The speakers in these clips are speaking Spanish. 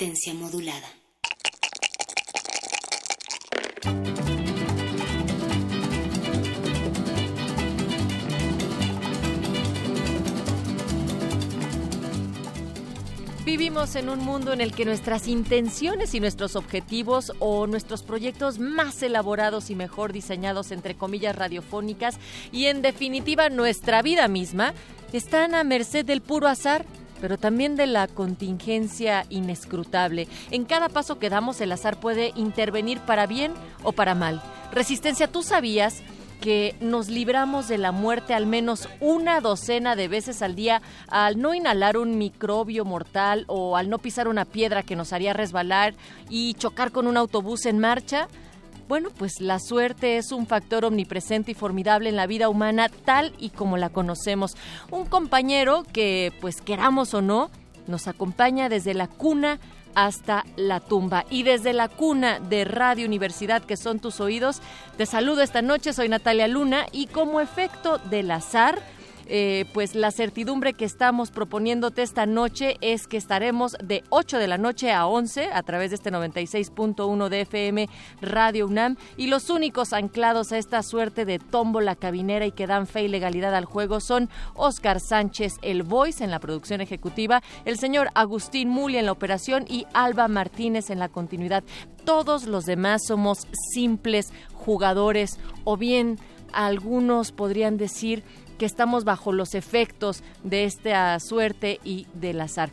Modulada. Vivimos en un mundo en el que nuestras intenciones y nuestros objetivos o nuestros proyectos más elaborados y mejor diseñados, entre comillas, radiofónicas, y en definitiva nuestra vida misma, están a merced del puro azar pero también de la contingencia inescrutable. En cada paso que damos el azar puede intervenir para bien o para mal. Resistencia, ¿tú sabías que nos libramos de la muerte al menos una docena de veces al día al no inhalar un microbio mortal o al no pisar una piedra que nos haría resbalar y chocar con un autobús en marcha? Bueno, pues la suerte es un factor omnipresente y formidable en la vida humana tal y como la conocemos. Un compañero que, pues queramos o no, nos acompaña desde la cuna hasta la tumba. Y desde la cuna de Radio Universidad, que son tus oídos, te saludo esta noche, soy Natalia Luna y como efecto del azar, eh, pues la certidumbre que estamos proponiéndote esta noche es que estaremos de 8 de la noche a 11 a través de este 96.1 de FM Radio UNAM y los únicos anclados a esta suerte de tómbola cabinera y que dan fe y legalidad al juego son Oscar Sánchez, el voice en la producción ejecutiva, el señor Agustín Muli en la operación y Alba Martínez en la continuidad. Todos los demás somos simples jugadores o bien algunos podrían decir que estamos bajo los efectos de esta suerte y del azar.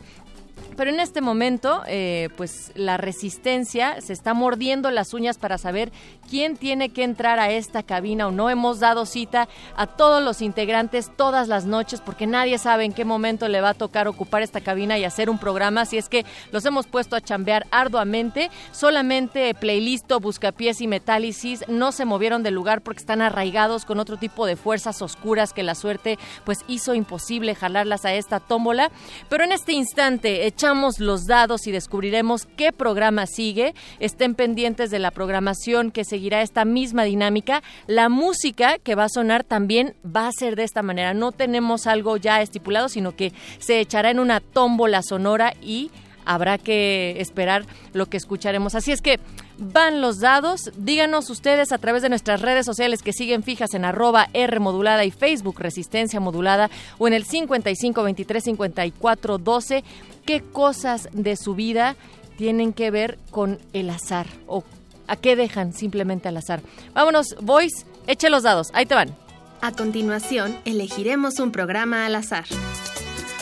Pero en este momento, eh, pues la resistencia se está mordiendo las uñas para saber quién tiene que entrar a esta cabina o no. Hemos dado cita a todos los integrantes todas las noches porque nadie sabe en qué momento le va a tocar ocupar esta cabina y hacer un programa. Así es que los hemos puesto a chambear arduamente. Solamente Playlisto, Buscapiés y Metálisis no se movieron del lugar porque están arraigados con otro tipo de fuerzas oscuras que la suerte pues hizo imposible jalarlas a esta tómbola. Pero en este instante, echamos los dados y descubriremos qué programa sigue. Estén pendientes de la programación que seguirá esta misma dinámica. La música que va a sonar también va a ser de esta manera. No tenemos algo ya estipulado, sino que se echará en una tómbola sonora y habrá que esperar lo que escucharemos. Así es que van los dados. Díganos ustedes a través de nuestras redes sociales que siguen fijas en arroba R modulada y Facebook Resistencia Modulada o en el 55 23 54 12 qué cosas de su vida tienen que ver con el azar o a qué dejan simplemente al azar. Vámonos, boys, eche los dados, ahí te van. A continuación, elegiremos un programa al azar.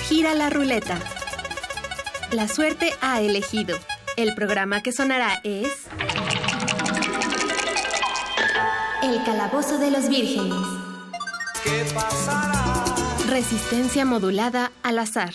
Gira la ruleta. La suerte ha elegido. El programa que sonará es... El Calabozo de los Vírgenes. ¿Qué pasará? Resistencia modulada al azar.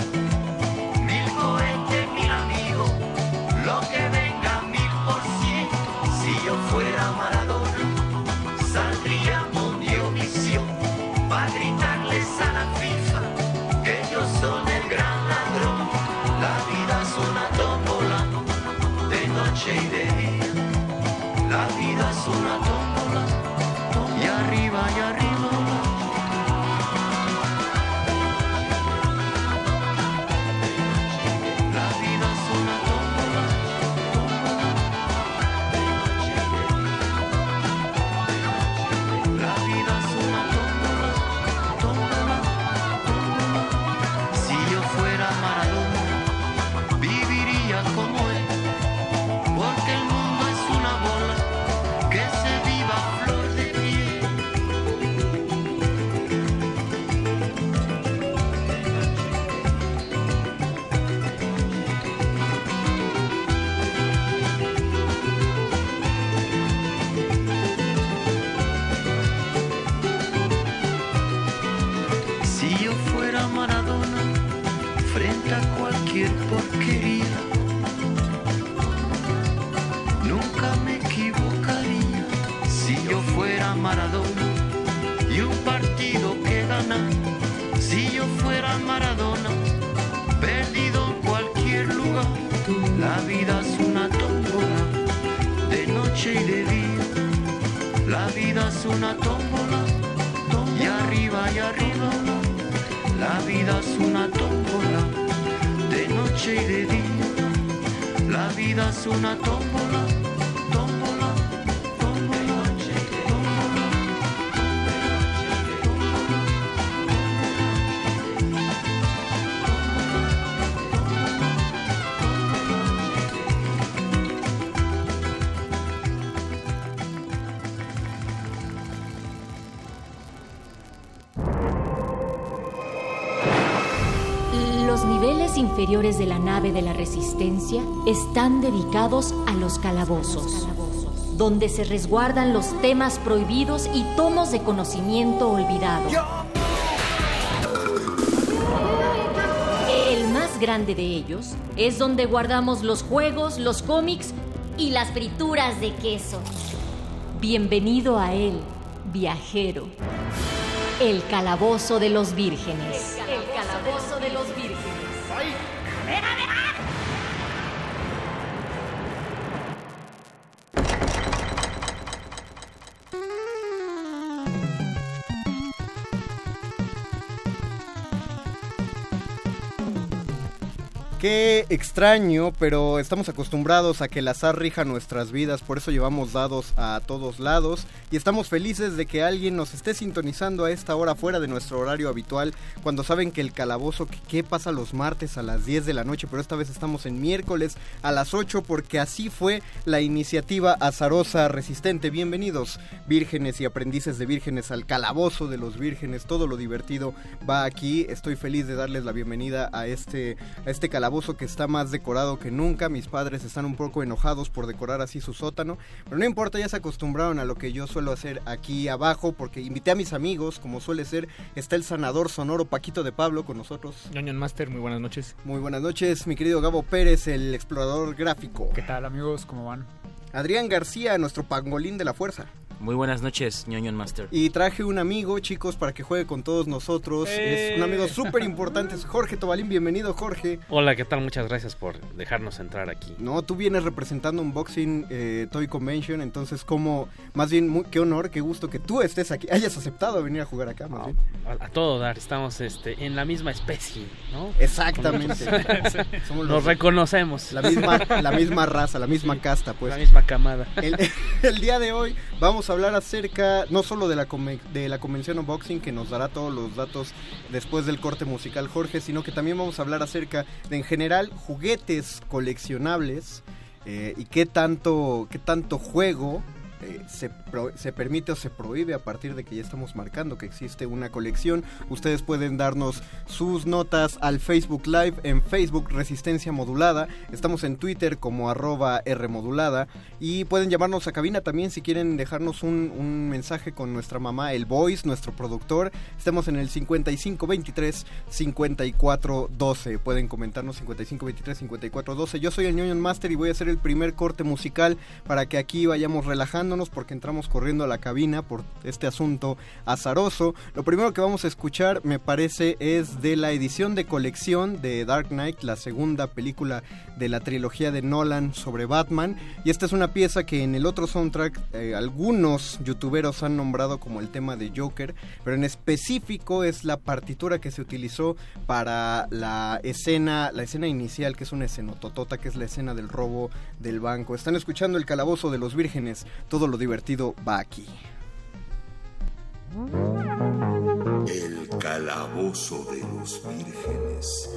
De la Resistencia están dedicados a los calabozos, donde se resguardan los temas prohibidos y tomos de conocimiento olvidado. El más grande de ellos es donde guardamos los juegos, los cómics y las frituras de queso. Bienvenido a él, viajero. El calabozo de los vírgenes. El calabozo de los vírgenes. Qué extraño, pero estamos acostumbrados a que el azar rija nuestras vidas, por eso llevamos dados a todos lados y estamos felices de que alguien nos esté sintonizando a esta hora fuera de nuestro horario habitual, cuando saben que el calabozo, que qué pasa los martes a las 10 de la noche, pero esta vez estamos en miércoles a las 8 porque así fue la iniciativa azarosa resistente. Bienvenidos, vírgenes y aprendices de vírgenes al calabozo de los vírgenes, todo lo divertido va aquí, estoy feliz de darles la bienvenida a este, a este calabozo que está más decorado que nunca. Mis padres están un poco enojados por decorar así su sótano, pero no importa, ya se acostumbraron a lo que yo suelo hacer aquí abajo porque invité a mis amigos, como suele ser. Está el sanador sonoro Paquito de Pablo con nosotros. Ñoñon Master, muy buenas noches. Muy buenas noches, mi querido Gabo Pérez, el explorador gráfico. ¿Qué tal amigos? ¿Cómo van? Adrián García, nuestro pangolín de la fuerza. Muy buenas noches, Ñoñon Master. Y traje un amigo, chicos, para que juegue con todos nosotros. Es un amigo súper importante, es Jorge Tobalín. Bienvenido, Jorge. Hola, ¿qué tal? Muchas gracias por dejarnos entrar aquí. No, tú vienes representando un Boxing eh, Toy Convention, entonces como, más bien, muy- qué honor, qué gusto que tú estés aquí, hayas aceptado venir a jugar acá, más bien. A, a todo dar, estamos este, en la misma especie, ¿no? Exactamente. Somos Nos los- reconocemos. La misma, la misma raza, la misma casta, pues. La misma camada. El, el día de hoy vamos a hablar acerca no solo de la, de la convención unboxing que nos dará todos los datos después del corte musical Jorge, sino que también vamos a hablar acerca de en general juguetes coleccionables eh, y qué tanto, qué tanto juego eh, se, permite o se prohíbe a partir de que ya estamos marcando que existe una colección. Ustedes pueden darnos sus notas al Facebook Live en Facebook Resistencia Modulada. Estamos en Twitter como arroba Rmodulada y pueden llamarnos a cabina también si quieren dejarnos un, mensaje con nuestra mamá, el Voice, nuestro productor. Estamos en el 5523 5412. Pueden comentarnos 5523 5412. Yo soy el Ñoño Master y voy a hacer el primer corte musical para que aquí vayamos porque entramos corriendo a la cabina por este asunto azaroso. Lo primero que vamos a escuchar me parece es de la edición de colección de Dark Knight, la segunda película de la trilogía de Nolan sobre Batman. Y esta es una pieza que en el otro soundtrack eh, algunos youtuberos han nombrado como el tema de Joker, pero en específico es la partitura que se utilizó para la escena, la escena inicial, que es una escenototota, que es la escena del robo del banco. Están escuchando el calabozo de los vírgenes, lo divertido va aquí. El calabozo de los vírgenes.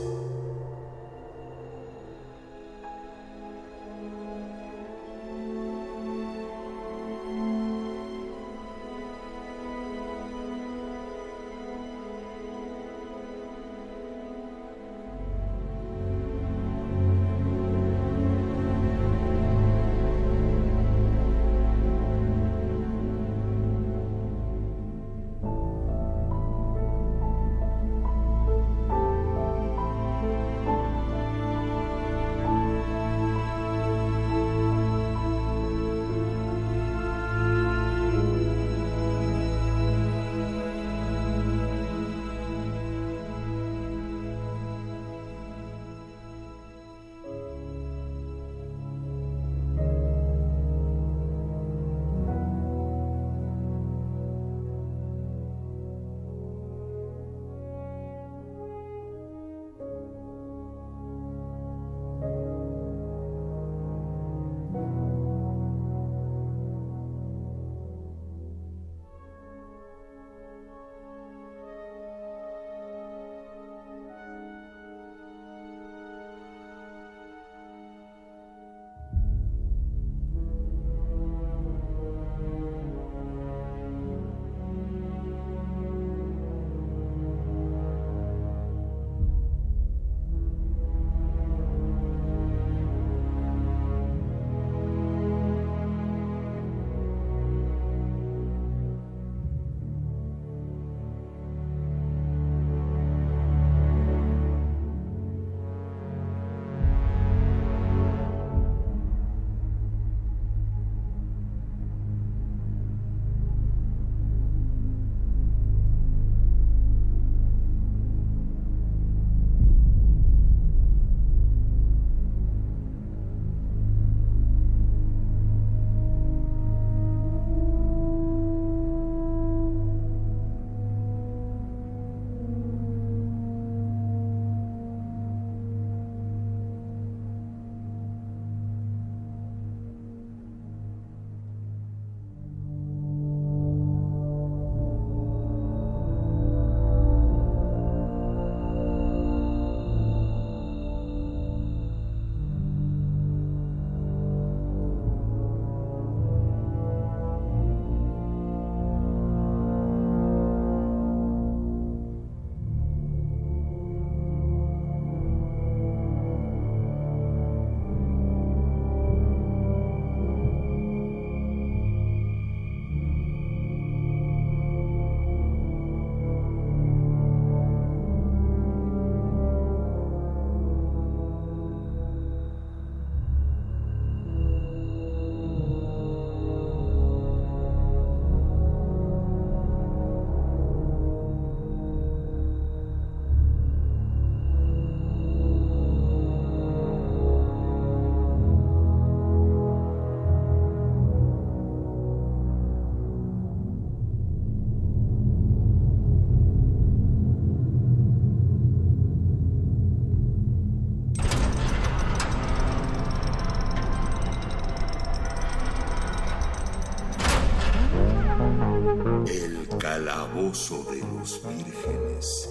Calabozo de los vírgenes.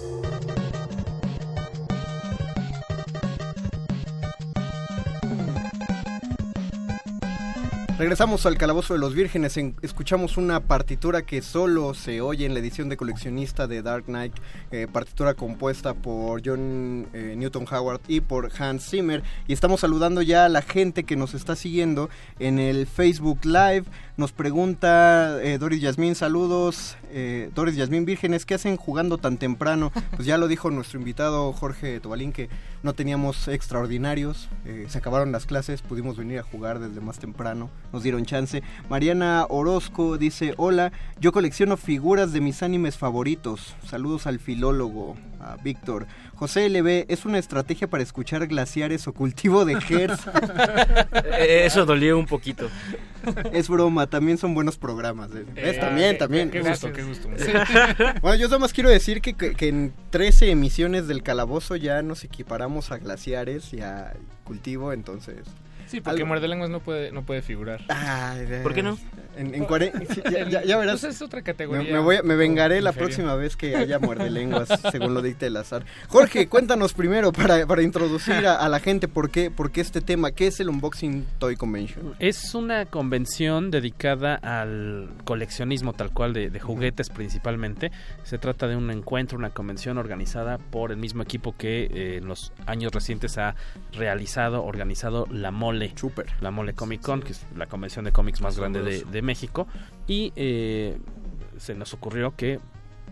Regresamos al Calabozo de los Vírgenes, en- escuchamos una partitura que solo se oye en la edición de coleccionista de Dark Knight, eh, partitura compuesta por John eh, Newton Howard y por Hans Zimmer, y estamos saludando ya a la gente que nos está siguiendo en el Facebook Live, nos pregunta eh, Doris Yasmín, saludos, Doris Yasmín Vírgenes, ¿qué hacen jugando tan temprano? Pues ya lo dijo nuestro invitado Jorge Tobalín que no teníamos extraordinarios, se acabaron las clases, pudimos venir a jugar desde más temprano, nos dieron chance. Mariana Orozco dice, hola, yo colecciono figuras de mis animes favoritos, saludos al filólogo, a Víctor. José LB, ¿es una estrategia para escuchar glaciares o cultivo de Hertz? Eh, Eso dolió un poquito. es broma, también son buenos programas. ¿eh? Eh, también, qué- también. qué gusto, qué gusto. Sí. bueno, yo nada más quiero decir que, que- que en 13 emisiones del calabozo ya nos equiparamos a glaciares y a cultivo, entonces... Sí, porque algo- Muerde Lenguas no puede, no puede figurar. Ay, ¿Por qué no? En, en cuare- sí, ya, ya- ya verás. Pues es otra categoría. me voy a- me vengaré la inferior. próxima vez que haya muerde lenguas, según lo dicte el azar. Jorge, cuéntanos primero para, para introducir a, a la gente por qué, por qué este tema. ¿Qué es el Unboxing Toy Convention? Es una convención dedicada al coleccionismo tal cual de, de juguetes principalmente. Se trata de un encuentro, una convención organizada por el mismo equipo que eh, en los años recientes ha realizado, organizado la Mole. Super. La Mole Comic Con, que es la convención de cómics más grande de, de México. Y eh, se nos ocurrió que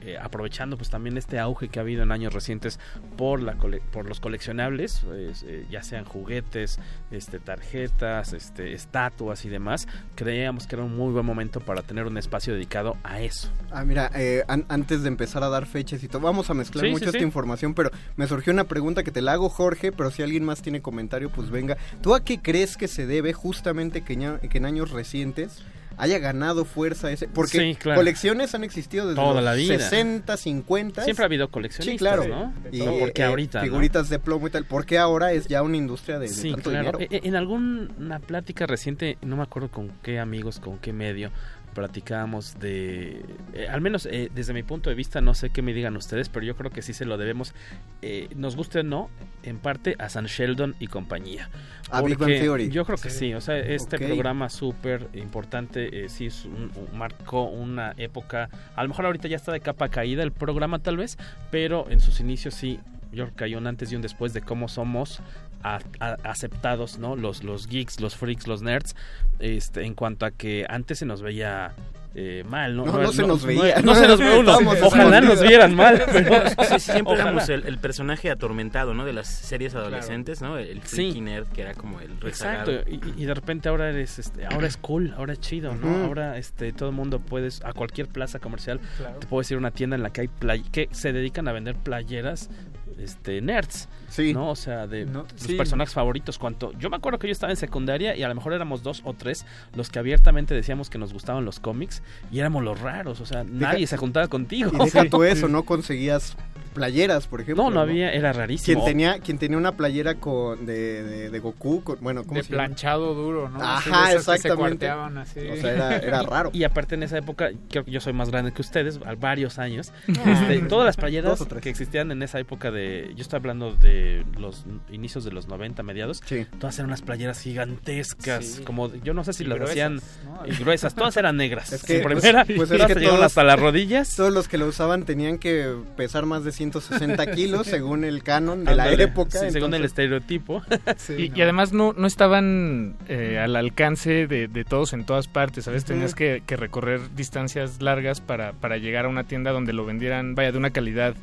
eh, aprovechando pues también este auge que ha habido en años recientes por la cole- por los coleccionables pues, eh, ya sean juguetes este tarjetas este estatuas y demás creíamos que era un muy buen momento para tener un espacio dedicado a eso Ah, mira, eh, an- antes de empezar a dar fechas y todo, vamos a mezclar Sí, mucho sí, esta sí. información, pero me surgió una pregunta que te la hago, Jorge, pero si alguien más tiene comentario, pues venga. ¿Tú a qué crees que se debe justamente que, que en años recientes haya ganado fuerza ese? Porque Sí, claro. colecciones han existido desde Toda los la vida. 60, 50. siempre ha habido coleccionistas Sí, claro. no Y, Pero ¿por qué eh, ahorita no? Figuritas de plomo y tal. Porque ahora es ya una industria de, de Sí, tanto claro. dinero. E- e- En alguna plática reciente, no me acuerdo con qué amigos, con qué medio, platicábamos de, eh, al menos eh, desde mi punto de vista, no sé qué me digan ustedes, pero yo creo que sí se lo debemos, eh, nos guste o no, en parte a San Sheldon y compañía. A Big Bang Theory. Yo creo que Sí. sí, o sea, este programa súper importante, eh, sí es un- un- marcó una época, a lo mejor ahorita ya está de capa caída el programa tal vez, pero en sus inicios sí, yo creo que hay un antes y un después de cómo somos a- a- aceptados, ¿no? Los, los geeks, los freaks, los nerds, este, en cuanto a que antes se nos veía eh, mal, ¿no? No, no se nos veía. No, se nos veía uno. Ojalá nos vieran mal, pero Sí, siempre ojalá. éramos el, el personaje atormentado, ¿no? De las series adolescentes, ¿no? El Sí. freaky nerd que era como el rezagado. Exacto, y, y de repente ahora eres, este, ahora es cool, ahora es chido, ¿no? Ahora, este, todo el mundo puedes, a cualquier plaza comercial, Claro. te puedes ir a una tienda en la que hay play, que se dedican a vender playeras, este, nerds, Sí. ¿no? O sea, de No, tus sí. personajes favoritos. Cuanto, yo me acuerdo que yo estaba en secundaria y a lo mejor éramos dos o tres los que abiertamente decíamos que nos gustaban los cómics y éramos los raros, o sea, nadie se juntaba contigo. Y deja tú eso, no conseguías playeras, por ejemplo. No, no había, era rarísimo. Quien tenía, quien tenía una playera con de, de, de Goku, con- bueno, ¿cómo De se llama? planchado duro, ¿no? Así Ajá, se exactamente. cuarteaban así. O sea, era, era raro. Y aparte en esa época, creo que yo soy más grande que ustedes, a varios años. este, todas las playeras que existían en esa época de, yo estoy hablando de los inicios de los 90, mediados, Sí. todas eran unas playeras gigantescas, Sí. como yo no sé si Y las gruesas, hacían ¿no? y gruesas, todas eran negras. Es que, en pues, primera, pues, es todas que llegaban todos- hasta las rodillas. Todos los que lo usaban tenían que pesar más de 160 kilos según el canon de la época. Sí, según el estereotipo. sí, Y, no. y además no, no estaban eh, al alcance de, de todos en todas partes, ¿sabes? Tenías que, que recorrer distancias largas para, para llegar a una tienda donde lo vendieran, vaya, de una calidad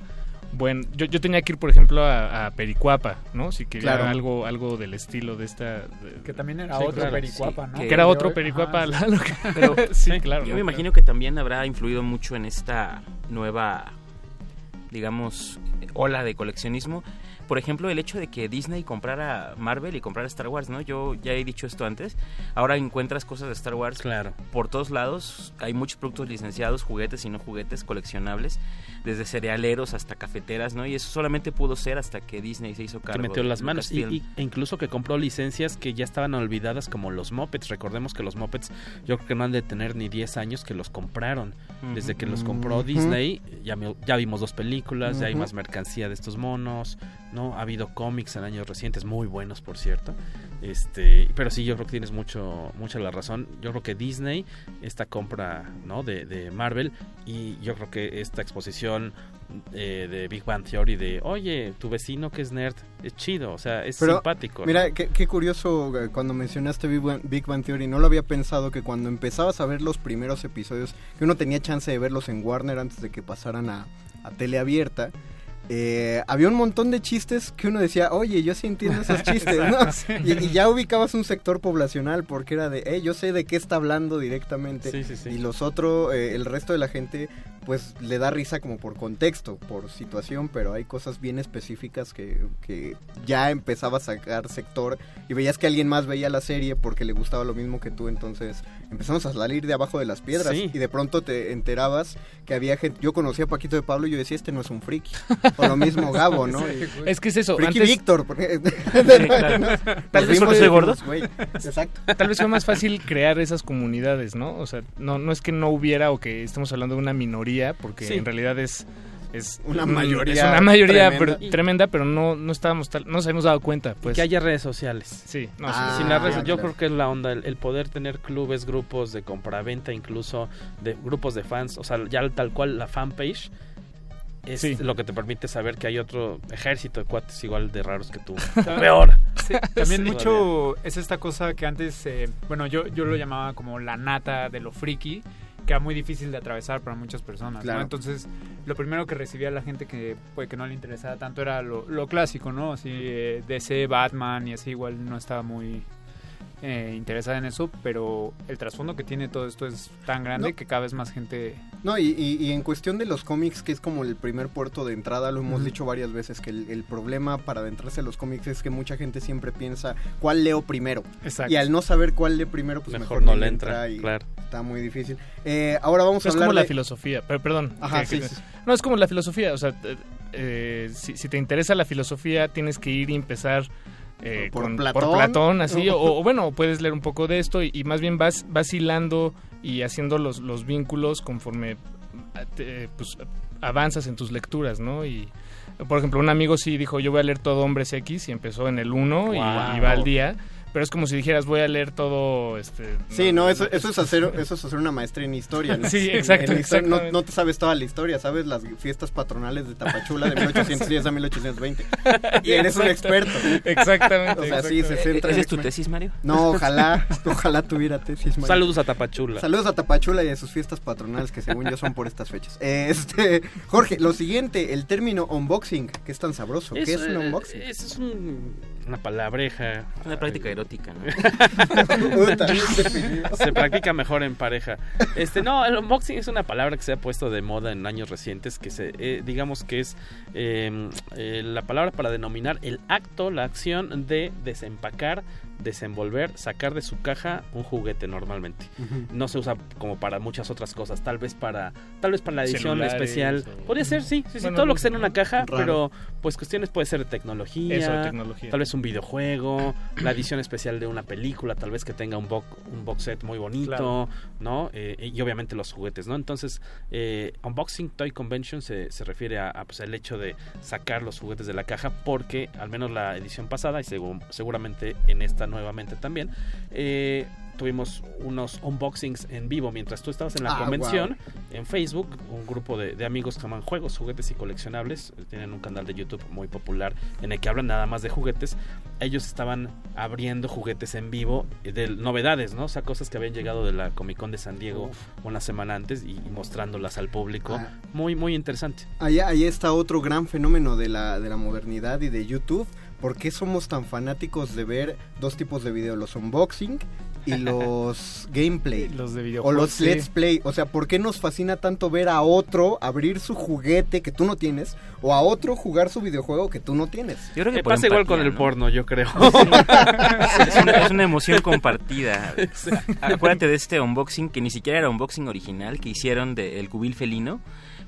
buen yo, yo tenía que ir por ejemplo a, a Pericuapa no si quería Claro. algo algo del estilo de esta de- Que también era Sí, otro claro, pericuapa, sí, ¿no? que- que era Yo- otro Pericuapa sí. la- lo que- Pero sí claro Yo ¿no? me imagino que también habrá influido mucho en esta nueva, digamos, ola de coleccionismo. Por ejemplo, el hecho de que Disney comprara Marvel y comprara Star Wars, ¿no? Yo ya he dicho esto antes. Ahora encuentras cosas de Star Wars Claro. por todos lados. Hay muchos productos licenciados, juguetes y no juguetes, coleccionables, desde cerealeros hasta cafeteras, ¿no? Y eso solamente pudo ser hasta que Disney se hizo que cargo. metió de las manos y, e incluso que compró licencias que ya estaban olvidadas como los Muppets. Recordemos que los Muppets yo creo que no han de tener ni 10 años que los compraron. Desde que los compró. Disney ya, ya vimos dos películas, ya hay más mercancía de estos monos. ¿No? Ha habido cómics en años recientes, muy buenos por cierto. Este, pero sí, yo creo que tienes mucho, mucha la razón. Yo creo que Disney, esta compra ¿no? de, de Marvel, y yo creo que esta exposición eh, de Big Bang Theory de, oye, tu vecino que es nerd, es chido, o sea, es Pero, simpático. ¿no? Mira, qué, qué curioso eh, cuando mencionaste Big Bang, Big Bang Theory, no lo había pensado que cuando empezabas a ver los primeros episodios, que uno tenía chance de verlos en Warner antes de que pasaran a, a tele abierta, eh, había un montón de chistes que uno decía, oye, yo sí entiendo esos chistes, ¿no? Y, y ya ubicabas un sector poblacional porque era de, eh, yo sé de qué está hablando directamente. Sí, sí, sí. Y los otros, eh, el resto de la gente, pues le da risa como por contexto, por situación, pero hay cosas bien específicas que, que ya empezaba a sacar sector y veías que alguien más veía la serie porque le gustaba lo mismo que tú, entonces empezamos a salir de abajo de las piedras Sí. y de pronto te enterabas que había gente, yo conocía a Paquito de Pablo y yo decía, este no es un friki, o lo mismo Gabo, ¿no? Es que es eso, Friki antes- Víctor, porque... claro. Tal vez vimos porque y soy gordo. dijimos, "Güey, Exacto. Tal vez fue más fácil crear esas comunidades, ¿no? O sea, no, no es que no hubiera o que estemos hablando de una minoría, porque Sí. en realidad es... Es Una un- mayoría Es una mayoría tremenda. pero- tremenda, pero no, no estábamos tal, no nos habíamos dado cuenta, pues. que haya redes sociales. Sí, no, Ah, sí, Sin las redes, yo creo que es la onda, el, el poder tener clubes, grupos de compraventa, incluso de grupos de fans, o sea, ya tal cual la fanpage es Sí. lo que te permite saber que hay otro ejército de cuates igual de raros que tú. Peor. Sí, también Sí. mucho es esta cosa que antes, eh, bueno, yo, yo lo llamaba como la nata de lo friki, que era muy difícil de atravesar para muchas personas, Claro. ¿no? Entonces, lo primero que recibía la gente que puede que no le interesaba tanto era lo, lo clásico, ¿no? Así, eh, DC, Batman y así, igual no estaba muy eh, interesada en eso, pero el trasfondo que tiene todo esto es tan grande No. que cada vez más gente... No, y, y- y en cuestión de los cómics, que es como el primer puerto de entrada, lo hemos dicho varias veces, que el, el problema para adentrarse a los cómics es que mucha gente siempre piensa cuál leo primero. Exacto. Y al no saber cuál lee primero, pues Mejor mejor, no le entra, y claro. está muy difícil. Eh, ahora vamos a es hablar como la filosofía, pero perdón. Ajá, que- que- sí, sí. No, es como la filosofía, o sea, eh, eh, si, si te interesa la filosofía, tienes que ir y empezar eh, Por con- Platón. por Platón, así, o, o bueno, puedes leer un poco de esto y, y más bien vas, hilando y haciendo los, los vínculos conforme pues, avanzas en tus lecturas, ¿no? Y, por ejemplo, un amigo sí dijo, yo voy a leer todo Hombres X y empezó en el 1 y, y va al día. Pero es como si dijeras, voy a leer todo, este... Sí, no, eso, eso, es hacer, eso es hacer una maestría en historia. ¿no? Sí, exacto, en historia no, exactamente. no te sabes toda la historia, sabes las fiestas patronales de Tapachula de 1810 a 1820. Y eres un experto. Exactamente. O sea, sí, se centra en ¿Esa es tu tesis, Mario? No, ojalá, ojalá tuviera tesis. Mario. Saludos a Tapachula. Saludos a Tapachula y a sus fiestas patronales que según yo son por estas fechas. Este, Jorge, lo siguiente, el término unboxing, que es tan sabroso. ¿Qué es un eh, unboxing? Eso es un- una palabreja. Una práctica erótica, ¿no? Se practica mejor en pareja. Este, no, el unboxing es una palabra que se ha puesto de moda en años recientes, que se, eh, digamos que es eh, eh, la palabra para denominar el acto, la acción de desempacar, desenvolver, sacar de su caja un juguete normalmente. No se usa como para muchas otras cosas, tal vez para, tal vez para la edición Celulares especial. o- Podría ser, sí, sí, sí, Bueno, todo lo que esté en una caja, raro. pero pues cuestiones puede ser de tecnología, Eso, de tecnología. tal vez un videojuego, la edición especial de una película, tal vez que tenga un box, un box set muy bonito, Claro. ¿no? Eh, y obviamente los juguetes, ¿no? Entonces, eh, Unboxing Toy Convention se, se refiere a, a, pues, el hecho de sacar los juguetes de la caja porque al menos la edición pasada y segu- seguramente en esta nuevamente también, eh, tuvimos unos unboxings en vivo mientras tú estabas en la Ah, convención en Facebook, un grupo de, de amigos que llaman Juegos, Juguetes y Coleccionables, eh, tienen un canal de YouTube muy popular en el que hablan nada más de juguetes, ellos estaban abriendo juguetes en vivo eh, de novedades, ¿no? O sea, cosas que habían llegado de la Comic Con de San Diego una semana antes y, mostrándolas al público. Ah. Muy, muy interesante. Allá, ahí está otro gran fenómeno de la, de la modernidad y de YouTube. ¿Por qué somos tan fanáticos de ver dos tipos de video? Los unboxing y los gameplay. Los de O videojuegos. los sí. let's play. O sea, ¿por qué nos fascina tanto ver a otro abrir su juguete que tú no tienes? O a otro jugar su videojuego que tú no tienes. Yo creo que pasa igual con el ¿no? porno, yo creo. es, una, es una emoción compartida. Acuérdate de este unboxing que ni siquiera era unboxing original que hicieron del cubil felino.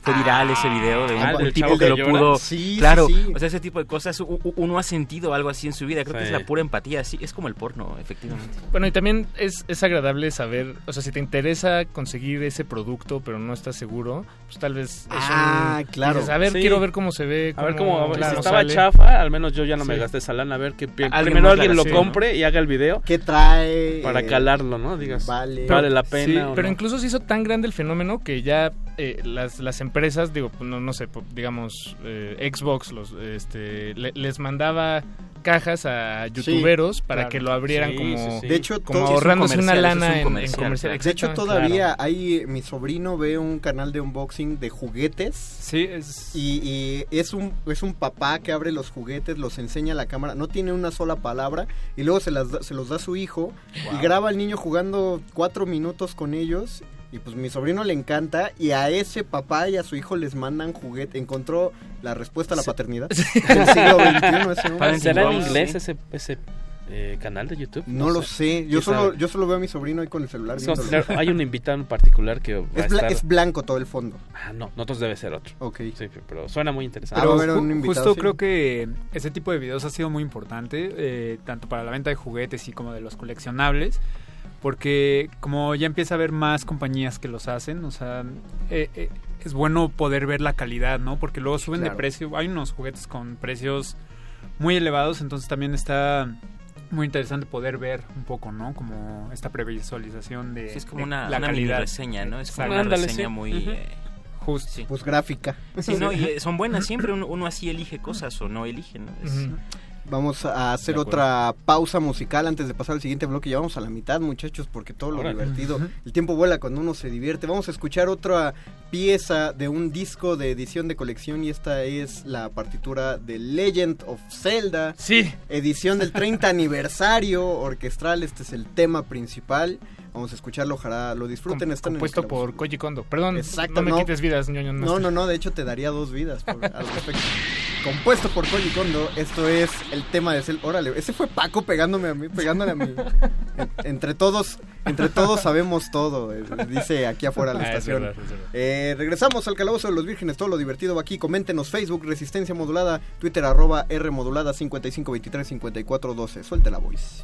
Fue viral ese video de un, Ah, un del tipo que lo llora. pudo. Sí, claro, sí, sí. o sea, ese tipo de cosas. u- u- Uno ha sentido algo así en su vida. Creo que Sí. es la pura empatía. Así es como el porno, efectivamente. Bueno, y también es, es agradable saber, o sea, si te interesa conseguir ese producto, pero no estás seguro, pues tal vez es Ah, un- claro. dices, a ver, Sí. quiero ver cómo se ve. A ver cómo, si cómo estaba sale. chafa, al menos yo ya no me Sí. gasté esa lana, a ver que Alguien primero alguien lo hace, ¿no? compre y haga el video ¿Qué trae? para Eh, calarlo, ¿no? Digas, Vale. vale la Sí, pena o pero no. incluso se hizo tan grande el fenómeno que ya eh, las, las empresas, digo, no, no sé, digamos, eh, Xbox los, este, le- les mandaba cajas a youtuberos para claro. que lo abrieran Sí, como, sí, sí. De hecho, como ahorrándose una eso es lana un en, en comercial, claro. De hecho, todavía hay. Mi sobrino ve un canal de unboxing de juguetes. Sí, es... Y, y es un es un papá que abre los juguetes, los enseña a la cámara, no tiene una sola palabra y luego se, las da- se los da a su hijo y graba al niño jugando cuatro minutos con ellos y pues mi sobrino le encanta y a ese papá y a su hijo les mandan juguete. Encontró la respuesta a la paternidad del siglo XXI ese hombre. ¿Será en inglés sí. ese, ese eh, canal de YouTube? No, lo sé, yo ¿Quién solo sabe? yo solo veo a mi sobrino ahí con el celular No, viéndolo. claro, hay un invitado en particular que va Es, bla- estar... es blanco todo el fondo. Ah, no, nosotros debe ser otro. Ok. Sí, pero suena muy interesante. Pero- Pero va a haber un ju- invitado, justo sí. creo que ese tipo de videos ha sido muy importante, eh, tanto para la venta de juguetes y como de los coleccionables, porque como ya empieza a haber más compañías que los hacen, o sea, eh, eh, es bueno poder ver la calidad, ¿no? Porque luego suben Claro. de precio, hay unos juguetes con precios muy elevados, entonces también está muy interesante poder ver un poco, ¿no? Como esta previsualización de, Sí, es como de una, la una calidad. reseña, ¿no? Es como Exacto. una reseña sí. muy... Ujú. eh, Justo. sí. Pues gráfica. Sí, no, y eh, son buenas siempre, uno, uno así elige cosas o no elige, ¿no? Es- Ujú. Vamos a hacer otra pausa musical antes de pasar al siguiente bloque. Ya vamos a la mitad, muchachos, porque todo lo divertido. El tiempo vuela cuando uno se divierte. Vamos a escuchar otra pieza de un disco de edición de colección y esta es la partitura de Legend of Zelda. Sí, Edición del 30 aniversario orquestral. Este es el tema principal. Vamos a escucharlo, ojalá lo disfruten. com- Están compuesto por Koji Kondo. Perdón, Exacto, no me no. quites vidas, ñoño. No, no, no, de hecho te daría dos vidas por- al respecto. Compuesto por Koji Kondo, esto es el tema de Cel. Órale, ese fue Paco pegándome a mí, pegándole a mí. En- entre todos, entre todos sabemos todo, eh, dice aquí afuera la Ah, es estación. verdad, es verdad. Eh, regresamos al calabozo de los vírgenes, todo lo divertido va aquí. Coméntenos Facebook, Resistencia Modulada, Twitter arroba R Modulada 5523 5412. Suelte la voice.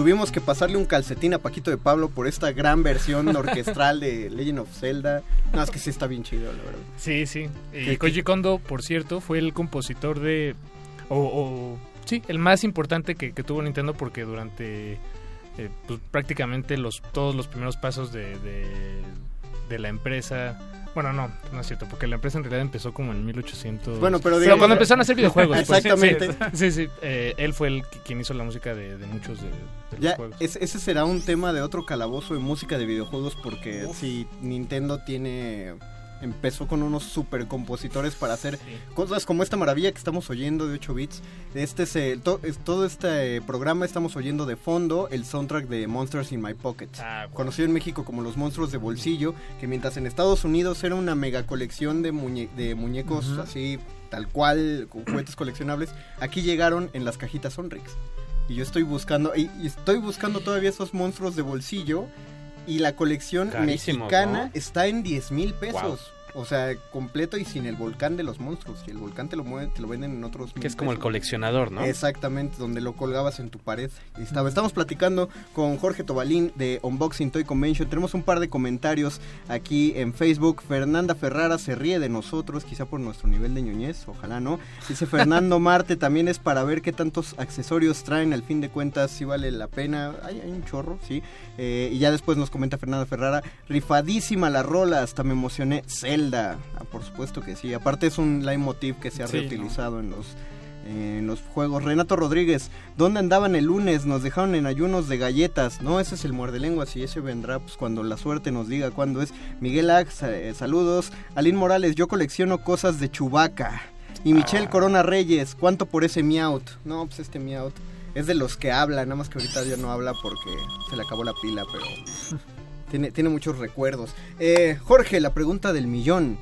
Tuvimos que pasarle un calcetín a Paquito de Pablo por esta gran versión orquestral de Legend of Zelda. No, es que sí está bien chido, la verdad. Sí, sí. Y ¿Qué- Koji Kondo, por cierto, fue el compositor de... O, o- sí, el más importante que, que tuvo Nintendo porque durante eh, pues, prácticamente los todos los primeros pasos de, de, de la empresa... Bueno, no, no es cierto, porque la empresa en realidad empezó como en 1800... Bueno, pero digamos- cuando empezaron a hacer videojuegos. pues, Exactamente. Sí, sí, eh, él fue el que- quien hizo la música de, de muchos de, de los Ya, juegos. es- ese será un tema de otro calabozo de música de videojuegos porque si Nintendo tiene empezó con unos super compositores para hacer cosas como esta maravilla que estamos oyendo de 8 bits. Este es, el- to- es- todo este eh, programa estamos oyendo de fondo el soundtrack de Monsters in My Pocket, conocido en México como los monstruos de bolsillo, que mientras en Estados Unidos era una mega colección de, muñe- de muñecos Ujú. así tal cual, con juguetes coleccionables, aquí llegaron en las cajitas Sonrix. Y yo estoy buscando, y, y estoy buscando todavía esos monstruos de bolsillo. Y la colección Carísimos, mexicana ¿no? está en 10 mil pesos. Wow. O sea, completo y sin el volcán de los monstruos. Y el volcán te lo, mueven, te lo venden en otros Que es como el coleccionador, ¿no? Exactamente, donde lo colgabas en tu pared. Y estaba, estamos platicando con Jorge Tobalín de Unboxing Toy Convention. Tenemos un par de comentarios aquí en Facebook. Fernanda Ferrara se ríe de nosotros, quizá por nuestro nivel de ñoñez, ojalá no. Dice Fernando Marte, también es para ver qué tantos accesorios traen. Al fin de cuentas, si vale la pena. Hay, hay un chorro, sí. Eh, y ya después nos comenta Fernanda Ferrara, rifadísima la rola, hasta me emocioné. Zelda, Ah, por supuesto que sí. Aparte es un leitmotiv que se ha Sí, ¿no? reutilizado en los en los juegos. Renato Rodríguez, ¿dónde andaban el lunes? Nos dejaron en ayunos de galletas. No, ese es el muerde lenguas y ese vendrá pues, cuando la suerte nos diga cuándo es. Miguel Ax, eh, saludos. Aline Morales, yo colecciono cosas de Chubaca. Y Michelle Corona Reyes, ¿cuánto por ese Meowth? No, pues este Meowth es de los que habla, nada más que ahorita ya no habla porque se le acabó la pila, pero tiene, tiene muchos recuerdos. Eh, Jorge, la pregunta del millón.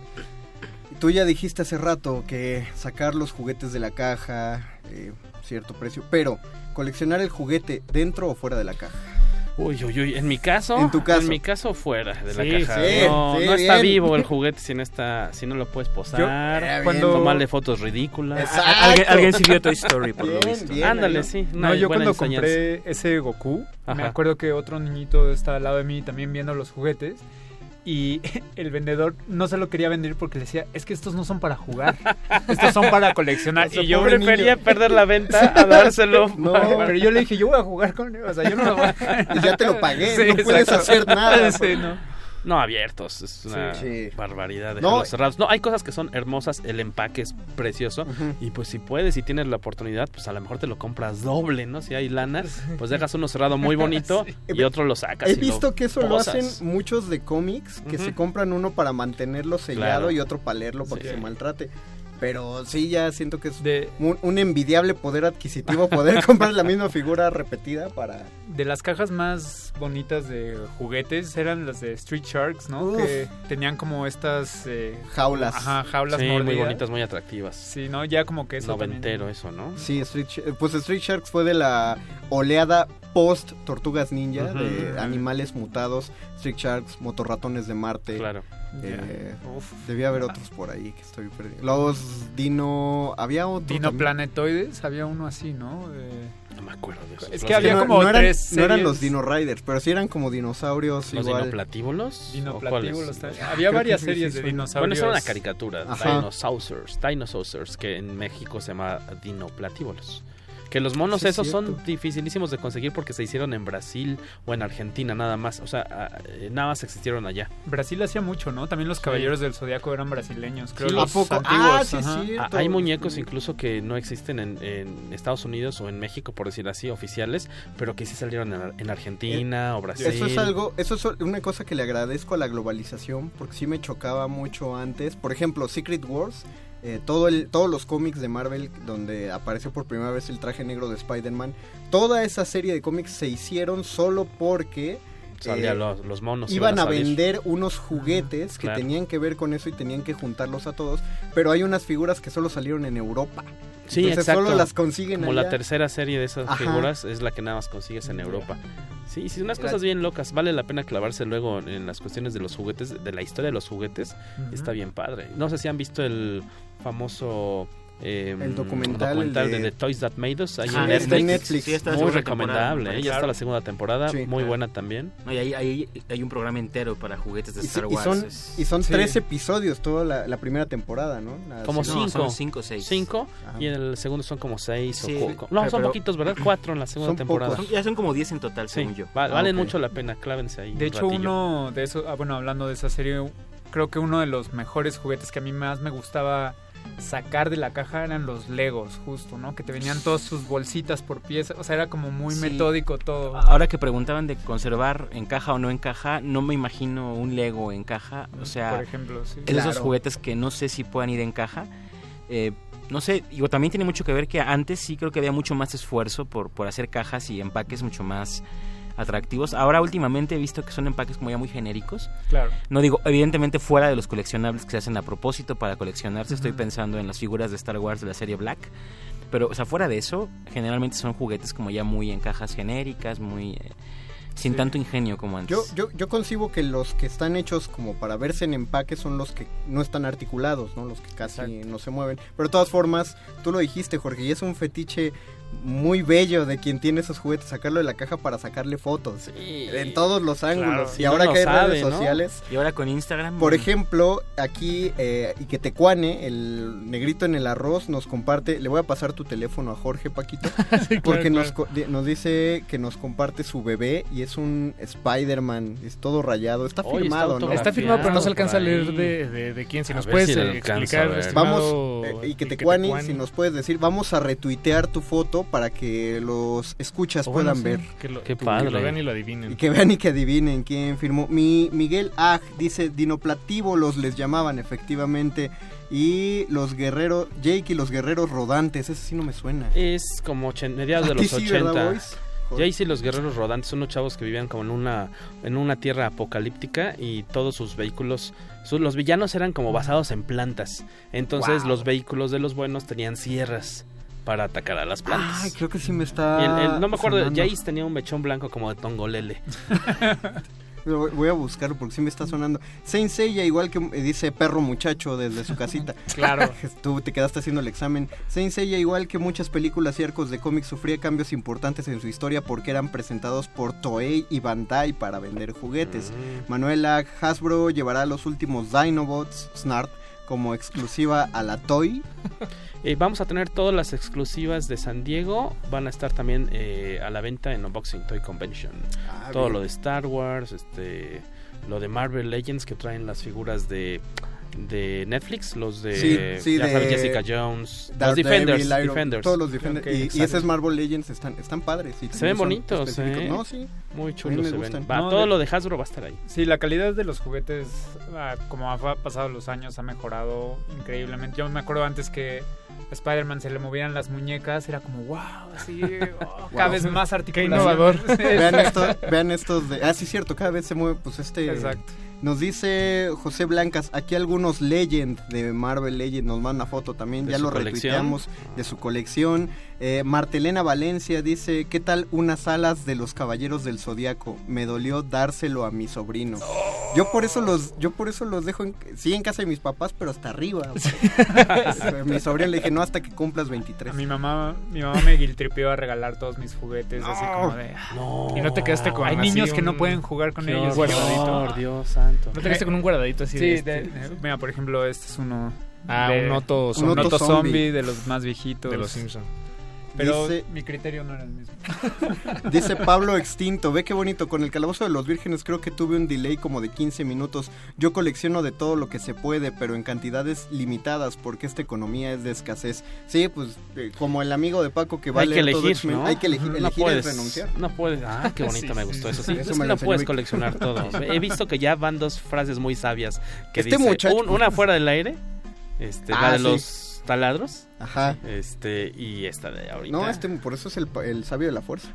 Tú ya dijiste hace rato que sacar los juguetes de la caja, eh, cierto precio, pero coleccionar el juguete dentro o fuera de la caja. Uy, uy, uy. En mi caso. En tu caso. En mi caso, fuera de la caja. sí, no sí, no está bien. vivo el juguete si no, está, si no lo puedes posar. Eh, cuando- Tomarle fotos ridículas. Exacto. Alguien, alguien sí vio Toy Story, por lo Bien, visto. bien. Ándale, ¿no? sí. No, yo cuando enseñanza. compré ese Goku, me acuerdo que otro niñito estaba al lado de mí también viendo los juguetes. Y el vendedor no se lo quería vender porque le decía, es que estos no son para jugar, estos son para coleccionar. O sea, y yo prefería niño. perder la venta a dárselo. No. Pero yo le dije, yo voy a jugar con él, o sea, yo no lo voy a... Y ya te lo pagué, Sí, no puedes hacer nada. Sí, no. No, abiertos. Es una Sí. barbaridad No. dejarlos cerrados. No, hay cosas que son hermosas. El empaque es precioso. Y pues si puedes, si tienes la oportunidad, pues a lo mejor te lo compras doble, ¿no? Si hay lana, pues dejas uno cerrado muy bonito y otro lo sacas. He y visto que eso lo hacen muchos de cómics, que se compran uno para mantenerlo sellado Claro. y otro para leerlo para Sí. que se maltrate. Pero sí, ya siento que es De, un, un envidiable poder adquisitivo poder comprar la misma figura repetida para... de las cajas más bonitas de juguetes eran las de Street Sharks, ¿no? Uf. Que tenían como estas... eh, Jaulas. Ajá, jaulas Sí, muy bonitas, muy atractivas. Sí, ¿no? Ya como que eso Noventero también- eso, ¿no? Sí, Street, pues Street Sharks fue de la oleada post Tortugas Ninja, de animales mutados, Street Sharks, motorratones de Marte. Claro. Eh, Uf. debía haber otros por ahí que estoy perdiendo. Los Dino... Había otro. Dinoplanetoides, había uno así, ¿no? Eh, No me acuerdo de eso. Es que había no, como no eran, tres no eran los Dino Riders, pero sí eran como dinosaurios ¿Los igual. dinoplatíbulos? ¿O Dinoplatíbulos. Había creo varias series de dinosaurios. Bueno, eso era una caricatura. Dinosaurs, Dinosaurs, que en México se llama Dinoplatíbulos. Que los monos Sí, es esos son cierto. dificilísimos de conseguir porque se hicieron en Brasil o en Argentina nada más. O sea, ah, eh, nada más existieron allá. Brasil hacía mucho, ¿no? También los caballeros del zodiaco eran brasileños, creo. Sí. los ¿A poco? antiguos, Ah, sí, ajá. sí. Ah, hay muñecos incluso que no existen en, en Estados Unidos o en México, por decir así, oficiales, pero que sí salieron en, en Argentina o Brasil. Eso es algo, eso es una cosa que le agradezco a la globalización, porque sí me chocaba mucho antes. Por ejemplo, Secret Wars, eh, todo el, todos los cómics de Marvel donde apareció por primera vez el traje negro de Spider-Man, toda esa serie de cómics se hicieron solo porque eh, los, los monos. iban a, vender unos juguetes que Claro. tenían que ver con eso y tenían que juntarlos a todos, pero hay unas figuras que solo salieron en Europa. Sí, Entonces exacto. solo las consiguen Como allá. la tercera serie de esas Ajá. figuras es la que nada más consigues en Europa. Sí, sí, unas cosas bien locas. Vale la pena clavarse luego en las cuestiones de los juguetes, de la historia de los juguetes. Está bien padre. No sé si han visto el famoso... eh, El documental, el de... de- The Toys That Made Us ahí Ah, en está Netflix. en Netflix. Sí, está la muy recomendable. ¿eh? Ya está la segunda temporada, Sí. muy Claro. buena también. No, y ahí, ahí hay un programa entero para juguetes de Y, Star y Wars. son, es- y son Sí. tres episodios toda la, la primera temporada, ¿no? La Como segunda- cinco. son cinco o seis. Cinco, Ajá. y en el segundo son como seis Sí, o co- No, pero- son pero- poquitos, ¿verdad? Cuatro en la segunda Son temporada. Son- ya son como 10 en total, Sí, según yo. va- Ah, valen mucho la pena, clávense ahí. De un hecho, ratillo. uno de eso, ah, bueno, hablando de esa serie, creo que uno de los mejores juguetes que a mí más me gustaba sacar de la caja eran los Legos, justo, ¿no? Que te venían todas sus bolsitas por pieza, o sea, era como muy Sí. metódico todo. Ahora que preguntaban de conservar en caja o no en caja, no me imagino un Lego en caja. O sea, por ejemplo, sí. es de esos Claro. juguetes que no sé si puedan ir en caja. Eh, no sé, digo, también tiene mucho que ver que antes sí creo que había mucho más esfuerzo por, por hacer cajas y empaques mucho más atractivos. Ahora últimamente he visto que son empaques como ya muy genéricos. Claro. No digo, evidentemente fuera de los coleccionables que se hacen a propósito para coleccionarse, estoy pensando en las figuras de Star Wars de la serie Black. Pero, o sea, fuera de eso, generalmente son juguetes como ya muy en cajas genéricas, muy... eh, sin Sí. tanto ingenio como antes. Yo, yo, yo concibo que los que están hechos como para verse en empaque son los que no están articulados, ¿no? Los que casi Exacto. no se mueven. Pero de todas formas, tú lo dijiste, Jorge, y es un fetiche muy bello de quien tiene esos juguetes, sacarlo de la caja para sacarle fotos. En todos los ángulos. y ahora que hay sabe, redes ¿no? sociales... Y ahora con Instagram... Por ejemplo, aquí eh, Iquetecuane, el negrito en el arroz, nos comparte, le voy a pasar tu teléfono a Jorge Paquito, porque nos, co- di- nos dice que nos comparte su bebé y es un Spider-Man, es todo rayado, está Oye, está firmado, ¿no? Está firmado, pero no se alcanza a leer de, de, de quién. Si A nos puedes si eh, explicar, estimado Vamos, eh, Iquetecuani, Iquetecuani. si nos puedes decir, vamos a retuitear tu foto para que los escuchas O bueno, puedan sí, ver. Que lo, Qué que padre. lo vean y lo adivinen. Y que vean y que adivinen quién firmó. Mi Miguel Ag dice dinoplatívolos les llamaban efectivamente. Y los guerreros, Jake y los guerreros rodantes, ese sí no me suena. Es como mediados de los sí, ¿verdad, 80. boys? Jace y los guerreros rodantes son unos chavos que vivían como en una en una tierra apocalíptica y todos sus vehículos sus- los villanos eran como basados en plantas. Entonces Wow. los vehículos de los buenos tenían sierras para atacar a las plantas. Ay, creo que sí me está. Y el- el- no me acuerdo, sonando. Jace tenía un mechón blanco como de tongolele. Voy a buscarlo porque sí me está sonando. Saint Seiya, igual que eh, dice perro muchacho desde su casita. Claro. Tú te quedaste haciendo el examen. Saint Seiya, igual que muchas películas y arcos de cómics, sufría cambios importantes en su historia porque eran presentados por Toei y Bandai para vender juguetes. Mm. Manuela Hasbro llevará los últimos Dinobots Snart como exclusiva a la Toy. Eh, vamos a tener todas las exclusivas de San Diego. Van a estar también eh, a la venta en Unboxing Toy Convention. Ah, Todo bien. lo de Star Wars, este, lo de Marvel Legends que traen las figuras de de Netflix, los de, Sí, sí, ya de Jessica Jones, los Defenders, Iron- Defenders. Todos los Defenders. Y- y, esos Marvel Legends están, están padres. y Se ven bonitos. ¿eh? No, sí. Muy chulos se ven. Va, No, todo de- lo de Hasbro va a estar ahí. Sí, la calidad de los juguetes, ah, como ha pasado los años, ha mejorado increíblemente. Yo me acuerdo antes que a Spider-Man se le movían las muñecas, era como, wow, así, oh, cada Wow. vez más articulación. innovador. Sí, vean, esto, vean estos de... Ah, sí, cierto, cada vez se mueve, pues este... Exacto. Nos dice José Blancas, aquí algunos Legend de Marvel Legend, nos manda una foto también, ¿De ya lo colección? retuiteamos de su colección. Eh, Martelena Valencia dice, ¿qué tal unas alas de los Caballeros del Zodiaco? Me dolió dárselo a mi sobrino. Yo por eso los, yo por eso los dejo, en, sí, en casa de mis papás, pero hasta arriba. mi sobrino le dije, no, hasta que cumplas 23. A mi mamá, mi mamá me guiltripeó a regalar todos mis juguetes, así como de... "Ah, No. Y no te quedaste con Hay así niños que no un- pueden jugar con Qué ellos. guardadito. Dios santo. No te quedaste con un guardadito así Sí, de, este- de- mira, por ejemplo, este es uno... Ah, de- un Otto un Otto zombie. zombie de los más viejitos. de los Simpsons. Pero Dice- mi criterio no era el mismo. Dice Pablo Extinto, ve qué bonito, con el calabozo de los vírgenes creo que tuve un delay como de 15 minutos. Yo colecciono de todo lo que se puede, pero en cantidades limitadas porque esta economía es de escasez. Sí, pues eh, como el amigo de Paco que va hay a que todo elegir, hay que elegir, no elegir puedes, es renunciar. No puedes. Ah, qué bonito Sí, me gustó sí, eso. sí. Eso es me que no puedes Vic. coleccionar todo. He visto que ya van dos frases muy sabias que Este dice, muchacho- un- una fuera del aire, este, Ah, la de sí. los taladros, Ajá. este y esta de ahorita. No, este por eso es el, pa- el sabio de la fuerza.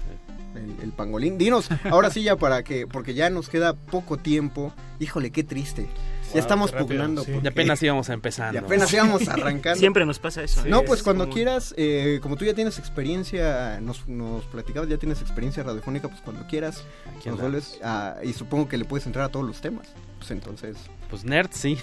el, el pangolín. Dinos, ahora sí ya para que, porque ya nos queda poco tiempo. Híjole, qué triste. Ya estamos rápido, pugnando. sí. porque- Y apenas íbamos empezando. Y apenas íbamos arrancando. Siempre nos pasa eso. No, ¿eh? pues Es cuando como- quieras, eh, como tú ya tienes experiencia, nos, nos platicabas, ya tienes experiencia radiofónica, pues cuando quieras, Aquí nos vuelves a- y supongo que le puedes entrar a todos los temas. Pues entonces... Pues nerd, sí.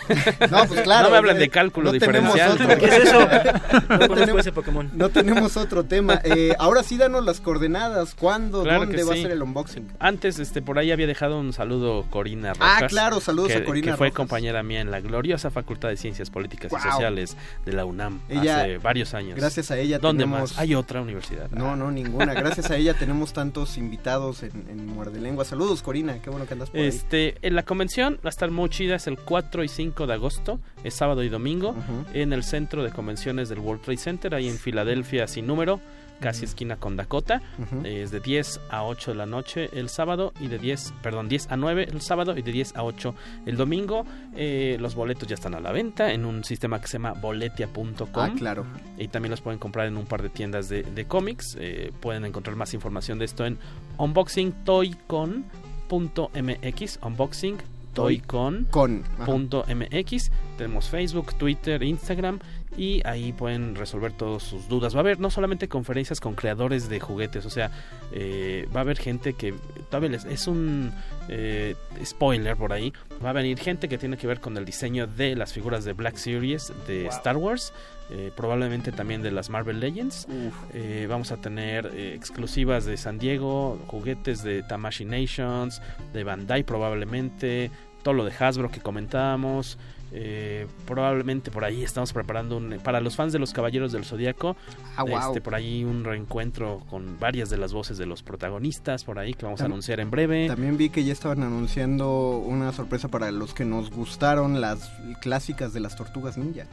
No, pues claro. No me hablan de cálculo no tenemos diferencial. otro- ¿Qué es eso? No tenemos- ese Pokémon. No tenemos otro tema. Eh, ahora sí, danos las coordenadas. ¿Cuándo? Claro ¿Dónde va sí. a ser el unboxing? Antes, este, por ahí había dejado un saludo Corina Ah, Rojas. claro, saludos que, a Corina Que fue Rojas. compañera mía en la gloriosa Facultad de Ciencias Políticas y Sociales de la UNAM Ella- hace varios años. Gracias a ella ¿Dónde tenemos... más? Hay otra universidad. No, no, ninguna. Gracias a ella tenemos tantos invitados en, en Muerde Lengua. Saludos, Corina. Qué bueno que andas por ahí. Este, en la convención va a estar muy chida, es el 4 y 5 de agosto, es sábado y domingo, en el centro de convenciones del World Trade Center, ahí en Filadelfia, sin número, casi esquina con Dakota. Es de 10 a 8 de la noche el sábado y de 10, perdón, 10 a 9 el sábado y de 10 a 8 el domingo. Eh, los boletos ya están a la venta en un sistema que se llama boletia.com. Ah, claro. Y también los pueden comprar en un par de tiendas de, de cómics. Eh, pueden encontrar más información de esto en unboxingtoycon.mx. Unboxing toycon. Con. ajá. Punto MX. Tenemos Facebook, Twitter, Instagram y ahí pueden resolver todas sus dudas. Va a haber no solamente conferencias con creadores de juguetes, o sea, eh, va a haber gente que todavía les- es un eh, spoiler por ahí. Va a venir gente que tiene que ver con el diseño de las figuras de Black Series de Star Wars. eh, probablemente también de las Marvel Legends. Eh, vamos a tener eh, exclusivas de San Diego, juguetes de Tamashi Nations, de Bandai probablemente, todo lo de Hasbro que comentábamos. Eh, probablemente por ahí estamos preparando un, para los fans de los Caballeros del Zodíaco. Ah, wow. este, por ahí un reencuentro con varias de las voces de los protagonistas por ahí que vamos a anunciar en breve. También vi que ya estaban anunciando una sorpresa para los que nos gustaron las clásicas de las tortugas ninja.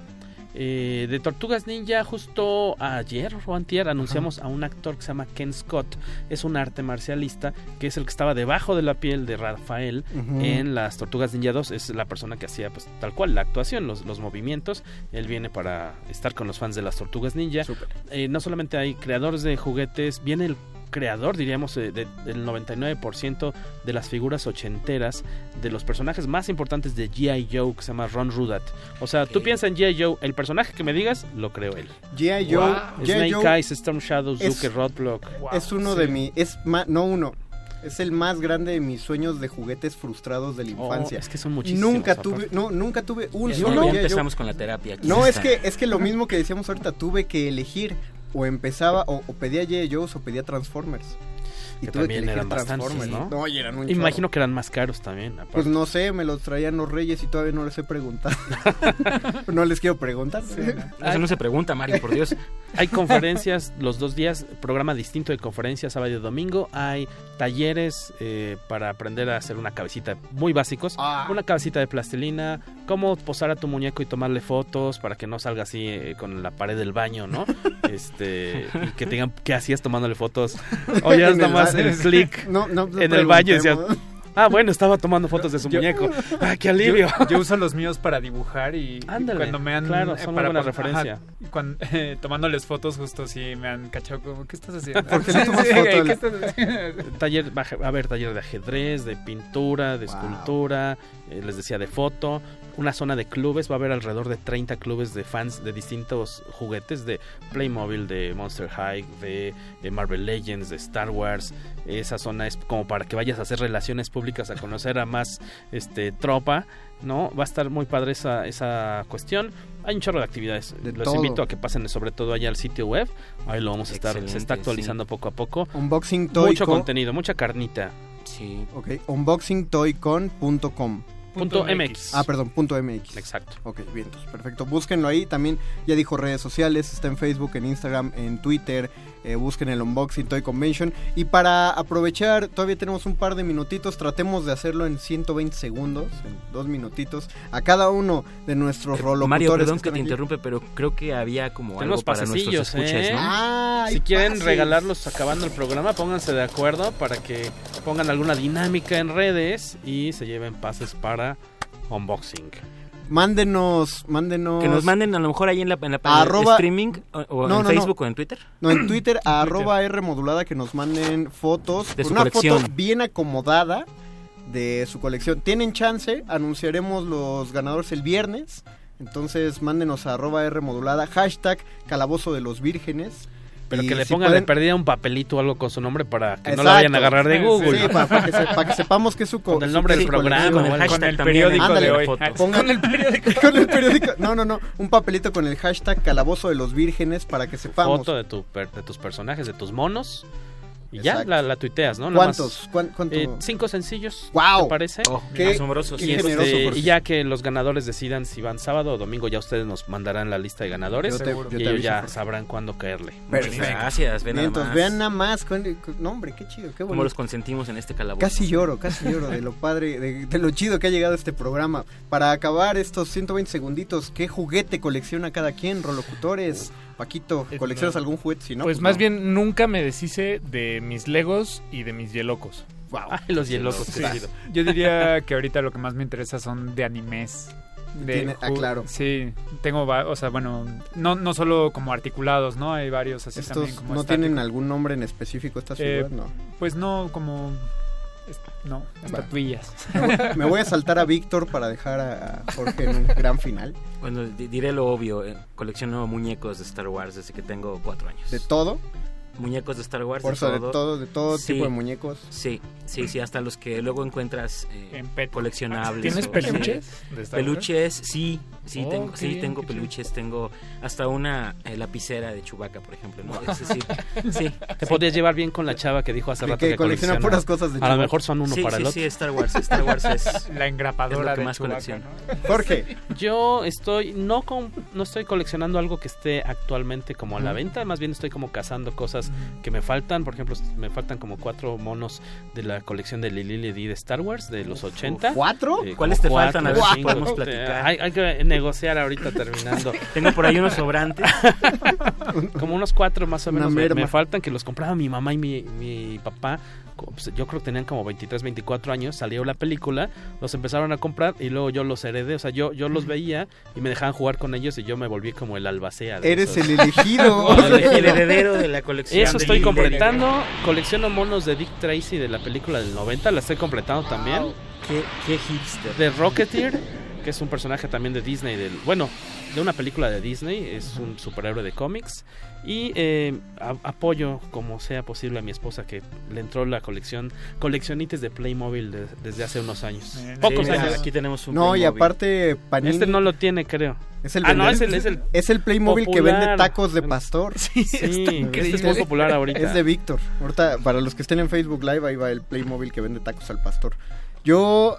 Eh, de Tortugas Ninja, justo ayer o antier anunciamos a un actor que se llama Ken Scott. Es un arte marcialista que es el que estaba debajo de la piel de Rafael en las Tortugas Ninja 2. Es la persona que hacía pues tal cual la actuación, los, los movimientos. Él viene para estar con los fans de las Tortugas Ninja. Eh, no solamente hay creadores de juguetes, viene el creador, diríamos, de- del 99% de las figuras ochenteras de los personajes más importantes de G.I. Joe, que se llama Ron Rudat. O sea, tú piensas en G.I. Joe, el personaje que me digas, lo creo él. G.I. Joe. Snake Eyes, Storm Shadow, es- Zucker, Roadblock. es uno de mi, es ma- no uno, es el más grande de mis sueños de juguetes frustrados de la Oh, infancia. es que son muchísimos, Nunca aparte. tuve, no, nunca tuve un solo empezamos con la terapia. aquí. No, es que es que lo mismo que decíamos ahorita, tuve que elegir o empezaba o, pedía G.I. Joe o pedía Transformers. Y Que tuve que también eran bastantes, Transformers, ¿no? y eran un Imagino que eran más caros también. aparte. Pues no sé, me los traían los reyes y todavía no les he preguntado. no les quiero preguntar. Eso no se pregunta, Mario, por Dios. Hay conferencias los dos días, programa distinto de conferencias sábado y domingo. Hay talleres eh, para aprender a hacer una cabecita muy básicos. Ah. Una cabecita de plastilina, cómo posar a tu muñeco y tomarle fotos para que no salga así eh, con la pared del baño, ¿no? este y que tengan qué hacías tomándole fotos. O ya es nada más baño. el No, no, no en el baño y ah, bueno, estaba tomando fotos de su Yo- muñeco. Ah, qué alivio. Yo, yo uso los míos para dibujar y, cuando me han claro, eh, son para una buena referencia. ajá, cuando- eh, tomándoles fotos justo sí me han cachado como ¿qué estás haciendo? ¿Por qué Sí, tomas sí, foto ¿qué al- estás haciendo? taller a haber taller de ajedrez, de pintura, de Wow. escultura, eh, les decía de foto, una zona de clubes, va a haber alrededor de 30 clubes de fans de distintos juguetes de Playmobil, de Monster High, de, de Marvel Legends, de Star Wars. Esa zona es como para que vayas a hacer relaciones públicas, a conocer a más este tropa, ¿no? Va a estar muy padre esa, esa cuestión. Hay un chorro de actividades. De Los todo. invito a que pasen sobre todo allá al sitio web. Ahí lo vamos a estar, se está actualizando poco a poco. Unboxing Toy Mucho Con- contenido, mucha carnita. Sí. Ok, unboxingtoycon.com. Punto MX. Ah, perdón, punto MX. Exacto. Ok, bien, entonces, perfecto. Búsquenlo ahí. También ya dijo redes sociales, está en Facebook, en Instagram, en Twitter. Eh, busquen el Unboxing Toy Convention. Y para aprovechar, todavía tenemos un par de minutitos. Tratemos de hacerlo en 120 segundos, en dos minutitos, a cada uno de nuestros rolocutores. Mario, perdón que te aquí. interrumpe, pero creo que había como Tenemos algo para nuestros escuchas, ¿eh? ¿no? Ah, si quieren pases. regalarlos acabando el programa, pónganse de acuerdo para que pongan alguna dinámica en redes y se lleven pases para unboxing. Mándenos, mándenos. Que nos manden a lo mejor ahí en la, en la página de streaming o, o No, en no, Facebook no. o en Twitter. No, en Twitter, a arroba R modulada, que nos manden fotos. De su una colección. foto bien acomodada de su colección. Tienen chance, anunciaremos los ganadores el viernes. Entonces, mándenos a arroba R modulada, hashtag calabozo de los vírgenes. Pero Y que le si pongan pueden- de perdida un papelito o algo con su nombre para que no Exacto. lo vayan a agarrar de Google. Sí, para, que, se- para que sepamos que es su co- Con el nombre del programa. Con el Con el periódico Ándale, de la hoy. foto. Pongan- con el periódico. No, no, no. Un papelito con el hashtag calabozo de los vírgenes para que sepamos. Foto de, tu, de tus personajes, de tus monos. Y ya la, la tuiteas, ¿no? ¿Cuántos? más, ¿Cuán- cuánto? eh, cinco sencillos. ¡Guau! ¿Te parece? Oh, Qué- asombrosos. qué Y, este, y ya que los ganadores decidan si van sábado o domingo, ya ustedes nos mandarán la lista de ganadores Yo te- yo y te ellos aviso, ya sabrán cuándo caerle. Perfecto. Gracias, ven nada más. vean nada más. no, hombre, qué chido, qué Cómo bonito. los consentimos en este calabozo. Casi lloro, casi lloro de lo padre, de, de lo chido que ha llegado este programa. Para acabar estos 120 segunditos, ¿qué juguete colecciona cada quien, rolocutores? Paquito, ¿coleccionas algún juguete? Si no, pues más no. bien nunca me deshice de mis Legos y de mis Yelocos. Wow. Los hielocos, Sí. Yo diría que ahorita lo que más me interesa son de animes. De Tiene- ah, claro. Sí, tengo, o sea, bueno, no, no solo como articulados, ¿no? Hay varios así también ¿Estos como no estáticos. tienen algún nombre en específico estas Eh, figuras? No. Pues no, como... No, estatuillas. Me voy a saltar a Víctor para dejar a Jorge en un gran final. Bueno, di- diré lo obvio. eh, colecciono muñecos de Star Wars desde que tengo cuatro años. ¿De todo? Muñecos de Star Wars. Por eso, de todo, de todo Sí. tipo de muñecos. Sí, sí, sí, hasta los que luego encuentras eh, En coleccionables. ¿Tienes o- peluches sí. de Star Wars? Peluches, sí, sí, Oh, tengo, sí, bien, tengo peluches, tengo hasta una eh, lapicera de Chewbacca, por ejemplo, ¿no? Es decir, sí. Te podías llevar bien con la chava que dijo hace rato que que, colecciona colecciona. puras cosas de A lo mejor son uno sí, para sí, el sí, otro. Star Wars, Star Wars es... La engrapadora Es lo que de más colecciono. ¿no? Jorge, Yo estoy no con, no estoy coleccionando algo que esté actualmente como a la venta, más bien estoy como cazando cosas que me faltan, por ejemplo, me faltan como cuatro monos de la colección de Lily Ledy de Star Wars de los 80. ¿cuatro? Eh, ¿Cuáles te faltan? A ver si podemos Eh, platicar. Hay, hay que negociar ahorita terminando. Tengo por ahí unos sobrantes. como unos cuatro más o menos me, me faltan que los compraba mi mamá y mi, mi papá. Pues, Yo creo que tenían como 23, 24 años, salió la película, los empezaron a comprar y luego yo los heredé, o sea, yo, yo los veía y me dejaban jugar con ellos y yo me volví como el albacea. de eres esos. el elegido. el, el heredero de la colección. Eso estoy completando. Colecciono monos de Dick Tracy de la película del 90. La estoy completando también. Qué, qué hipster. De Rocketeer, que es un personaje también de Disney. Del, bueno, de una película de Disney. Es un superhéroe de cómics. Y eh, a- apoyo como sea posible a mi esposa que le entró la colección coleccionites de Playmobil de- desde hace unos años. Pocos Sí, años. Aquí tenemos un No, y aparte Panini Este no lo tiene, creo. es el Ah, no, es el- es el es el Playmobil que vende tacos de pastor. Sí, este es increíble. muy popular ahorita. Es de Víctor. Ahorita, para los que estén en Facebook Live, ahí va el Playmobil que vende tacos al pastor. Yo,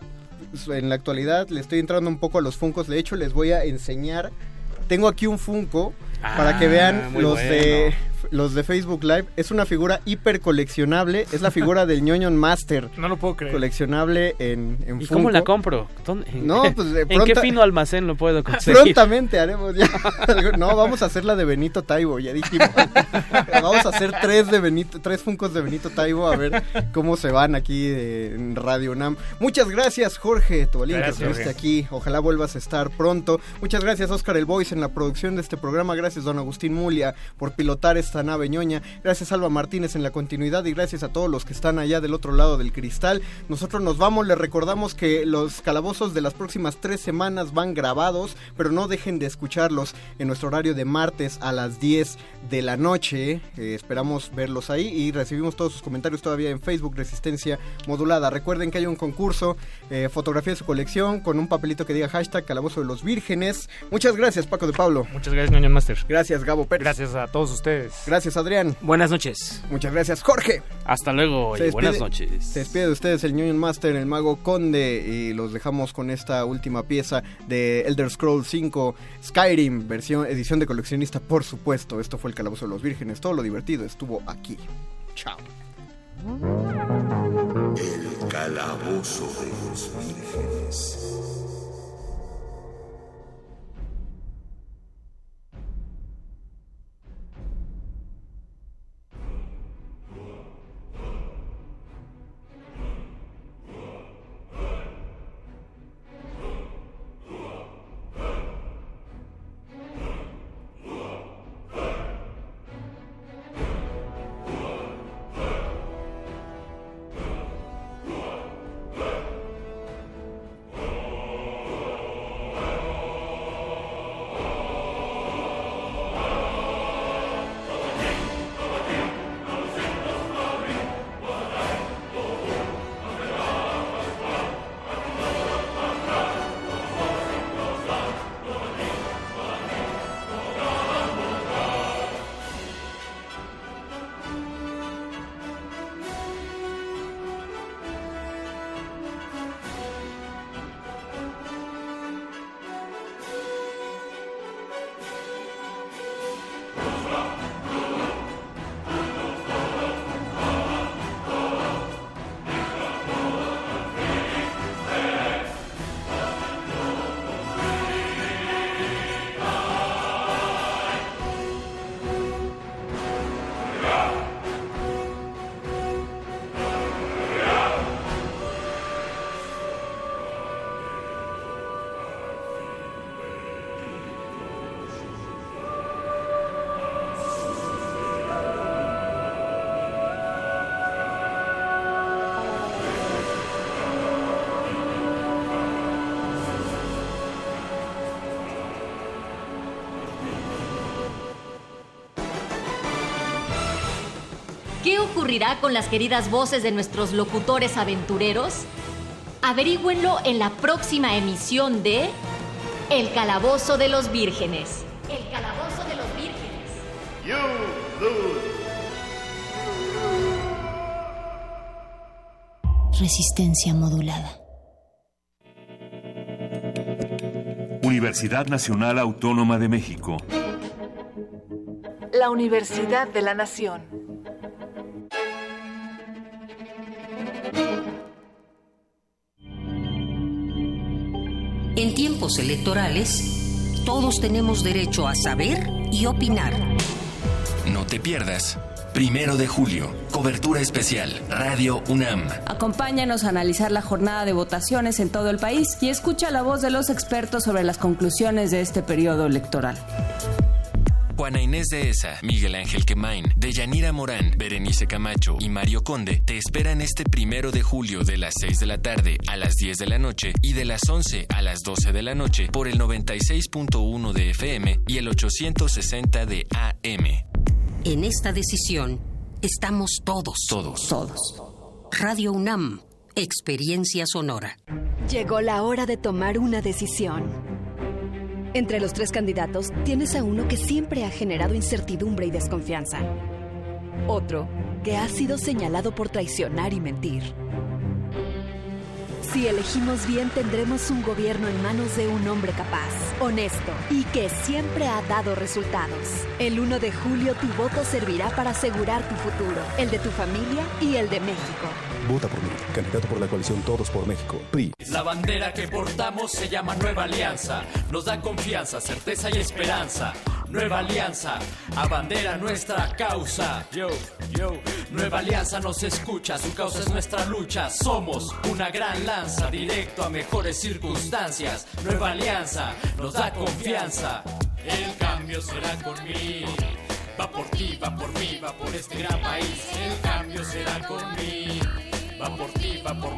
en la actualidad, le estoy entrando un poco a los Funcos. De hecho, les voy a enseñar. Tengo aquí un Funko para que Ah, vean los bueno. de los de Facebook Live. Es una figura hiper coleccionable. Es la figura del ñoño Master. No lo puedo creer. Coleccionable en, en ¿Y Funko. cómo la compro? ¿Dónde- en- No, pues, de ¿En qué pronto- fino almacén lo puedo conseguir? Prontamente haremos ya. No, vamos a hacer la de Benito Taibo, ya dijimos. vamos a hacer tres de Benito, tres funcos de Benito Taibo a ver cómo se van aquí eh, en Radio Nam. Muchas gracias, Jorge Tobalín, que Gracias, estuviste aquí. Ojalá vuelvas a estar pronto. Muchas gracias, Oscar El Voice, en la producción de este programa. Gracias, don Agustín Mulia, por pilotar esta nave ñoña. Gracias, Alba Martínez, en la continuidad. Y gracias a todos los que están allá del otro lado del cristal. Nosotros nos vamos, les recordamos que los calabozos de las próximas tres semanas van grabados, pero no dejen de escucharlos en nuestro horario de martes a las 10 de la noche. Eh, esperamos verlos ahí y recibimos todos sus comentarios todavía en Facebook Resistencia Modulada. Recuerden que hay un concurso, eh, fotografía de su colección con un papelito que diga hashtag Calabozo de los Vírgenes. Muchas gracias Paco de Pablo. Muchas gracias, Ñoño Master. Gracias Gabo Pérez. Gracias a todos ustedes. Gracias Adrián. Buenas noches. Muchas gracias Jorge. Hasta luego Se y buenas noches. Se despide de ustedes el Union Master, el Mago Conde, y los dejamos con esta última pieza de Elder Scrolls 5 Skyrim, versión edición de coleccionista, por supuesto. Esto fue el Calabozo de los Vírgenes. Todo lo divertido estuvo aquí. Chao. El calabozo de los vírgenes. Ocurrirá con las queridas voces de nuestros locutores aventureros? Averígüenlo en la próxima emisión de El Calabozo de los Vírgenes. El Calabozo de los Vírgenes. You lose. Resistencia modulada. Universidad Nacional Autónoma de México. La Universidad de la Nación. Electorales, todos tenemos derecho a saber y opinar. No te pierdas. Primero de julio, cobertura especial, Radio UNAM. Acompáñanos a analizar la jornada de votaciones en todo el país y escucha la voz de los expertos sobre las conclusiones de este periodo electoral. Juana Inés de Esa, Miguel Ángel Quemain, Deyanira Morán, Berenice Camacho y Mario Conde te esperan este primero de julio de las 6 de la tarde a las 10 de la noche y de las 11 a las 12 de la noche por el 96.1 de FM y el 860 de AM. En esta decisión estamos todos. Todos. Todos. Radio UNAM, experiencia sonora. Llegó la hora de tomar una decisión. Entre los tres candidatos tienes a uno que siempre ha generado incertidumbre y desconfianza. Otro que ha sido señalado por traicionar y mentir. Si elegimos bien tendremos un gobierno en manos de un hombre capaz, honesto y que siempre ha dado resultados. El 1 de julio tu voto servirá para asegurar tu futuro, el de tu familia y el de México. Vota por mí, candidato por la coalición Todos por México, PRI. La bandera que portamos se llama Nueva Alianza. Nos da confianza, certeza y esperanza. Nueva Alianza, abandera nuestra causa. Yo, yo, Nueva Alianza nos escucha, su causa es nuestra lucha. Somos una gran lanza, directo a mejores circunstancias. Nueva Alianza nos da confianza. El cambio será conmigo. Va por ti, va por mí, va por este gran país. El cambio será conmigo. Va por ti, va por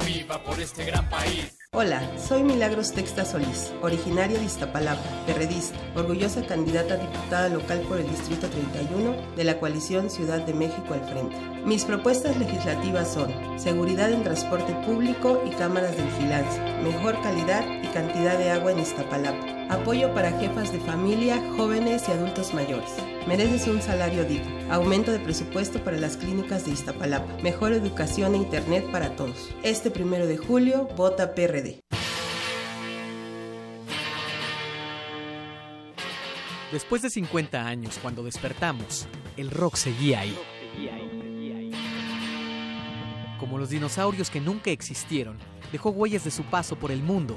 por este gran país. Hola, soy Milagros Texta Solís, originaria de Iztapalapa, perredista, orgullosa candidata a diputada local por el Distrito 31 de la coalición Ciudad de México al frente. Mis propuestas legislativas son seguridad en transporte público y cámaras de vigilancia, mejor calidad y cantidad de agua en Iztapalapa, apoyo para jefas de familia, jóvenes y adultos mayores. Mereces un salario digno, aumento de presupuesto para las clínicas de Iztapalapa, mejor educación e internet para todos. Este primero de julio, vota PRD. Después de 50 años, cuando despertamos, el rock seguía ahí. Como los dinosaurios que nunca existieron, dejó huellas de su paso por el mundo.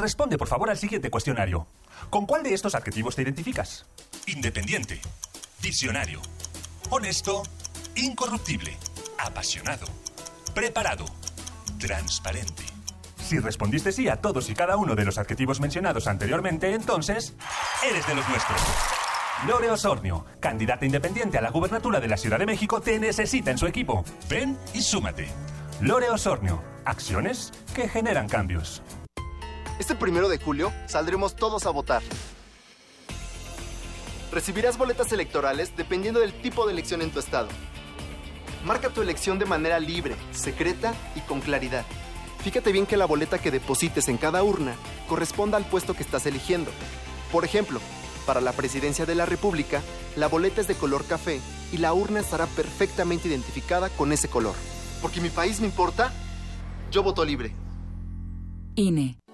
Responde por favor al siguiente cuestionario. ¿Con cuál de estos adjetivos te identificas? Independiente. Visionario. Honesto. Incorruptible. Apasionado. Preparado. Transparente. Si respondiste sí a todos y cada uno de los adjetivos mencionados anteriormente, entonces eres de los nuestros. Lore Osornio, candidata independiente a la gubernatura de la Ciudad de México, te necesita en su equipo. Ven y súmate. Lore Osornio, acciones que generan cambios. Este primero de julio saldremos todos a votar. Recibirás boletas electorales dependiendo del tipo de elección en tu estado. Marca tu elección de manera libre, secreta y con claridad. Fíjate bien que la boleta que deposites en cada urna corresponda al puesto que estás eligiendo. Por ejemplo, para la presidencia de la República, la boleta es de color café y la urna estará perfectamente identificada con ese color. Porque mi país me importa, yo voto libre. INE.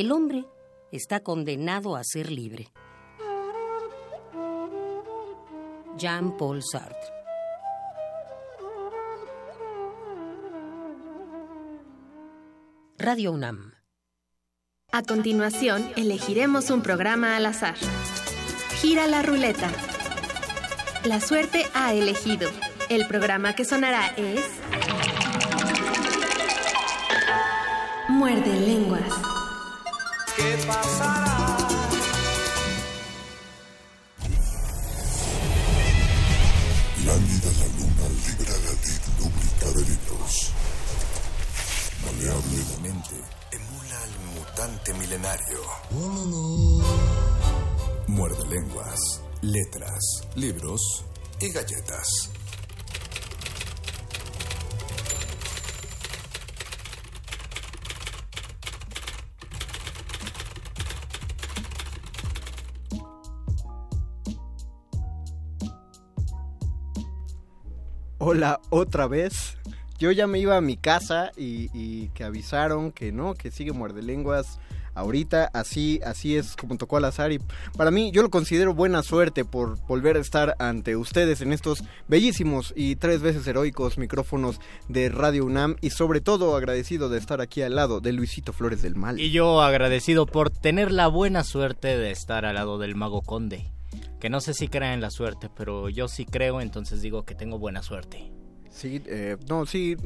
El hombre está condenado a ser libre. Jean-Paul Sartre. Radio UNAM. A continuación, elegiremos un programa al azar. Gira la ruleta. La suerte ha elegido. El programa que sonará es... Muerde lenguas. ¿Qué pasará? Lánguida la luna libra la vid lúbrica de libros. Maleable la mente emula al mutante milenario. Muerde lenguas, letras, libros y galletas. Hola, otra vez. Yo ya me iba a mi casa y, que avisaron que no, que sigue muerde lenguas ahorita. Así, así es como tocó al azar. Y para mí, yo lo considero buena suerte por volver a estar ante ustedes en estos bellísimos y tres veces heroicos micrófonos de Radio UNAM. Y sobre todo agradecido de estar aquí al lado de Luisito Flores del Mal. Y yo agradecido por tener la buena suerte de estar al lado del Mago Conde. Que no sé si creen en la suerte, pero yo sí creo, entonces digo que tengo buena suerte. Sí, eh, no, sí,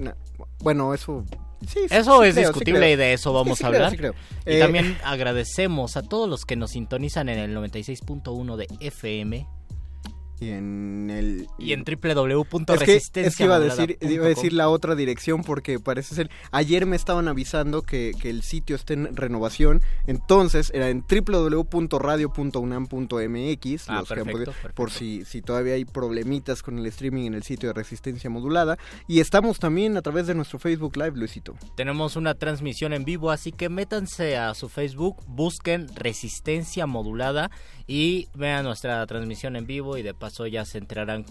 bueno, eso... Sí, sí, Eso sí es creo, discutible y de eso vamos a hablar. creo. Y Eh, también agradecemos a todos los que nos sintonizan en el 96.1 de FM Y en el... y en Es que, es que iba a decir, iba a decir la otra dirección porque parece ser... Ayer me estaban avisando que, que el sitio está en renovación, entonces era en www.radio.unam.mx, Ah, por si, si todavía hay problemitas con el streaming en el sitio de Resistencia Modulada. Y estamos también a través de nuestro Facebook Live, Luisito. Tenemos una transmisión en vivo, así que métanse a su Facebook, busquen Resistencia Modulada y vean nuestra transmisión en vivo y de paso ya se enterarán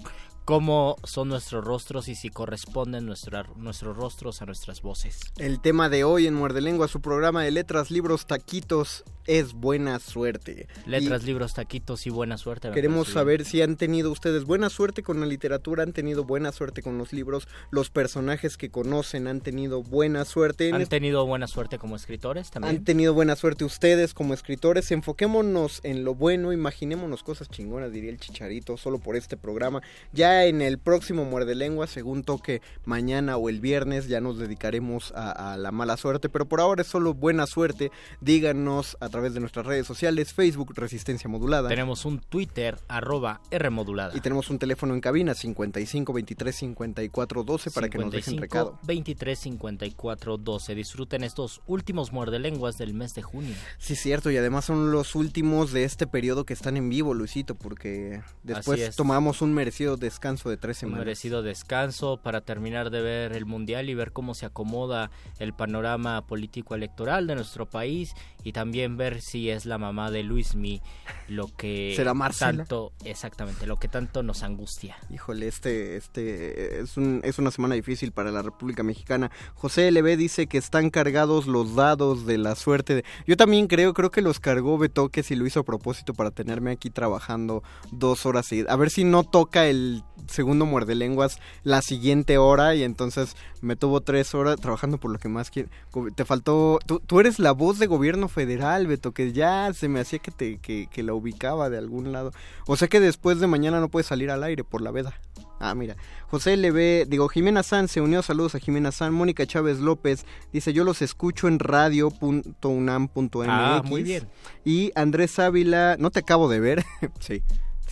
cómo son nuestros rostros y si corresponden nuestra- nuestros rostros a nuestras voces. El tema de hoy en Muerde Lengua, su programa de letras, libros, taquitos, es buena suerte. Letras, Y- libros, taquitos y buena suerte. Queremos parece saber si han tenido ustedes buena suerte con la literatura, han tenido buena suerte con los libros, los personajes que conocen han tenido buena suerte. ¿Han tenido buena suerte como escritores también? han tenido buena suerte ustedes como escritores. Enfoquémonos en lo bueno, imaginémonos cosas chingonas, diría el chicharito, solo por este programa. Ya en el próximo Muerde Lengua, según toque mañana o el viernes, ya nos dedicaremos a, a la mala suerte. Pero por ahora es solo buena suerte. Díganos a través de nuestras redes sociales, Facebook Resistencia Modulada. Tenemos un Twitter, arroba Rmodulada. Y tenemos un teléfono en cabina 55 23 54 12 para que nos dejen 55 recado. 23 54 12. Disfruten estos últimos muerde lenguas del mes de junio. Sí, cierto, y además son los últimos de este periodo que están en vivo, Luisito, porque después tomamos un merecido descanso de tres Un semanas. merecido descanso para terminar de ver el mundial y ver cómo se acomoda el panorama político electoral de nuestro país y también ver si es la mamá de Luismi lo que ¿Será tanto exactamente lo que tanto nos angustia. Híjole, este, este es, un, es una semana difícil para la República Mexicana. José LB dice que están cargados los dados de la suerte. de- Yo también creo, creo que los cargó Betoques y lo hizo a propósito para tenerme aquí trabajando dos horas seguidas. A ver si no toca el segundo muerde lenguas la siguiente hora y entonces me tuvo tres horas trabajando por lo que más quiere. Te faltó, tú, tú eres la voz de gobierno federal, Beto, que ya se me hacía que, te, que, que la ubicaba de algún lado. O sea que después de mañana no puedes salir al aire por la veda. Ah, mira. José LB, digo, Jimena San se unió. Saludos a Jimena San. Mónica Chávez López dice: Yo los escucho en radio.unam.mx. Ah, muy bien. Y Andrés Ávila, no te acabo de ver. sí,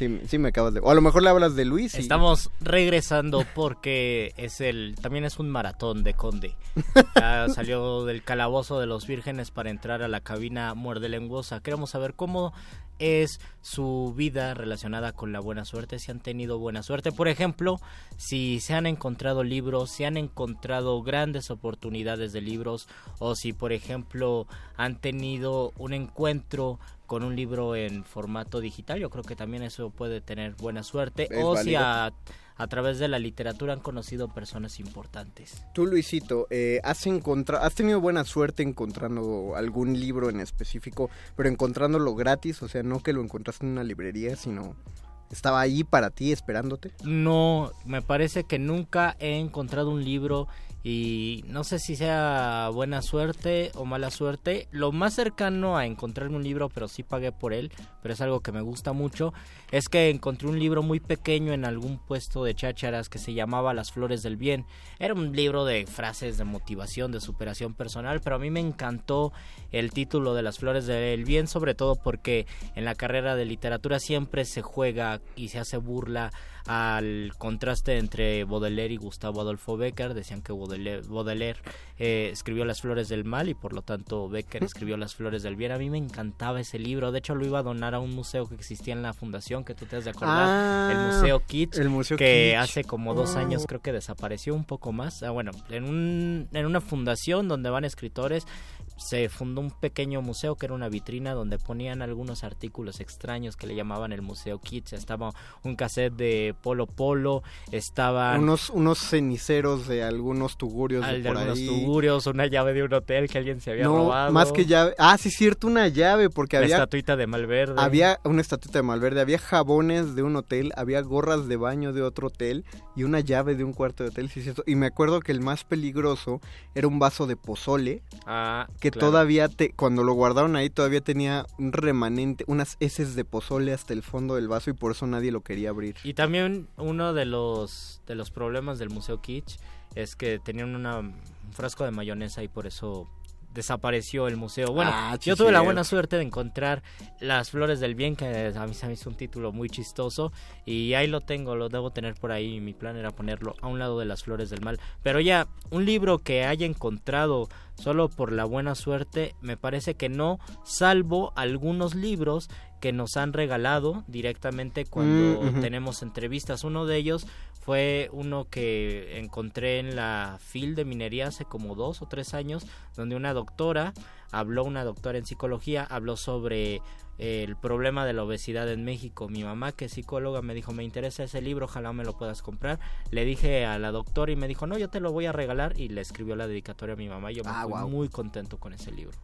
sí, sí me acabas de O a lo mejor le hablas de Luis. y- Estamos regresando porque es el también es un maratón de Conde. Ya salió del calabozo de los vírgenes para entrar a la cabina muerde lenguosa. Queremos saber cómo es su vida relacionada con la buena suerte, si han tenido buena suerte. Por ejemplo, si se han encontrado libros, si han encontrado grandes oportunidades de libros o si, por ejemplo, han tenido un encuentro con un libro en formato digital, yo creo que también eso puede tener buena suerte. o si a, a, través de la literatura han conocido personas importantes. Tú, Luisito, eh, ¿has, ¿has tenido buena suerte encontrando algún libro en específico, pero encontrándolo gratis? O sea, no que lo encontraste en una librería, sino estaba ahí para ti esperándote. No, me parece que nunca he encontrado un libro y no sé si sea buena suerte o mala suerte. Lo más cercano a encontrarme un libro, pero sí pagué por él, pero es algo que me gusta mucho, es que encontré un libro muy pequeño en algún puesto de chácharas que se llamaba Las Flores del Bien. Era un libro de frases de motivación, de superación personal, pero a mí me encantó el título de Las Flores del Bien, sobre todo porque en la carrera de literatura siempre se juega y se hace burla al contraste entre Baudelaire y Gustavo Adolfo Becker. Decían que Baudelaire, eh, escribió Las Flores del Mal y por lo tanto Becker escribió Las Flores del Bien. A mí me encantaba ese libro. De hecho, lo iba a donar a un museo que existía en la fundación, que tú te has de acordar, el Ah, Museo Kitsch, el Museo que Kitsch. hace como dos Oh. años creo que desapareció un poco más. Ah, bueno, en, un, en una fundación donde van escritores se fundó un pequeño museo que era una vitrina donde ponían algunos artículos extraños que le llamaban el Museo Kids. Estaba un cassette de Polo Polo, estaban Unos, unos ceniceros de algunos tugurios al de de por algunos ahí. tugurios, una llave de un hotel que alguien se había no, robado. más que llave. Ah, sí, cierto, una llave, porque había estatuita de Malverde. Había una estatuita de Malverde, había jabones de un hotel, había gorras de baño de otro hotel y una llave de un cuarto de hotel, sí, cierto. Y me acuerdo que el más peligroso era un vaso de pozole Ah, que claro. todavía te, cuando lo guardaron ahí todavía tenía un remanente, unas heces de pozole hasta el fondo del vaso y por eso nadie lo quería abrir. Y también uno de los de los problemas del Museo Kitsch es que tenían una, un frasco de mayonesa y por eso desapareció el museo. Bueno, Ah, yo tuve la buena suerte de encontrar Las Flores del Bien, que a mí se me hizo un título muy chistoso y ahí lo tengo, lo debo tener por ahí. Mi plan era ponerlo a un lado de Las Flores del Mal. Pero ya, un libro que haya encontrado solo por la buena suerte, me parece que no, salvo algunos libros que nos han regalado directamente cuando Mm, tenemos entrevistas. Uno de ellos fue uno que encontré en la FIL de minería hace como dos o tres años, donde una doctora habló, una doctora en psicología, habló sobre eh, el problema de la obesidad en México. Mi mamá, que es psicóloga, me dijo, me interesa ese libro, ojalá me lo puedas comprar. Le dije a la doctora y me dijo, no, yo te lo voy a regalar y le escribió la dedicatoria a mi mamá. Yo me Ah, fui muy contento con ese libro.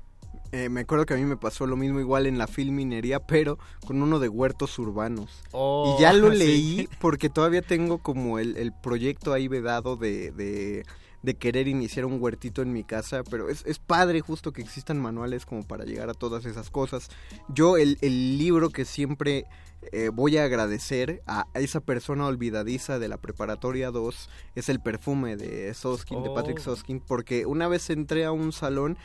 Eh, me acuerdo que a mí me pasó lo mismo igual en la filminería, pero con uno de huertos urbanos. Oh, y ya lo sí. leí porque todavía tengo como el, el proyecto ahí vedado de, de, de querer iniciar un huertito en mi casa, pero es, es padre justo que existan manuales como para llegar a todas esas cosas. Yo el, el libro que siempre eh, voy a agradecer a esa persona olvidadiza de la preparatoria 2 es el perfume de Soskin, de Patrick Oh. Soskin, porque una vez entré a un salón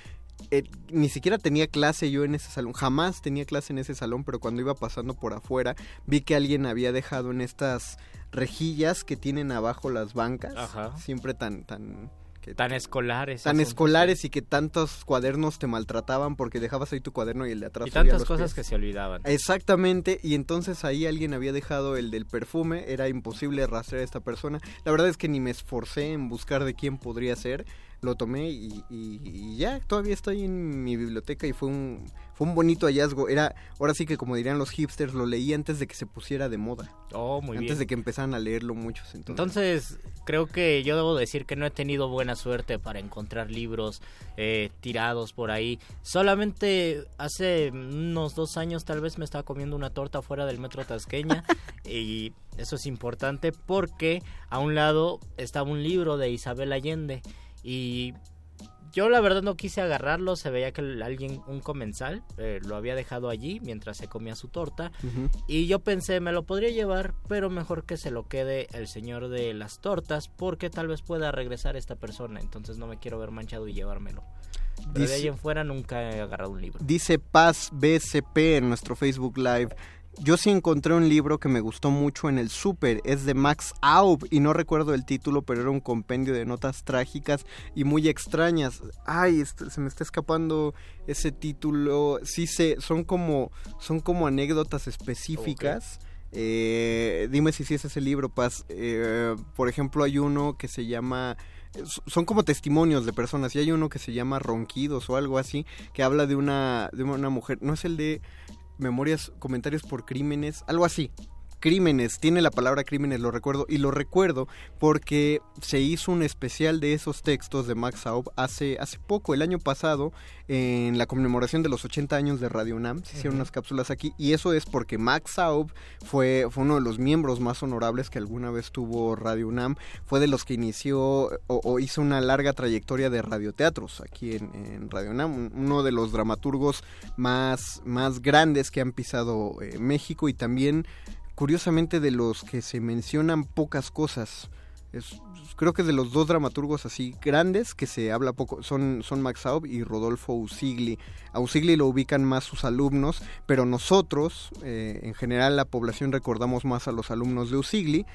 eh, ni siquiera tenía clase yo en ese salón, jamás tenía clase en ese salón, pero cuando iba pasando por afuera vi que alguien había dejado en estas rejillas que tienen abajo las bancas, Ajá. siempre tan tan que- Tan escolares. tan escolares y que tantos cuadernos te maltrataban porque dejabas ahí tu cuaderno y el de atrás Y tantas cosas pies. que se olvidaban. Exactamente, y entonces ahí alguien había dejado el del perfume, era imposible rastrear a esta persona. La verdad es que ni me esforcé en buscar de quién podría ser, lo tomé y, y- y ya, todavía ahí en mi biblioteca y fue un, fue un bonito hallazgo. Era, ahora sí que como dirían los hipsters, lo leí antes de que se pusiera de moda. Oh, muy antes bien. de que empezaran a leerlo muchos. Entonces, Entonces, creo que yo debo decir que no he tenido buena suerte para encontrar libros eh, tirados por ahí. Solamente hace unos dos años tal vez me estaba comiendo una torta fuera del metro Tasqueña y eso es importante porque a un lado estaba un libro de Isabel Allende y yo la verdad no quise agarrarlo, se veía que alguien, un comensal, eh, lo había dejado allí mientras se comía su torta. Y yo pensé, me lo podría llevar, pero mejor que se lo quede el señor de las tortas, porque tal vez pueda regresar esta persona. Entonces no me quiero ver manchado y llevármelo. Pero de Dice- ahí en fuera nunca he agarrado un libro. Dice Paz BCP en nuestro Facebook Live. Yo sí encontré un libro que me gustó mucho en el súper, es de Max Aub y no recuerdo el título, pero era un compendio de notas trágicas y muy extrañas. Ay, este, se me está escapando ese título. Sí sé, son como son como anécdotas específicas. Eh, dime si sí es ese libro, Paz. Eh, por ejemplo, hay uno que se llama son como testimonios de personas y hay uno que se llama Ronquidos o algo así que habla de una de una mujer no es el de memorias comentarios por crímenes algo así crímenes, tiene la palabra crímenes, lo recuerdo, y lo recuerdo porque se hizo un especial de esos textos de Max Aub hace, hace poco, el año pasado, en la conmemoración de los 80 años de Radio UNAM, se hicieron unas cápsulas aquí, y eso es porque Max Aub fue, fue uno de los miembros más honorables que alguna vez tuvo Radio UNAM, fue de los que inició o, hizo una larga trayectoria de radioteatros aquí en, Radio UNAM, uno de los dramaturgos más, más grandes que han pisado eh, México y también curiosamente de los que se mencionan pocas cosas. creo que de los dos dramaturgos así grandes que se habla poco son, son Max Aub y Rodolfo Usigli. A Usigli lo ubican más sus alumnos, pero nosotros, eh, en general la población recordamos más a los alumnos de Usigli,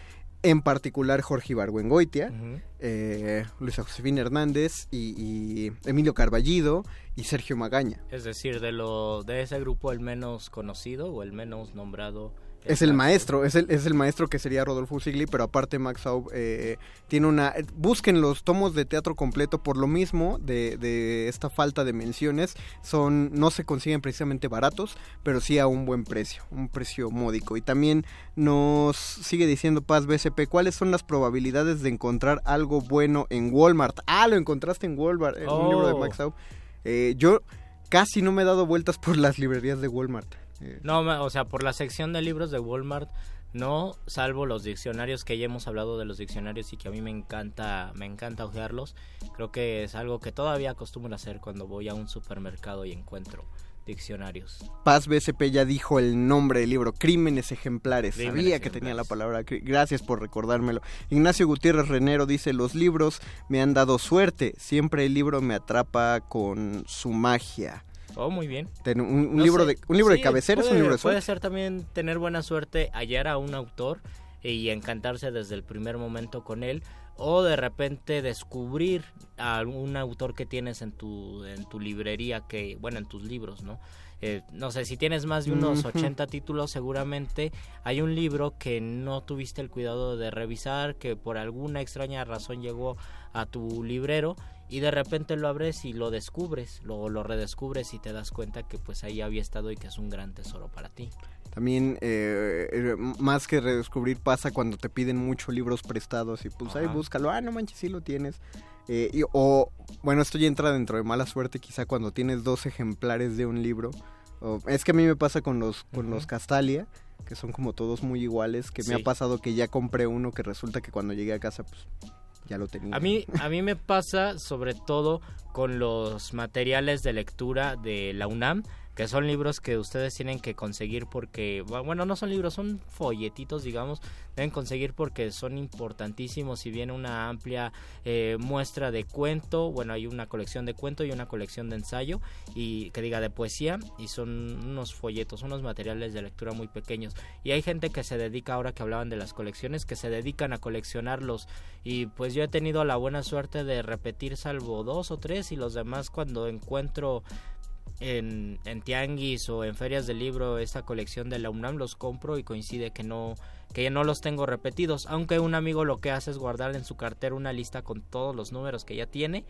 en particular Jorge Ibargüengoitia, eh, Luisa Josefina Hernández y, Emilio Carballido y Sergio Magaña. Es decir, de, lo, de ese grupo el menos conocido o el menos nombrado es el maestro, es el, es el maestro que sería Rodolfo Usigli, pero aparte Max Aub eh, tiene una... Busquen los tomos de teatro completo por lo mismo de, de, esta falta de menciones. Son, no se consiguen precisamente baratos, pero sí a un buen precio, un precio módico. Y también nos sigue diciendo Paz BSP, ¿cuáles son las probabilidades de encontrar algo bueno en Walmart? Ah, lo encontraste en Walmart, en un libro de Max Aub. Eh, yo casi no me he dado vueltas por las librerías de Walmart. No, o sea, por la sección de libros de Walmart, no, salvo los diccionarios que ya hemos hablado de los diccionarios y que a mí me encanta, me encanta ojearlos. Creo que es algo que todavía acostumbro hacer cuando voy a un supermercado y encuentro diccionarios. Paz BSP ya dijo el nombre del libro, Crímenes Ejemplares. Sabía que tenía la palabra. Gracias por recordármelo. Ignacio Gutiérrez Renero dice, los libros me han dado suerte. Siempre el libro me atrapa con su magia. Oh, muy bien. un, libro de un libro de cabecera es un libro de suerte. Puede ser también tener buena suerte, hallar a un autor y encantarse desde el primer momento con él o de repente descubrir a un autor que tienes en tu en tu librería que bueno en tus libros no eh, no sé si tienes más de unos 80 títulos seguramente hay un libro que no tuviste el cuidado de revisar que por alguna extraña razón llegó a tu librero y de repente lo abres y lo descubres, luego lo redescubres y te das cuenta que pues ahí había estado y que es un gran tesoro para ti. También eh, eh, más que redescubrir pasa cuando te piden muchos libros prestados y pues ahí búscalo, ah no manches sí lo tienes. Eh, o bueno esto ya entra dentro de mala suerte quizá cuando tienes dos ejemplares de un libro. es que a mí me pasa con los con los Castalia que son como todos muy iguales, que me ha pasado que ya compré uno que resulta que cuando llegué a casa pues A mí, a mí me pasa sobre todo con los materiales de lectura de la UNAM que son libros que ustedes tienen que conseguir porque, bueno, no son libros, son folletitos, digamos, deben conseguir porque son importantísimos. Si viene una amplia eh, muestra de cuento, bueno, hay una colección de cuento y una colección de ensayo y que diga de poesía y son unos folletos, unos materiales de lectura muy pequeños. Y hay gente que se dedica, ahora que hablaban de las colecciones, que se dedican a coleccionarlos y pues yo he tenido la buena suerte de repetir salvo dos o tres y los demás cuando encuentro en, en tianguis o en ferias de libro esta colección de la UNAM los compro y coincide que no que no los tengo repetidos. Aunque un amigo lo que hace es guardar en su cartera una lista con todos los números que ya tiene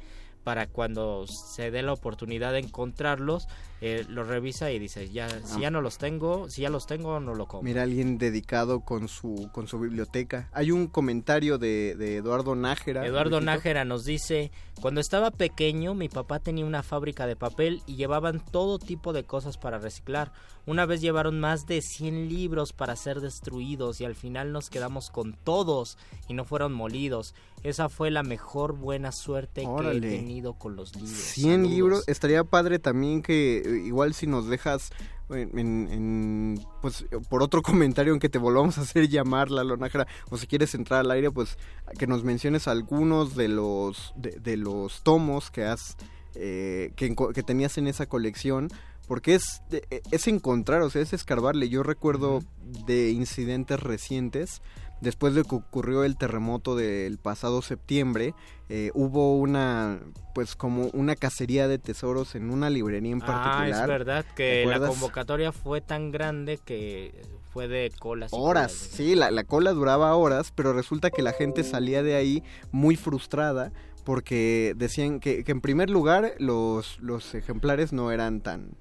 para cuando se dé la oportunidad de encontrarlos, eh, los revisa y dice, ya, si ya no los tengo, si ya los tengo, no lo compro. Mira, alguien dedicado con su, con su biblioteca. Hay un comentario de, de Eduardo Nájera. Eduardo Nájera nos dice, cuando estaba pequeño, mi papá tenía una fábrica de papel y llevaban todo tipo de cosas para reciclar. Una vez llevaron más de 100 libros para ser destruidos y al final nos quedamos con todos y no fueron molidos. Esa fue la mejor buena suerte que he tenido con los libros. 100 libros. Estaría padre también que eh, igual si nos dejas en, pues por otro comentario en que te volvamos a hacer llamar la lonajera o si quieres entrar al aire pues que nos menciones algunos de los de, los tomos que has eh, que, que tenías en esa colección porque es, es encontrar, o sea, es escarbarle. Yo recuerdo de incidentes recientes después de que ocurrió el terremoto del pasado septiembre, eh, hubo una, pues como una cacería de tesoros en una librería en particular. Ah, es verdad que la convocatoria fue tan grande que fue de colas. Horas, sí, la, la cola duraba horas, pero resulta que la gente salía de ahí muy frustrada porque decían que, que en primer lugar los, los ejemplares no eran tan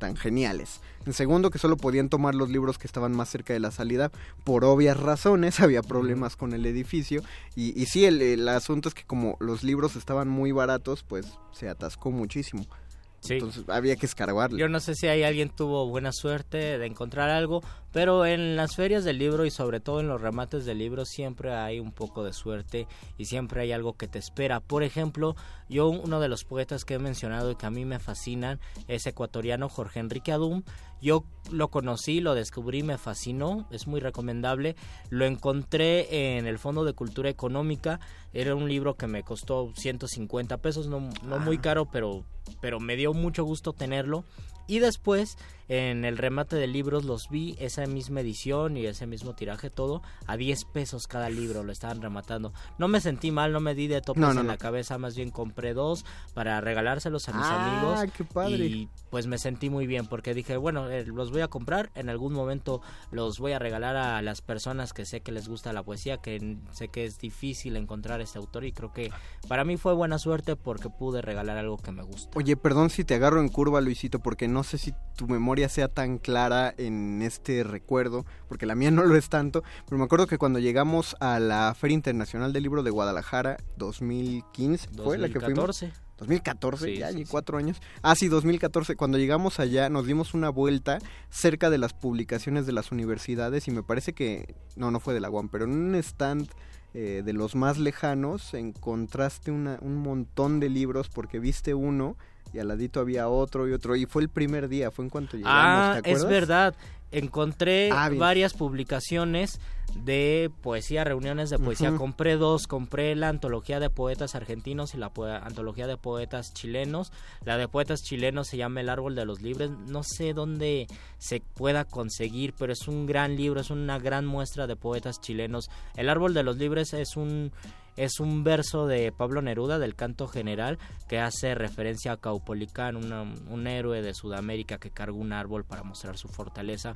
tan geniales. En segundo, que solo podían tomar los libros que estaban más cerca de la salida por obvias razones, había problemas con el edificio. Y, y sí, el, el asunto es que como los libros estaban muy baratos, pues se atascó muchísimo. Entonces había que escarbarle. Yo no sé si hay alguien tuvo buena suerte de encontrar algo, pero en las ferias del libro y sobre todo en los remates del libro siempre hay un poco de suerte y siempre hay algo que te espera. Por ejemplo, yo uno de los poetas que he mencionado y que a mí me fascinan es ecuatoriano Jorge Enrique Adum. Yo lo conocí, lo descubrí, me fascinó, es muy recomendable. Lo encontré en el Fondo de Cultura Económica. Era un libro que me costó 150 pesos, no, no muy Ah. caro, pero, pero me dio mucho gusto tenerlo. Y después, en el remate de libros, los vi, esa misma edición y ese mismo tiraje, todo, a 10 pesos cada libro, lo estaban rematando. No me sentí mal, no me di de topes No, no, en no. la cabeza, más bien compré dos para regalárselos a mis Ah, amigos. qué padre. Y pues me sentí muy bien porque dije, bueno, eh, los voy a comprar, en algún momento los voy a regalar a las personas que sé que les gusta la poesía, que sé que es difícil encontrar este autor y creo que para mí fue buena suerte porque pude regalar algo que me gusta. Oye, perdón si te agarro en curva, Luisito, porque no sé si tu memoria sea tan clara en este recuerdo, porque la mía no lo es tanto, pero me acuerdo que cuando llegamos a la Feria Internacional del Libro de Guadalajara 2015, fue la que fuimos. 2014. 2014, Sí, ya sí, cuatro años. Ah, sí, 2014. Cuando llegamos allá nos dimos una vuelta cerca de las publicaciones de las universidades y me parece que, no, no fue de la UAM, pero en un stand eh, de los más lejanos encontraste una, un montón de libros porque viste uno y al ladito había otro y otro y fue el primer día, fue en cuanto llegamos, Ah, ¿te es verdad. Encontré Ah, varias publicaciones de poesía, reuniones de poesía. Compré dos, compré la antología de poetas argentinos y la antología de poetas chilenos. La de poetas chilenos se llama El árbol de los libres. No sé dónde se pueda conseguir, pero es un gran libro, es una gran muestra de poetas chilenos. El árbol de los libres es un es un verso de Pablo Neruda del canto general que hace referencia a Caupolicán, una- un héroe de Sudamérica que carga un árbol para mostrar su fortaleza.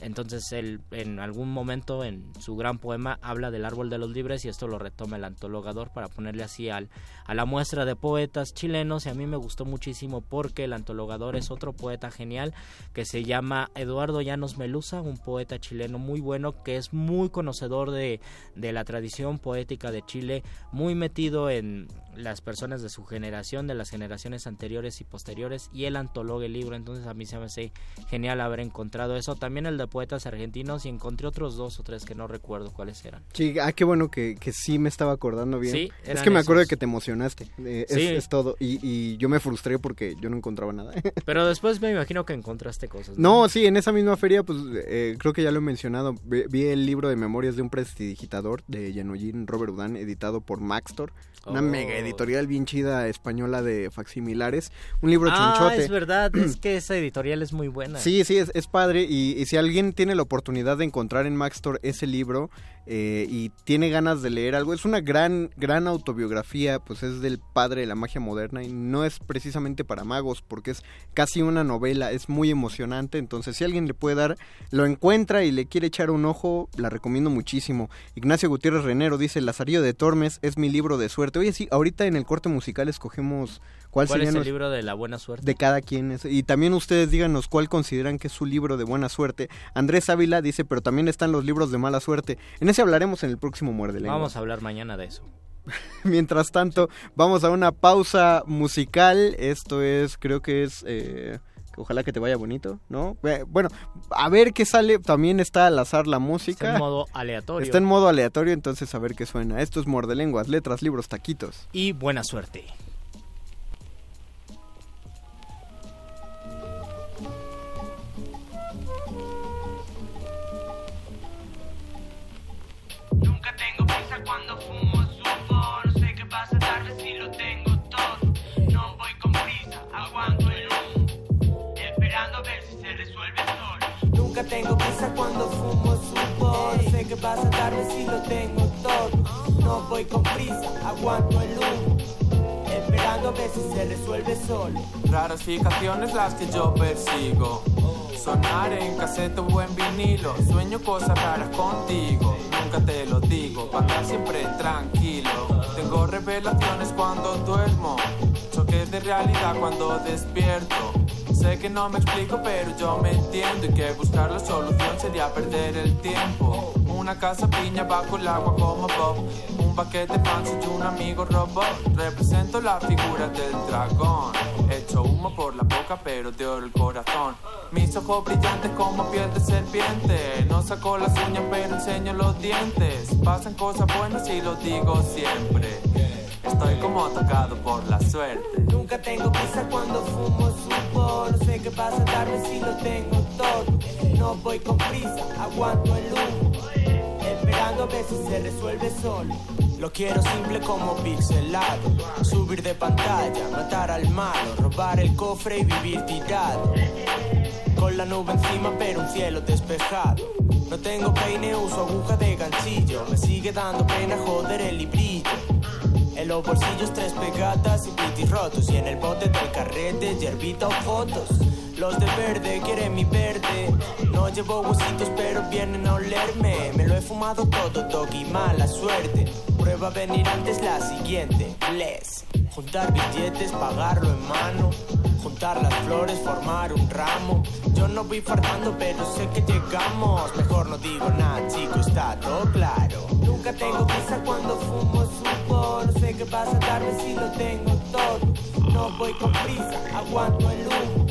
Entonces él en algún momento en su gran poema habla del árbol de los libres y esto lo retoma el antologador para ponerle así al, a la muestra de poetas chilenos y a mí me gustó muchísimo porque el antologador es otro poeta genial que se llama Eduardo Llanos Melusa, un poeta chileno muy bueno que es muy conocedor de, de la tradición poética de Chile, muy metido en las personas de su generación, de las generaciones anteriores y posteriores, y él antologa el libro, entonces a mí se me hace genial haber encontrado eso. También el de poetas argentinos y encontré otros dos o tres que no recuerdo cuáles eran. Sí, ah, qué bueno que, que sí me estaba acordando bien. Sí, es que me acuerdo de que te emocionaste. eh, es, Sí. es todo. Y, y yo me frustré porque yo no encontraba nada. Pero después me imagino que encontraste cosas. No, sí, en esa misma feria, pues eh, creo que ya lo he mencionado. Vi, vi el libro de memorias de un prestidigitador de Yanoyin Robert Udán, editado por Maxtor, una Oh. mega editorial bien chida española de facsimilares. Un libro ah, chonchote. es verdad, es que esa editorial es muy buena. Sí, sí, es, es padre. Y, y si alguien tiene la oportunidad de encontrar en Maxtor ese libro eh, y tiene ganas de leer algo, es una gran, gran autobiografía, pues es del padre de la magia moderna y no es precisamente para magos, porque es casi una novela, es muy emocionante. Entonces, si alguien le puede dar, lo encuentra y le quiere echar un ojo, la recomiendo muchísimo. Ignacio Gutiérrez Renero dice: Lazarillo de Tormes es mi libro de suerte. Oye, sí, ahorita en el corte musical escogemos cuál, ¿Cuál sería es el libro de la buena suerte? de cada quien. es- Y también ustedes díganos cuál consideran que es su libro de buena suerte. Andrés Ávila dice, pero también están los libros de mala suerte. En ese hablaremos en el próximo Muerde Lengua. Vamos a hablar mañana de eso. Mientras tanto, vamos a una pausa musical. Esto es, creo que es... eh, Ojalá que te vaya bonito, ¿no? Eh, Bueno, a ver qué sale. También está al azar la música. Está en modo aleatorio. Está en modo aleatorio, entonces a ver qué suena. Esto es Muerde Lenguas, letras, libros, taquitos. Y buena suerte. Nunca tengo tengo prisa cuando fumo su Sé que pasa tarde si lo tengo todo. No voy con prisa, aguanto el humo. Esperando a ver si se resuelve solo. Raras fijaciones las que yo persigo. Sonar en casete o en vinilo. Sueño cosas raras contigo. Nunca te lo digo, para estar siempre tranquilo. Tengo revelaciones cuando duermo. Choques de realidad cuando despierto Sé que no me explico, pero yo me entiendo. Y que buscar la solución sería perder el tiempo. Una casa piña bajo el agua como Bob. Un paquete panzo y un amigo robot. Represento la figura del dragón. Hecho humo por la boca, pero de oro el corazón. Mis ojos brillantes como piel de serpiente. No saco las uñas, pero enseño los dientes. Pasan cosas buenas y lo digo siempre. Estoy como tocado por la suerte. Nunca tengo prisa cuando fumo supo. No sé qué vas a darme si lo tengo todo. No voy con prisa, aguanto el humo. Esperando a ver si se resuelve solo. Lo quiero simple como pixelado. Subir de pantalla, matar al malo, robar el cofre y vivir tirado. Con la nube encima, pero un cielo despejado. No tengo peine, uso aguja de ganchillo. Me sigue dando pena joder el librillo. En los bolsillos tres pegatas y pitis rotos. Y en el bote del carrete, yerbita o fotos. Los de verde quieren mi verde. No llevo huesitos, pero vienen a olerme. Me lo he fumado todo, doggy, mala suerte. Prueba a venir antes la siguiente. Bless. Juntar billetes, pagarlo en mano. Juntar las flores, formar un ramo. Yo no voy fardando, pero sé que llegamos. Mejor no digo nada, chico, está todo claro. Nunca tengo prisa cuando fumo supo. No sé qué vas a darme si lo tengo todo. No voy con prisa, aguanto el humo.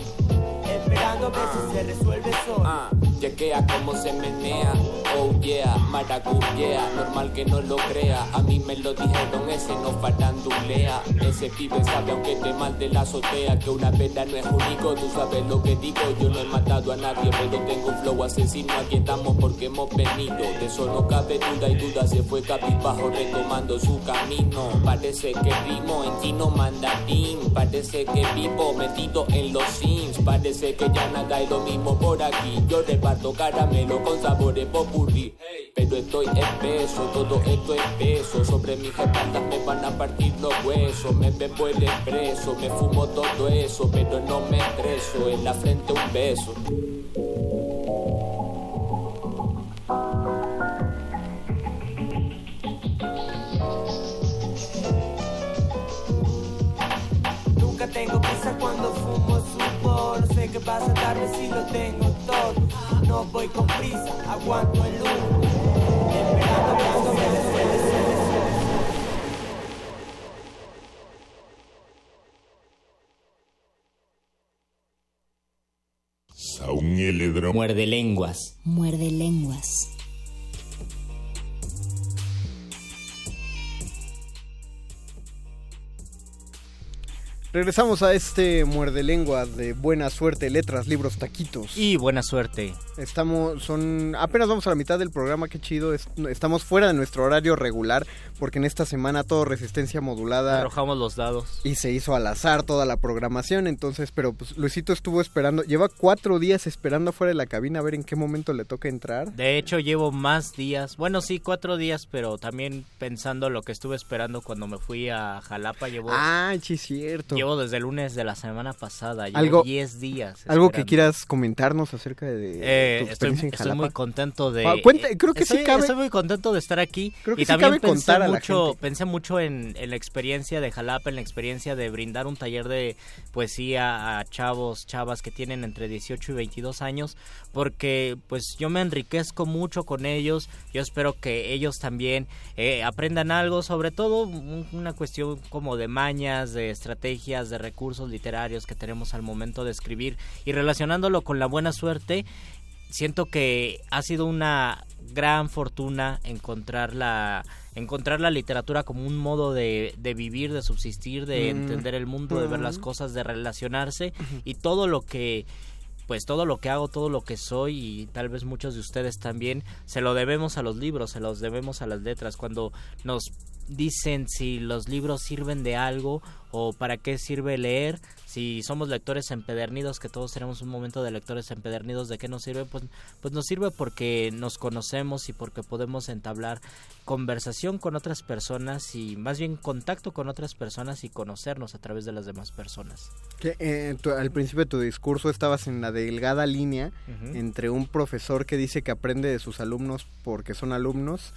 Esperando a si se resuelve solo. Chequea cómo se menea, oh yeah, maracuyea, normal que no lo crea, a mí me lo dijeron, ese no farandulea, ese pibe sabe aunque te mal de la azotea, que una pena no es único, tú sabes lo que digo, yo no he matado a nadie, pero tengo un flow asesino, aquí estamos porque hemos venido, de eso no cabe duda y duda, se fue capibajo retomando su camino, parece que rimo en chino mandarín, parece que vivo metido en los sims, parece que ya nada es lo mismo por aquí, yo reparto caramelo con sabores popurrí. Pero estoy espeso, todo esto es peso. Sobre mis espaldas me van a partir los huesos. Me bebo el expreso, me fumo todo eso. Pero no me estreso, en la frente un beso. Nunca tengo prisa cuando fumo supo. No sé qué vas a darme si lo tengo todo. No voy con prisa, aguanto el humo. Esperando solo. Muerde lenguas. Muerde lenguas. Regresamos a este muerde lenguas de buena suerte, letras, libros, taquitos. Y buena suerte. Estamos, son, apenas vamos a la mitad del programa, qué chido. es- estamos fuera de nuestro horario regular porque en esta semana todo resistencia modulada Arrojamos los dados. y se hizo al azar toda la programación. Entonces, pero pues Luisito estuvo esperando, lleva cuatro días esperando afuera de la cabina a ver en qué momento le toca entrar. De hecho, llevo más días. Bueno, sí, cuatro días, pero también pensando lo que estuve esperando cuando me fui a Jalapa. Llevo, Ah, sí, cierto. llevo desde el lunes de la semana pasada. Llevo Algo- 10 días. Algo que quieras comentarnos acerca de Eh, tu estoy, experiencia en estoy Jalapa. muy contento de. Ah, cuenta- creo que sí estoy, cabe- estoy muy contento de estar aquí. Creo que y sí también cabe contar a la mucho, gente. pensé mucho en, en la experiencia de Jalapa, en la experiencia de brindar un taller de poesía a chavos, chavas que tienen entre 18 y 22 años, porque pues yo me enriquezco mucho con ellos. Yo espero que ellos también eh, aprendan algo, sobre todo un- una cuestión como de mañas, de estrategias, de recursos literarios que tenemos al momento de escribir y relacionándolo con la buena suerte siento que ha sido una gran fortuna encontrar la encontrar la literatura como un modo de, de vivir, de subsistir, de Mm. entender el mundo, de ver las cosas, de relacionarse y todo lo que pues todo lo que hago, todo lo que soy y tal vez muchos de ustedes también se lo debemos a los libros, se los debemos a las letras. Cuando nos dicen si los libros sirven de algo o para qué sirve leer. Si somos lectores empedernidos, que todos tenemos un momento de lectores empedernidos, ¿de qué nos sirve? Pues, pues nos sirve porque nos conocemos y porque podemos entablar conversación con otras personas y más bien contacto con otras personas y conocernos a través de las demás personas. Que, eh, al principio de tu discurso estabas en la delgada línea entre un profesor que dice que aprende de sus alumnos porque son alumnos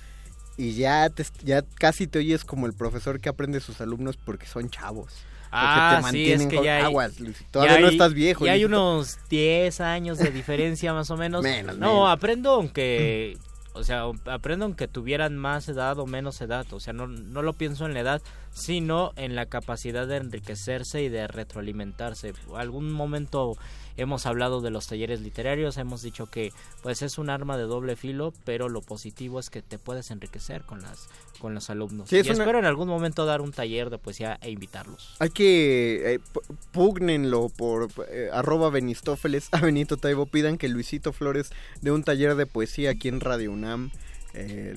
y ya, te- ya casi te oyes como el profesor que aprende de sus alumnos porque son chavos. Porque Ah, te sí, mantienen es que con ya hay, aguas, Todavía ya no hay- estás viejo. Ya hay unos 10 años de diferencia más o menos. Menos, no, menos. aprendo aunque, o sea, aprendo aunque tuvieran más edad o menos edad. O sea, no, no lo pienso en la edad, sino en la capacidad de enriquecerse y de retroalimentarse. Algún momento hemos hablado de los talleres literarios, hemos dicho que pues es un arma de doble filo, pero lo positivo es que te puedes enriquecer con las con los alumnos. Sí, es y una- espero en algún momento dar un taller de poesía e invitarlos. Hay que eh, p- púgnenlo por eh, arroba Benistófeles a Benito Taibo. Pidan que Luisito Flores dé un taller de poesía aquí en Radio UNAM. Eh,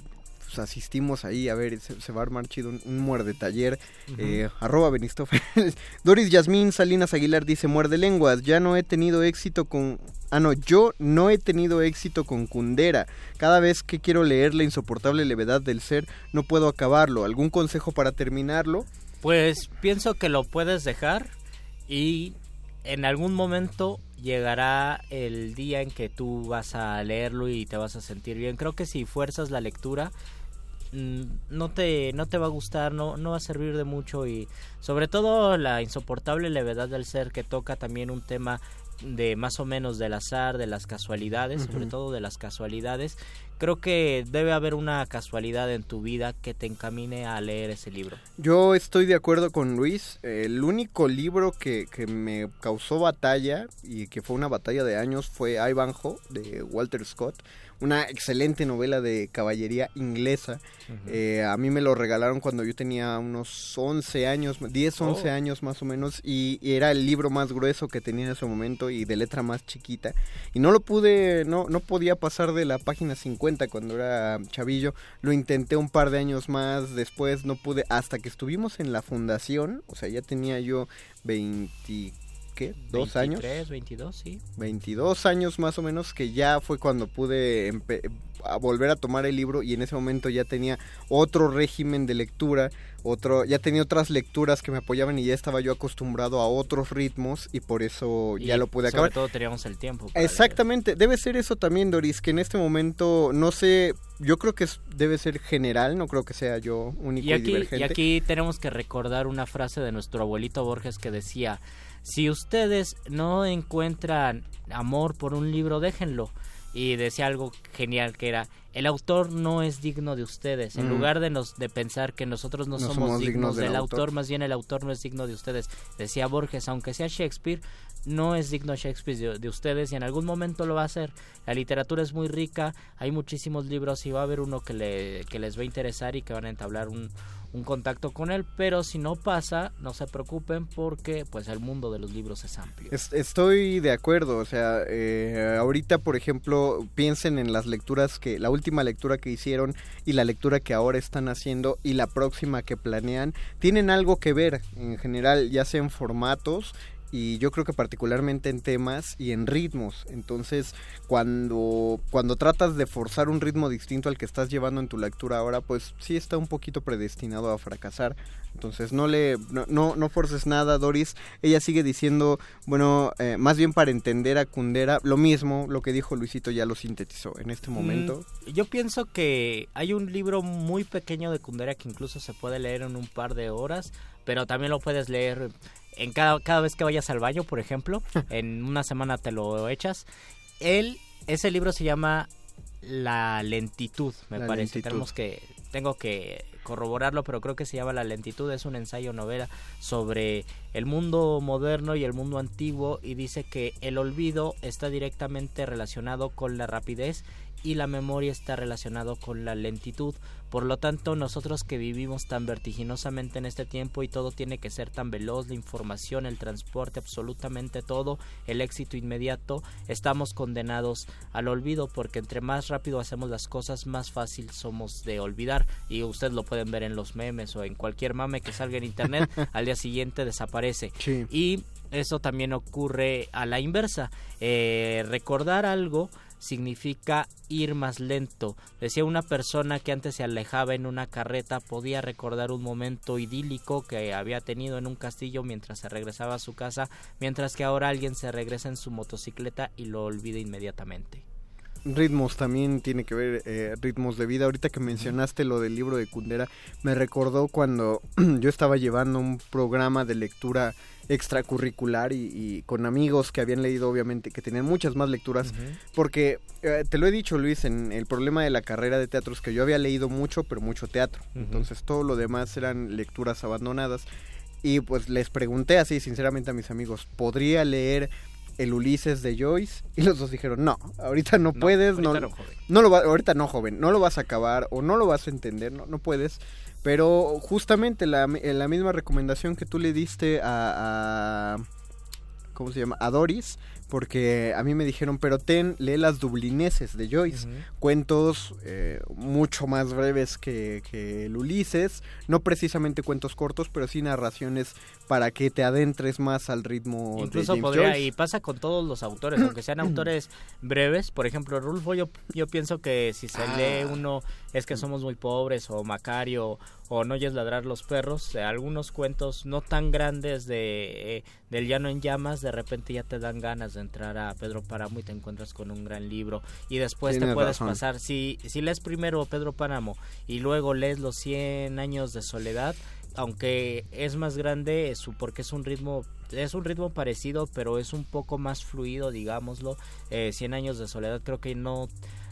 pues asistimos ahí, a ver, se, se va a armar chido un, un muerde taller. Ujú. Eh, arroba Benistófeles. Doris Yasmín Salinas Aguilar dice, muerde lenguas, ya no he tenido éxito con... Ah, no, yo no he tenido éxito con Kundera. Cada vez que quiero leer La insoportable levedad del ser, no puedo acabarlo. ¿Algún consejo para terminarlo? Pues pienso que lo puedes dejar y en algún momento llegará el día en que tú vas a leerlo y te vas a sentir bien. Creo que si fuerzas la lectura no te no te va a gustar, no no va a servir de mucho y sobre todo la insoportable levedad del ser que toca también un tema de más o menos del azar, de las casualidades, sobre todo de las casualidades. Creo que debe haber una casualidad en tu vida que te encamine a leer ese libro. Yo estoy de acuerdo con Luis. El único libro que, que me causó batalla y que fue una batalla de años fue Ivanhoe de Walter Scott. Una excelente novela de caballería inglesa. Eh, a mí me lo regalaron cuando yo tenía unos 11 años, 10, 11 Oh. años más o menos. Y, y era el libro más grueso que tenía en ese momento y de letra más chiquita. Y no lo pude, no, no podía pasar de la página 50 cuando era chavillo. Lo intenté un par de años más, después no pude, hasta que estuvimos en la fundación, o sea, ya tenía yo 20, ¿qué? ¿Dos años? 23, 22, sí. 22 años más o menos, que ya fue cuando pude a volver a tomar el libro y en ese momento ya tenía otro régimen de lectura, otro, ya tenía otras lecturas que me apoyaban y ya estaba yo acostumbrado a otros ritmos y por eso ya lo pude sobre acabar. todo teníamos el tiempo. Exactamente, debe ser eso también, Doris, que en este momento, no sé, yo creo que es- debe ser general, no creo que sea yo único y, Y aquí, divergente. y aquí tenemos que recordar una frase de nuestro abuelito Borges que decía, si ustedes no encuentran amor por un libro, déjenlo. Y decía algo genial que era, el autor no es digno de ustedes. En Mm. lugar de, nos, de pensar que nosotros no, No somos, somos dignos, dignos del del autor, autor. más bien el autor no es digno de ustedes. Decía Borges, aunque sea Shakespeare, no es digno Shakespeare de, de ustedes y en algún momento lo va a hacer. La literatura es muy rica, hay muchísimos libros y va a haber uno que, le, que les va a interesar y que van a entablar un, un contacto con él, pero si no pasa, no se preocupen porque pues el mundo de los libros es amplio. Es- estoy de acuerdo, o sea, eh, ahorita, por ejemplo, piensen en las lecturas que, la última lectura que hicieron y la lectura que ahora están haciendo y la próxima que planean, tienen algo que ver en general, ya sea en formatos y yo creo que particularmente en temas y en ritmos. Entonces, cuando, cuando tratas de forzar un ritmo distinto al que estás llevando en tu lectura ahora, pues sí está un poquito predestinado a fracasar. Entonces, no le no, no, no forces nada, Doris. Ella sigue diciendo, bueno, eh, más bien para entender a Kundera, lo mismo, lo que dijo Luisito ya lo sintetizó en este momento. Mm, yo pienso que hay un libro muy pequeño de Kundera que incluso se puede leer en un par de horas, pero también lo puedes leer en cada, cada vez que vayas al baño, por ejemplo. en una semana te lo echas. Él, ese libro se llama La lentitud, me La parece. lentitud. Tenemos que, tengo que corroborarlo, pero creo que se llama La lentitud. Es un ensayo novela sobre el mundo moderno y el mundo antiguo y dice que el olvido está directamente relacionado con la rapidez y la memoria está relacionado con la lentitud. Por lo tanto, nosotros que vivimos tan vertiginosamente en este tiempo y todo tiene que ser tan veloz, la información, el transporte, absolutamente todo, el éxito inmediato, estamos condenados al olvido porque entre más rápido hacemos las cosas, más fácil somos de olvidar. Y ustedes lo pueden ver en los memes o en cualquier mame que salga en internet, al día siguiente desaparece. Y eso también ocurre a la inversa. Eh, recordar algo significa ir más lento. Decía una persona que antes se alejaba en una carreta podía recordar un momento idílico que había tenido en un castillo mientras se regresaba a su casa, mientras que ahora alguien se regresa en su motocicleta y lo olvida inmediatamente ritmos también tiene que ver eh, ritmos de vida. Ahorita que mencionaste lo del libro de Kundera, me recordó cuando yo estaba llevando un programa de lectura extracurricular y, con amigos que habían leído obviamente que tenían muchas más lecturas porque eh, te lo he dicho Luis en el problema de la carrera de teatro es que yo había leído mucho pero mucho teatro. Entonces todo lo demás eran lecturas abandonadas. Y pues les pregunté así sinceramente a mis amigos podría leer el Ulises de Joyce y los dos dijeron no ahorita no, puedes no, no, lo va, ahorita no joven no lo vas a acabar o no lo vas a entender no no puedes pero justamente la, la misma recomendación que tú le diste a, a ¿cómo se llama? A Doris, porque a mí me dijeron, pero ten, lee las dublineses de Joyce, cuentos eh, mucho más breves que, que, el Ulises, no precisamente cuentos cortos, pero sí narraciones para que te adentres más al ritmo Incluso de James podría, Joyce. y pasa con todos los autores, aunque sean autores breves, por ejemplo, Rulfo, yo, yo pienso que si se Ah. lee uno es que somos muy pobres, o Macario, o No oyes ladrar los perros, eh, algunos cuentos no tan grandes de eh, del llano en llamas, de repente ya te dan ganas de entrar a Pedro Páramo y te encuentras con un gran libro y después te puedes razón. pasar si si lees primero Pedro Páramo y luego lees los 100 años de soledad, aunque es más grande es porque es un ritmo es un ritmo parecido pero es un poco más fluido digámoslo. Eh, 100 años de soledad creo que no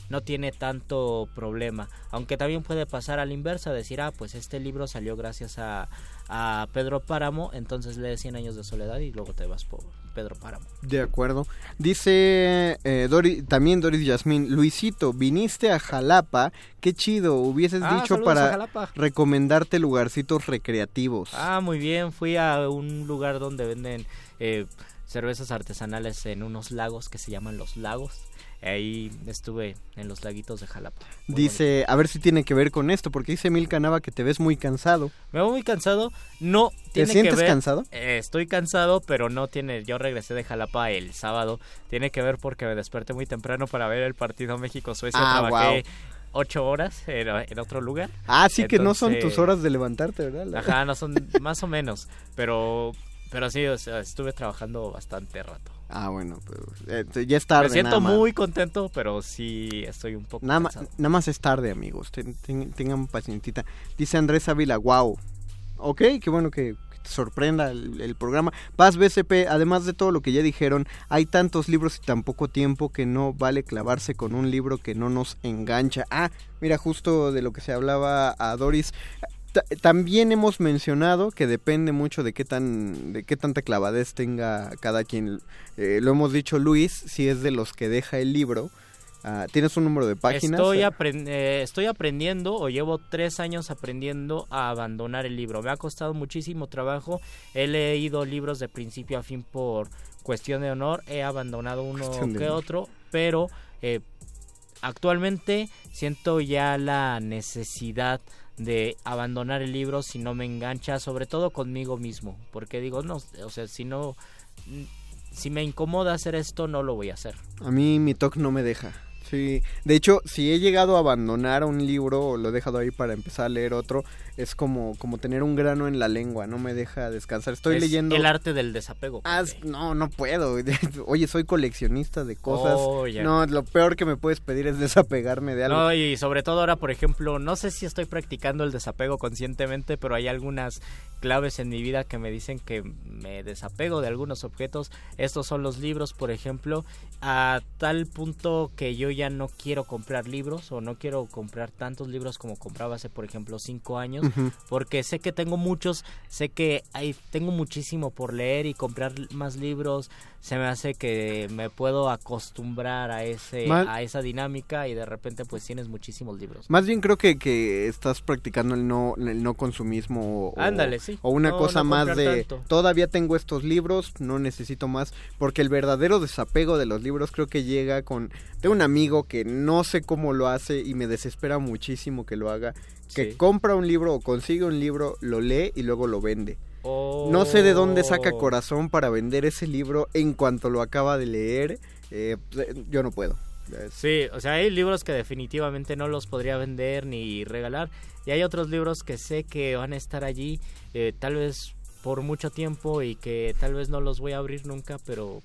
no tiene tanto problema. Aunque también puede pasar a la inversa decir ah pues este libro salió gracias a, a Pedro Páramo entonces lees 100 años de soledad y luego te vas por Pedro Páramo De acuerdo. Dice eh, Dori- también Doris Yasmín, Luisito, viniste a Jalapa, qué chido, hubieses Ah, dicho para recomendarte lugarcitos recreativos. Ah, muy bien. Fui a un lugar donde venden eh, cervezas artesanales en unos lagos que se llaman Los Lagos. Ahí estuve en los laguitos de Jalapa. Dice, a ver si tiene que ver con esto, porque dice Mil Canava que te ves muy cansado. Me veo muy cansado. No ¿Te sientes que ver- cansado? Eh, estoy cansado, pero no tiene. Yo regresé de Jalapa el sábado. Tiene que ver porque me desperté muy temprano para ver el partido México-Suecia. Ah, Trabajé ocho horas en, en otro lugar. Ah, sí que no son tus horas de levantarte, ¿verdad? Ajá, no son más o menos. Pero, pero sí, o sea, estuve trabajando bastante rato. Ah, bueno, pues, eh, ya es tarde. Me siento nada muy contento, pero sí estoy un poco Nada, cansado. nada más es tarde, amigos. Ten- ten- tengan pacientita. Dice Andrés Ávila, wow. Ok, qué bueno que que te sorprenda el, el programa. Paz BCP, además de todo lo que ya dijeron, hay tantos libros y tan poco tiempo que no vale clavarse con un libro que no nos engancha. Ah, mira, justo de lo que se hablaba a Doris. Ta- También hemos mencionado que depende mucho de qué tan de qué tanta clavadez tenga cada quien. Eh, lo hemos dicho Luis, si es de los que deja el libro. ah, ¿Tienes un número de páginas? Estoy, apren- eh, estoy aprendiendo o llevo tres años aprendiendo a abandonar el libro. Me ha costado muchísimo trabajo. He leído libros de principio a fin por cuestión de honor. He abandonado uno que otro, pero eh, actualmente siento ya la necesidad de abandonar el libro si no me engancha, sobre todo conmigo mismo, porque digo, no, o sea, si no, si me incomoda hacer esto, no lo voy a hacer. A mí mi TOC no me deja. Sí, de hecho, si he llegado a abandonar un libro o lo he dejado ahí para empezar a leer otro, es como, como tener un grano en la lengua, no me deja descansar. Estoy Es leyendo... el arte del desapego. Ah, no, no puedo. Oye, soy coleccionista de cosas. Oh. No, lo peor que me puedes pedir es desapegarme de algo. No, y sobre todo ahora, por ejemplo, no sé si estoy practicando el desapego conscientemente, pero hay algunas claves en mi vida que me dicen que me desapego de algunos objetos. Estos son los libros, por ejemplo, a tal punto que yo ya no quiero comprar libros o no quiero comprar tantos libros como compraba hace, por ejemplo, cinco años, Porque sé que tengo muchos, sé que hay, tengo muchísimo por leer y comprar más libros se me hace que me puedo acostumbrar a ese Mal- a esa dinámica y de repente pues tienes muchísimos libros. Más bien creo que, que estás practicando el no, el no consumismo o, Ándale, sí. o una No- cosa no más de tanto. todavía tengo estos libros, no necesito más, porque el verdadero desapego de los libros creo que llega con... Tengo un amigo que no sé cómo lo hace y me desespera muchísimo que lo haga, que Sí. compra un libro o consigue un libro, lo lee y luego lo vende. Oh. No sé de dónde saca corazón para vender ese libro en cuanto lo acaba de leer. eh, yo no puedo. Sí, o sea, hay libros que definitivamente no los podría vender ni regalar. Y hay otros libros que sé que van a estar allí, eh, tal vez por mucho tiempo y que tal vez no los voy a abrir nunca, pero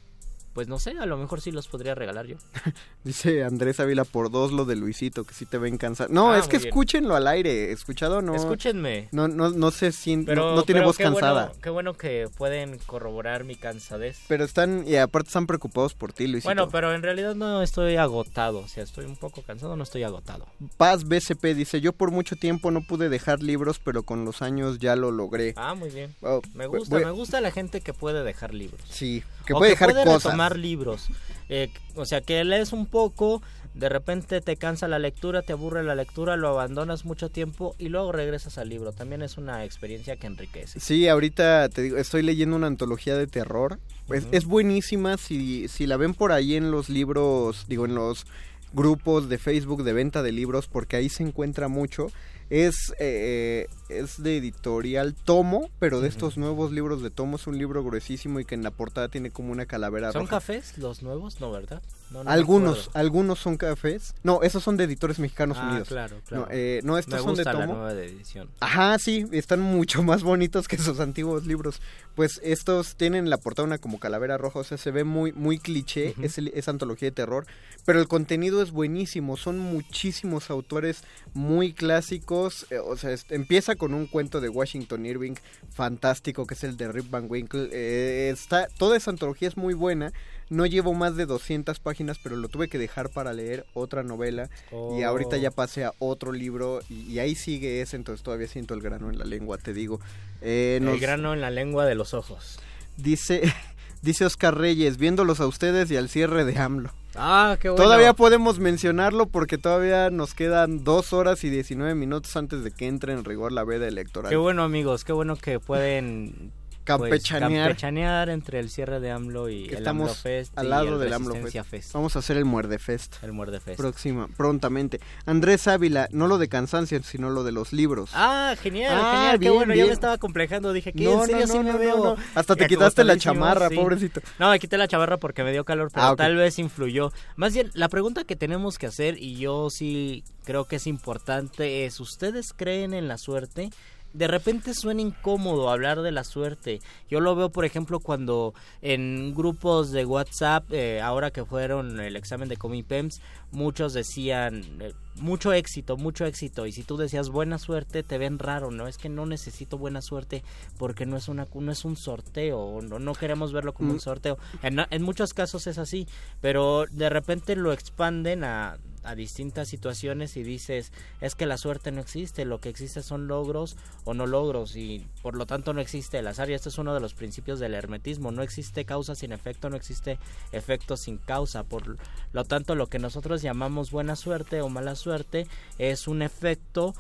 pues no sé, a lo mejor sí los podría regalar yo. Dice Andrés Ávila por dos lo de Luisito, que sí te ven cansado. No, Ah, es que bien. escúchenlo al aire, escuchado no. Escúchenme. No, no, no sé si Pero, no, no tiene pero voz qué cansada. Bueno, qué bueno que pueden corroborar mi cansadez. Pero están, y aparte están preocupados por ti, Luisito. Bueno, pero en realidad no estoy agotado, o sea, estoy un poco cansado, no estoy agotado. Paz BCP dice, yo por mucho tiempo no pude dejar libros, pero con los años ya lo logré. Ah, muy bien. Oh, Me gusta, voy- me gusta la gente que puede dejar libros. Sí, que O puede dejar puede cosas. retomar libros. Eh, o sea, que lees un poco, de repente te cansa la lectura, te aburre la lectura, lo abandonas mucho tiempo y luego regresas al libro. También es una experiencia que enriquece. Sí, ahorita te digo, estoy leyendo una antología de terror. Es, Ujú. es buenísima si, si la ven por ahí en los libros, digo, en los grupos de Facebook de venta de libros, porque ahí se encuentra mucho. Es, eh, es de editorial Tomo, pero de estos nuevos libros de Tomo es un libro gruesísimo y que en la portada tiene como una calavera ¿Son roja. cafés los nuevos? No, ¿verdad? No, no me algunos, algunos son cafés. No, esos son de editores mexicanos Ah, unidos. claro, claro. No, eh, no, estos Me son de gusta la Tomo. nueva de edición. Ajá, sí, están mucho más bonitos que sus antiguos libros. Pues estos tienen la portada una como calavera roja, o sea, se ve muy muy cliché, Ujú. es, es antología de terror, pero el contenido es buenísimo, son muchísimos autores muy clásicos, eh, o sea, es- empieza con un cuento de Washington Irving fantástico que es el de Rip Van Winkle, eh, está toda esa antología es muy buena. No llevo más de 200 páginas, pero lo tuve que dejar para leer otra novela y ahorita Oh. ya pasé a otro libro y, y ahí sigue ese, entonces todavía siento el grano en la lengua, te digo. Eh, nos El grano en la lengua de los ojos. Dice, dice Oscar Reyes, viéndolos a ustedes y al cierre de AMLO. Ah, qué bueno. Todavía podemos mencionarlo porque todavía nos quedan dos horas y 19 minutos antes de que entre en rigor la veda electoral. Qué bueno, amigos, qué bueno que pueden pues, Campechanear. campechanear entre el cierre de AMLO y el estamos AMLO Fest al y lado el del AMLO Fest. Fest. Vamos a hacer el Muerde Fest. El Muerde Fest. Próxima, prontamente. Andrés Ávila, no lo de cansancio, sino lo de los libros. Ah, genial, Ah, genial, qué bueno, ya bien. me estaba complejando, dije que No, en serio no, sí no, me veo. Hasta te quitaste la chamarra, sí. pobrecito. No, me quité la chamarra porque me dio calor, pero Ah, tal vez influyó. Más bien, la pregunta que tenemos que hacer, y yo sí creo que es importante, es, ¿ustedes creen en la suerte? De repente suena incómodo hablar de la suerte. Yo lo veo, por ejemplo, cuando en grupos de WhatsApp, eh, ahora que fueron el examen de Comipems, muchos decían eh, mucho éxito, mucho éxito. Y si tú decías buena suerte, te ven raro, ¿no? Es que no necesito buena suerte porque no es una no es un sorteo, o no, no queremos verlo como Mm. un sorteo. En, en muchos casos es así, pero de repente lo expanden a, a distintas situaciones y dices, es que la suerte no existe, lo que existe son logros o no logros y por lo tanto no existe el azar y este es uno de los principios del hermetismo, no existe causa sin efecto, no existe efecto sin causa, por lo tanto lo que nosotros llamamos buena suerte o mala suerte es un efecto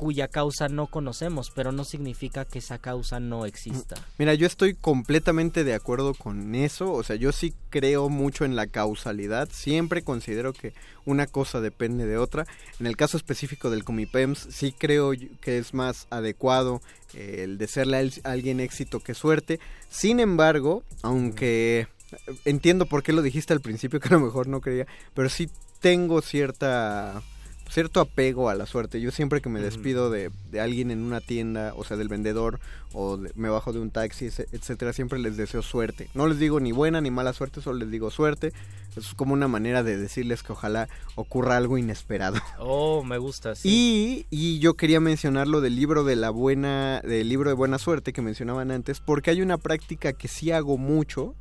cuya causa no conocemos, pero no significa que esa causa no exista. Mira, yo estoy completamente de acuerdo con eso, o sea, yo sí creo mucho en la causalidad, siempre considero que una cosa depende de otra. En el caso específico del Comipems, sí creo que es más adecuado eh, el de serle a alguien éxito que suerte. Sin embargo, aunque entiendo por qué lo dijiste al principio, que a lo mejor no creía, pero sí tengo cierta cierto apego a la suerte. Yo siempre que me despido de, de alguien en una tienda, o sea, del vendedor, o de- me bajo de un taxi, etcétera, siempre les deseo suerte. No les digo ni buena ni mala suerte, solo les digo suerte. Es como una manera de decirles que ojalá ocurra algo inesperado. Oh, me gusta, sí. Y, y yo quería mencionar lo del libro de la buena, del libro de buena suerte que mencionaban antes, porque hay una práctica que sí hago mucho,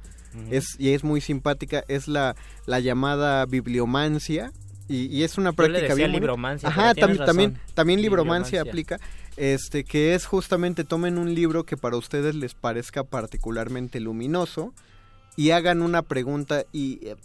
es y es muy simpática, es la, la llamada bibliomancia y, y es una Yo le práctica decía bien libromancia, Ajá, también también libromancia Bibliomancia. aplica este que es justamente tomen un libro que para ustedes les parezca particularmente luminoso y hagan una pregunta y eh,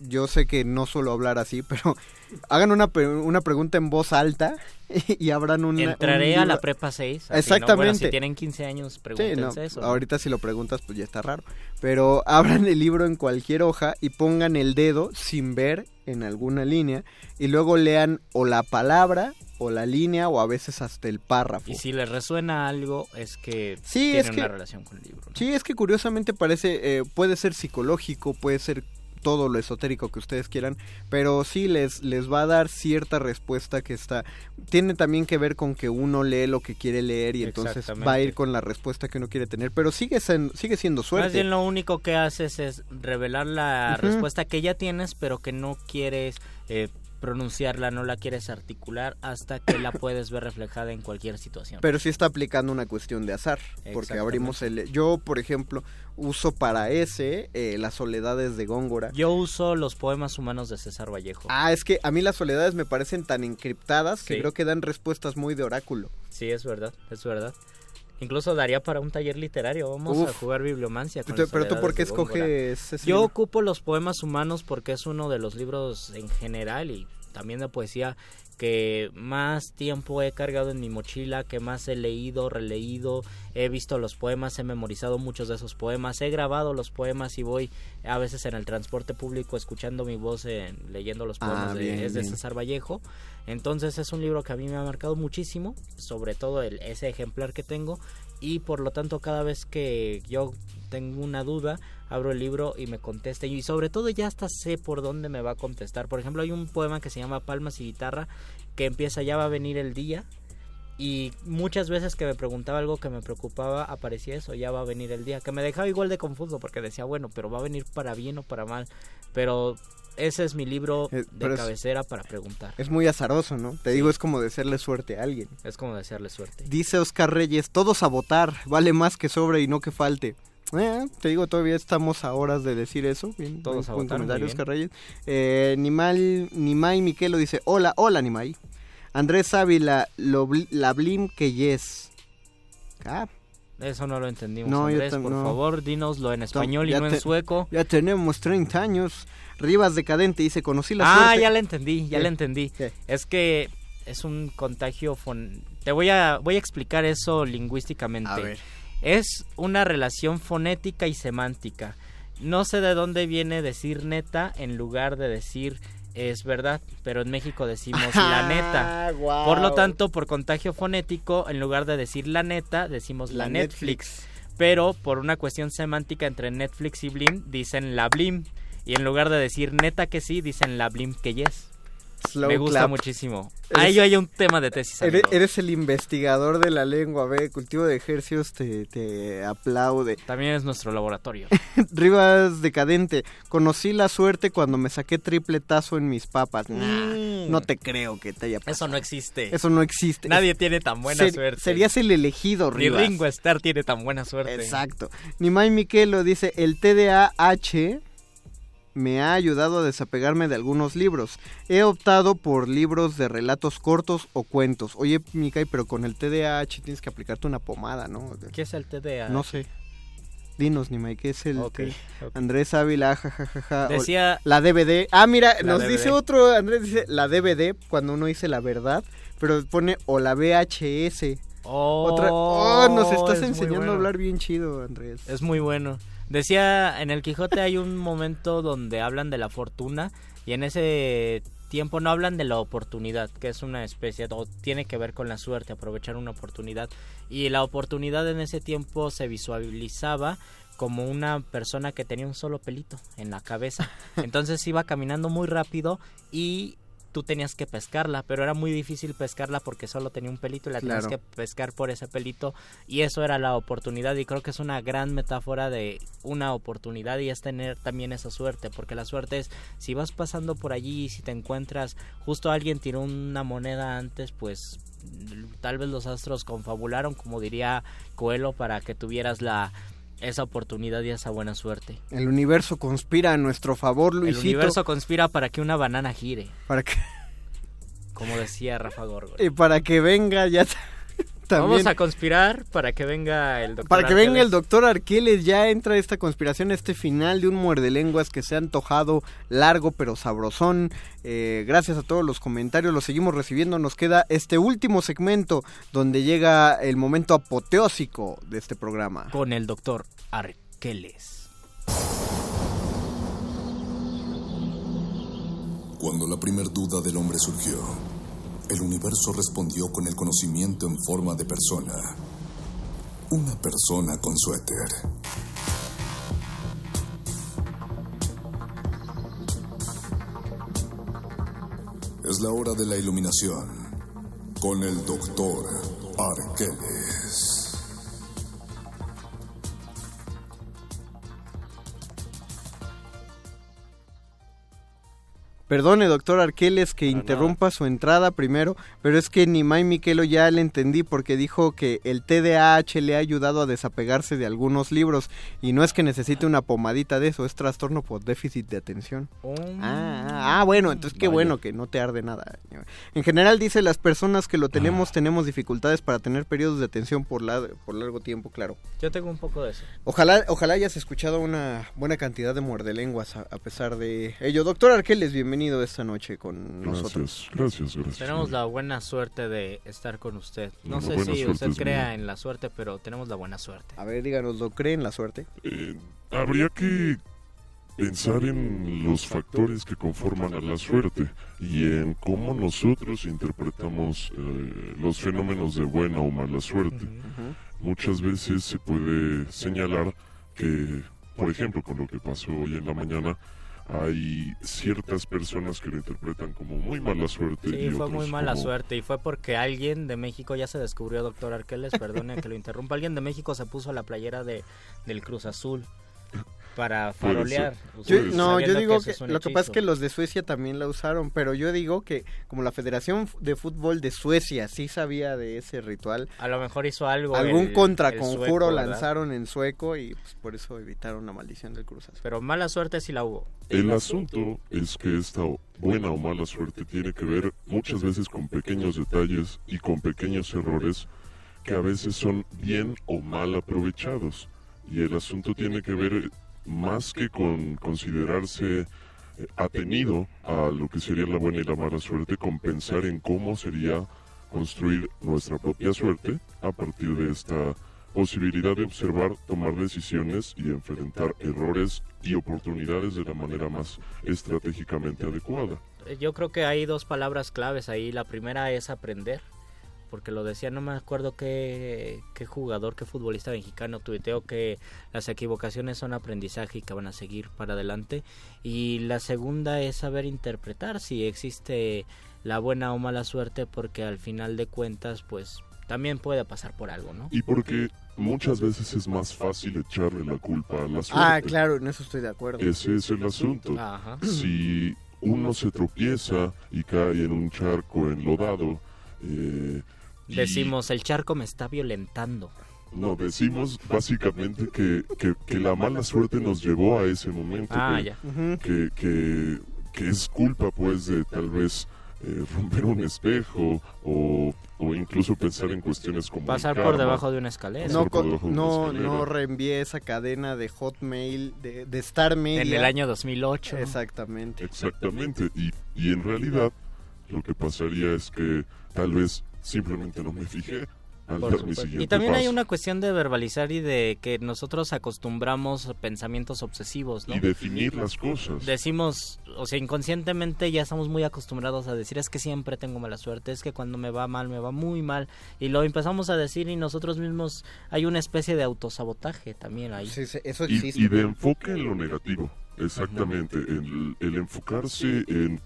yo sé que no suelo hablar así, pero hagan una, pre- una pregunta en voz alta y, abran una, un Entraré a la prepa 6. así, ¿no? Exactamente. Bueno, si tienen 15 años, Sí, pregúntense no, eso. Ahorita si lo preguntas, pues ya está raro. Pero abran el libro en cualquier hoja y pongan el dedo sin ver en alguna línea y luego lean o la palabra o la línea o a veces hasta el párrafo. Y si les resuena algo, es que Sí, tienen es que- una relación con el libro. ¿no? Sí, es que curiosamente parece, eh, puede ser psicológico, puede ser todo lo esotérico que ustedes quieran, pero sí les, les va a dar cierta respuesta que está, tiene también que ver con que uno lee lo que quiere leer y entonces va a ir con la respuesta que uno quiere tener, pero sigue, sen- sigue siendo suerte. Más bien lo único que haces es revelar la respuesta que ya tienes, pero que no quieres eh, pronunciarla, no la quieres articular hasta que la puedes ver reflejada en cualquier situación. Pero sí está aplicando una cuestión de azar, porque abrimos el... Yo, por ejemplo, uso para ese eh, las soledades de Góngora. Yo uso los poemas humanos de César Vallejo. Ah, es que a mí las soledades me parecen tan encriptadas que creo que dan respuestas muy de oráculo. Sí, es verdad, es verdad. Incluso daría para un taller literario. Vamos a Uf. jugar bibliomancia. con Tú- pero tú, ¿por qué escoges ese Yo libro? ocupo los poemas humanos porque es uno de los libros en general y también de poesía que más tiempo he cargado en mi mochila, que más he leído, releído, he visto los poemas, he memorizado muchos de esos poemas, he grabado los poemas y voy a veces en el transporte público escuchando mi voz en- leyendo los Ah, poemas de, es de bien. César Vallejo. Entonces es un libro que a mí me ha marcado muchísimo, sobre todo el, ese ejemplar que tengo y por lo tanto cada vez que yo tengo una duda abro el libro y me contesta y sobre todo ya hasta sé por dónde me va a contestar. Por ejemplo hay un poema que se llama Palmas y guitarra que empieza ya va a venir el día y muchas veces que me preguntaba algo que me preocupaba aparecía eso, ya va a venir el día, que me dejaba igual de confuso porque decía, bueno, pero va a venir para bien o para mal, pero ese es mi libro de pero es- cabecera para preguntar. Es muy azaroso, ¿no? Te digo, es como desearle suerte a alguien. Es como desearle suerte. Dice Oscar Reyes, todos a votar, vale más que sobre y no que falte. Eh, te digo, todavía estamos a horas de decir eso. Bien, Todos a votar, muy comentario, bien. Oscar Reyes. Eh, Nimal, Nimay Miquelo dice, hola, hola Nimay. Andrés Ávila, lo la blim que yes. Ah, Eso no lo entendimos, No, Andrés, por no. favor, dinoslo en español y ya no en sueco. Ya tenemos 30 años. Rivas Decadente dice, conocí la Ah, suerte. ya la entendí, ya ¿Qué? la entendí. ¿Qué? Es que es un contagio fon... Te voy a voy a explicar eso lingüísticamente. A ver. Es una relación fonética y semántica. No sé de dónde viene decir neta en lugar de decir es verdad, pero en México decimos la neta. Ah. Por lo tanto, por contagio fonético, en lugar de decir la neta, decimos la, La Netflix. Pero por una cuestión semántica entre Netflix y Blim, dicen la Blim. Y en lugar de decir neta que sí, dicen la Blim que yes. Slow Me gusta clap. muchísimo. Ahí hay un tema de tesis. Eres, eres el investigador de la lengua, ve, cultivo de ejercicios te, te aplaude. También es nuestro laboratorio. Rivas Decadente, conocí la suerte cuando me saqué tripletazo en mis papas. Nah, Mm. no te creo que te haya pasado. Eso no existe. Eso no existe. Nadie tiene tan buena Ser- suerte. Serías el elegido, Ni Rivas. Ringo Starr tiene tan buena suerte. Exacto. Nimai Miquelo dice, el TDAH me ha ayudado a desapegarme de algunos libros. He optado por libros de relatos cortos o cuentos. Oye, Mikai, pero con el TDAH tienes que aplicarte una pomada, ¿no? ¿Qué es el TDA? No sé. Dinos, Nimai, ¿qué es el Ok, T- ok. Andrés Ávila, jajajaja. o- Decía- La DVD. Ah, mira, La nos DVD. dice otro, Andrés dice la DVD cuando uno dice la verdad, pero pone o la VHS. Oh, Otra... oh, nos estás es enseñando bueno. a hablar bien chido, Andrés. Es muy bueno. Decía, en el Quijote hay un momento donde hablan de la fortuna y en ese tiempo no hablan de la oportunidad, que es una especie, o tiene que ver con la suerte, aprovechar una oportunidad. Y la oportunidad en ese tiempo se visualizaba como una persona que tenía un solo pelito en la cabeza. Entonces iba caminando muy rápido y tú tenías que pescarla, pero era muy difícil pescarla porque solo tenía un pelito y la tenías Claro. que pescar por ese pelito y eso era la oportunidad y creo que es una gran metáfora de una oportunidad y es tener también esa suerte porque la suerte es si vas pasando por allí y si te encuentras justo alguien tiró una moneda antes pues tal vez los astros confabularon como diría Coelho para que tuvieras la esa oportunidad y esa buena suerte. El universo conspira a nuestro favor, Luisito. El universo conspira para que una banana gire. Para que... Como decía Rafa Gorgo. Y para que venga ya... También. Vamos a conspirar para que venga el doctor Para que Arqueles. venga el doctor Arqueles, ya entra esta conspiración, este final de un muerde lenguas que se ha antojado largo pero sabrosón. Eh, gracias a todos los comentarios, los seguimos recibiendo. Nos queda este último segmento donde llega el momento apoteósico de este programa. Con el doctor Arqueles. Cuando la primer duda del hombre surgió, el universo respondió con el conocimiento en forma de persona. Una persona con suéter. Es la hora de la iluminación con el doctor Arqueles. Perdone, doctor Arqueles, que interrumpa su entrada primero, pero es que ni May Miquelo ya le entendí porque dijo que el TDAH le ha ayudado a desapegarse de algunos libros y no es que necesite una pomadita de eso, es trastorno por déficit de atención. Ah, ah, ah, bueno, entonces qué bueno que no te arde nada. En general dice, las personas que lo tenemos tenemos dificultades para tener periodos de atención por, la- por largo tiempo, claro. Yo tengo un poco de eso. Ojalá, ojalá hayas escuchado una buena cantidad de muerdelenguas a, a pesar de ello. Doctor Arqueles, bienvenido esta noche con nosotros. Gracias, gracias. Tenemos la buena suerte de estar con usted. No La sé si usted crea mía. en la suerte, pero tenemos la buena suerte. A ver, díganos, ¿lo cree en la suerte? Eh, habría que pensar en los factores que conforman a la suerte y en cómo nosotros interpretamos eh, los fenómenos de buena o mala suerte. Muchas veces se puede señalar que, por ejemplo, con lo que pasó hoy en la mañana, hay ciertas personas que lo interpretan como muy mala suerte. Sí, y fue muy mala como- suerte y fue porque alguien de México ya se descubrió, doctor Arqueles, perdone que lo interrumpa, alguien de México se puso la playera de, del Cruz Azul para farolear. Yo- no, yo digo que lo que pasa es que los de Suecia también la usaron, pero yo digo que como la Federación de Fútbol de Suecia sí sabía de ese ritual, A lo mejor hizo algo. algún el- el contraconjuro lanzaron en sueco y pues, por eso evitaron la maldición del Cruz Azul. Pero mala suerte sí la hubo. El asunto es que esta buena o mala suerte tiene que ver muchas veces con pequeños detalles y con pequeños errores que a veces son bien o mal aprovechados. Y el asunto tiene que ver más que con considerarse eh, atenido a lo que sería la buena y la mala suerte, con pensar en cómo sería construir nuestra propia suerte a partir de esta posibilidad de observar, tomar decisiones y enfrentar errores y oportunidades de la manera más estratégicamente adecuada. Yo creo que hay dos palabras claves ahí. La primera es aprender, porque lo decía, no me acuerdo qué, qué jugador, qué futbolista mexicano tuiteó que las equivocaciones son aprendizaje y que van a seguir para adelante. Y la segunda es saber interpretar si existe la buena o mala suerte, porque al final de cuentas, pues también puede pasar por algo, ¿no? Y porque muchas veces es más fácil echarle la culpa a la suerte. Ah, claro, en eso estoy de acuerdo. Ese es el asunto. Ajá. Si uno se tropieza y cae en un charco enlodado, eh, Decimos, el charco me está violentando. No, decimos básicamente que, que, que la mala suerte nos llevó a ese momento. Ah, que, ya. Que, que, que es culpa pues de tal vez eh, romper un espejo o, o incluso pensar en cuestiones como... Pasar por debajo de una escalera. No, de no, escalera. no reenvié esa cadena de Hotmail, de, de Star Media. En el año 2008. Exactamente. Exactamente. Y, y en realidad lo que pasaría es que tal vez simplemente no me fijé al Y también hay una cuestión de verbalizar y de que nosotros acostumbramos pensamientos obsesivos, ¿no? Y definir las cosas. Decimos, o sea, inconscientemente ya estamos muy acostumbrados a decir es que siempre tengo mala suerte, es que cuando me va mal, me va muy mal. Y lo empezamos a decir y nosotros mismos hay una especie de autosabotaje también ahí. eso Y, y de enfoque en lo negativo, exactamente. El, el enfocarse en,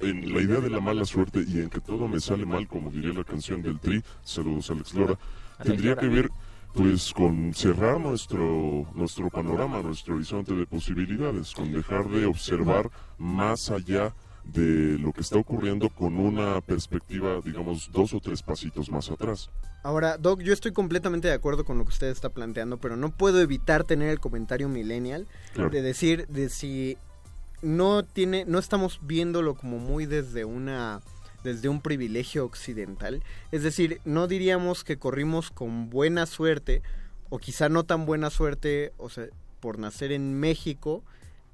en la idea de la mala suerte y en que todo me sale mal, como diría la canción del Tri, saludos Alex Lora, tendría que ver pues con cerrar nuestro nuestro panorama, nuestro horizonte de posibilidades, con dejar de observar más allá de lo que está ocurriendo con una perspectiva, digamos, dos o tres pasitos más atrás. Ahora, Doc, yo estoy completamente de acuerdo con lo que usted está planteando, pero no puedo evitar tener el comentario millennial Claro. de decir de si no tiene, no estamos viéndolo como muy desde una desde un privilegio occidental, es decir, no diríamos que corrimos con buena suerte o quizá no tan buena suerte, o sea, por nacer en México,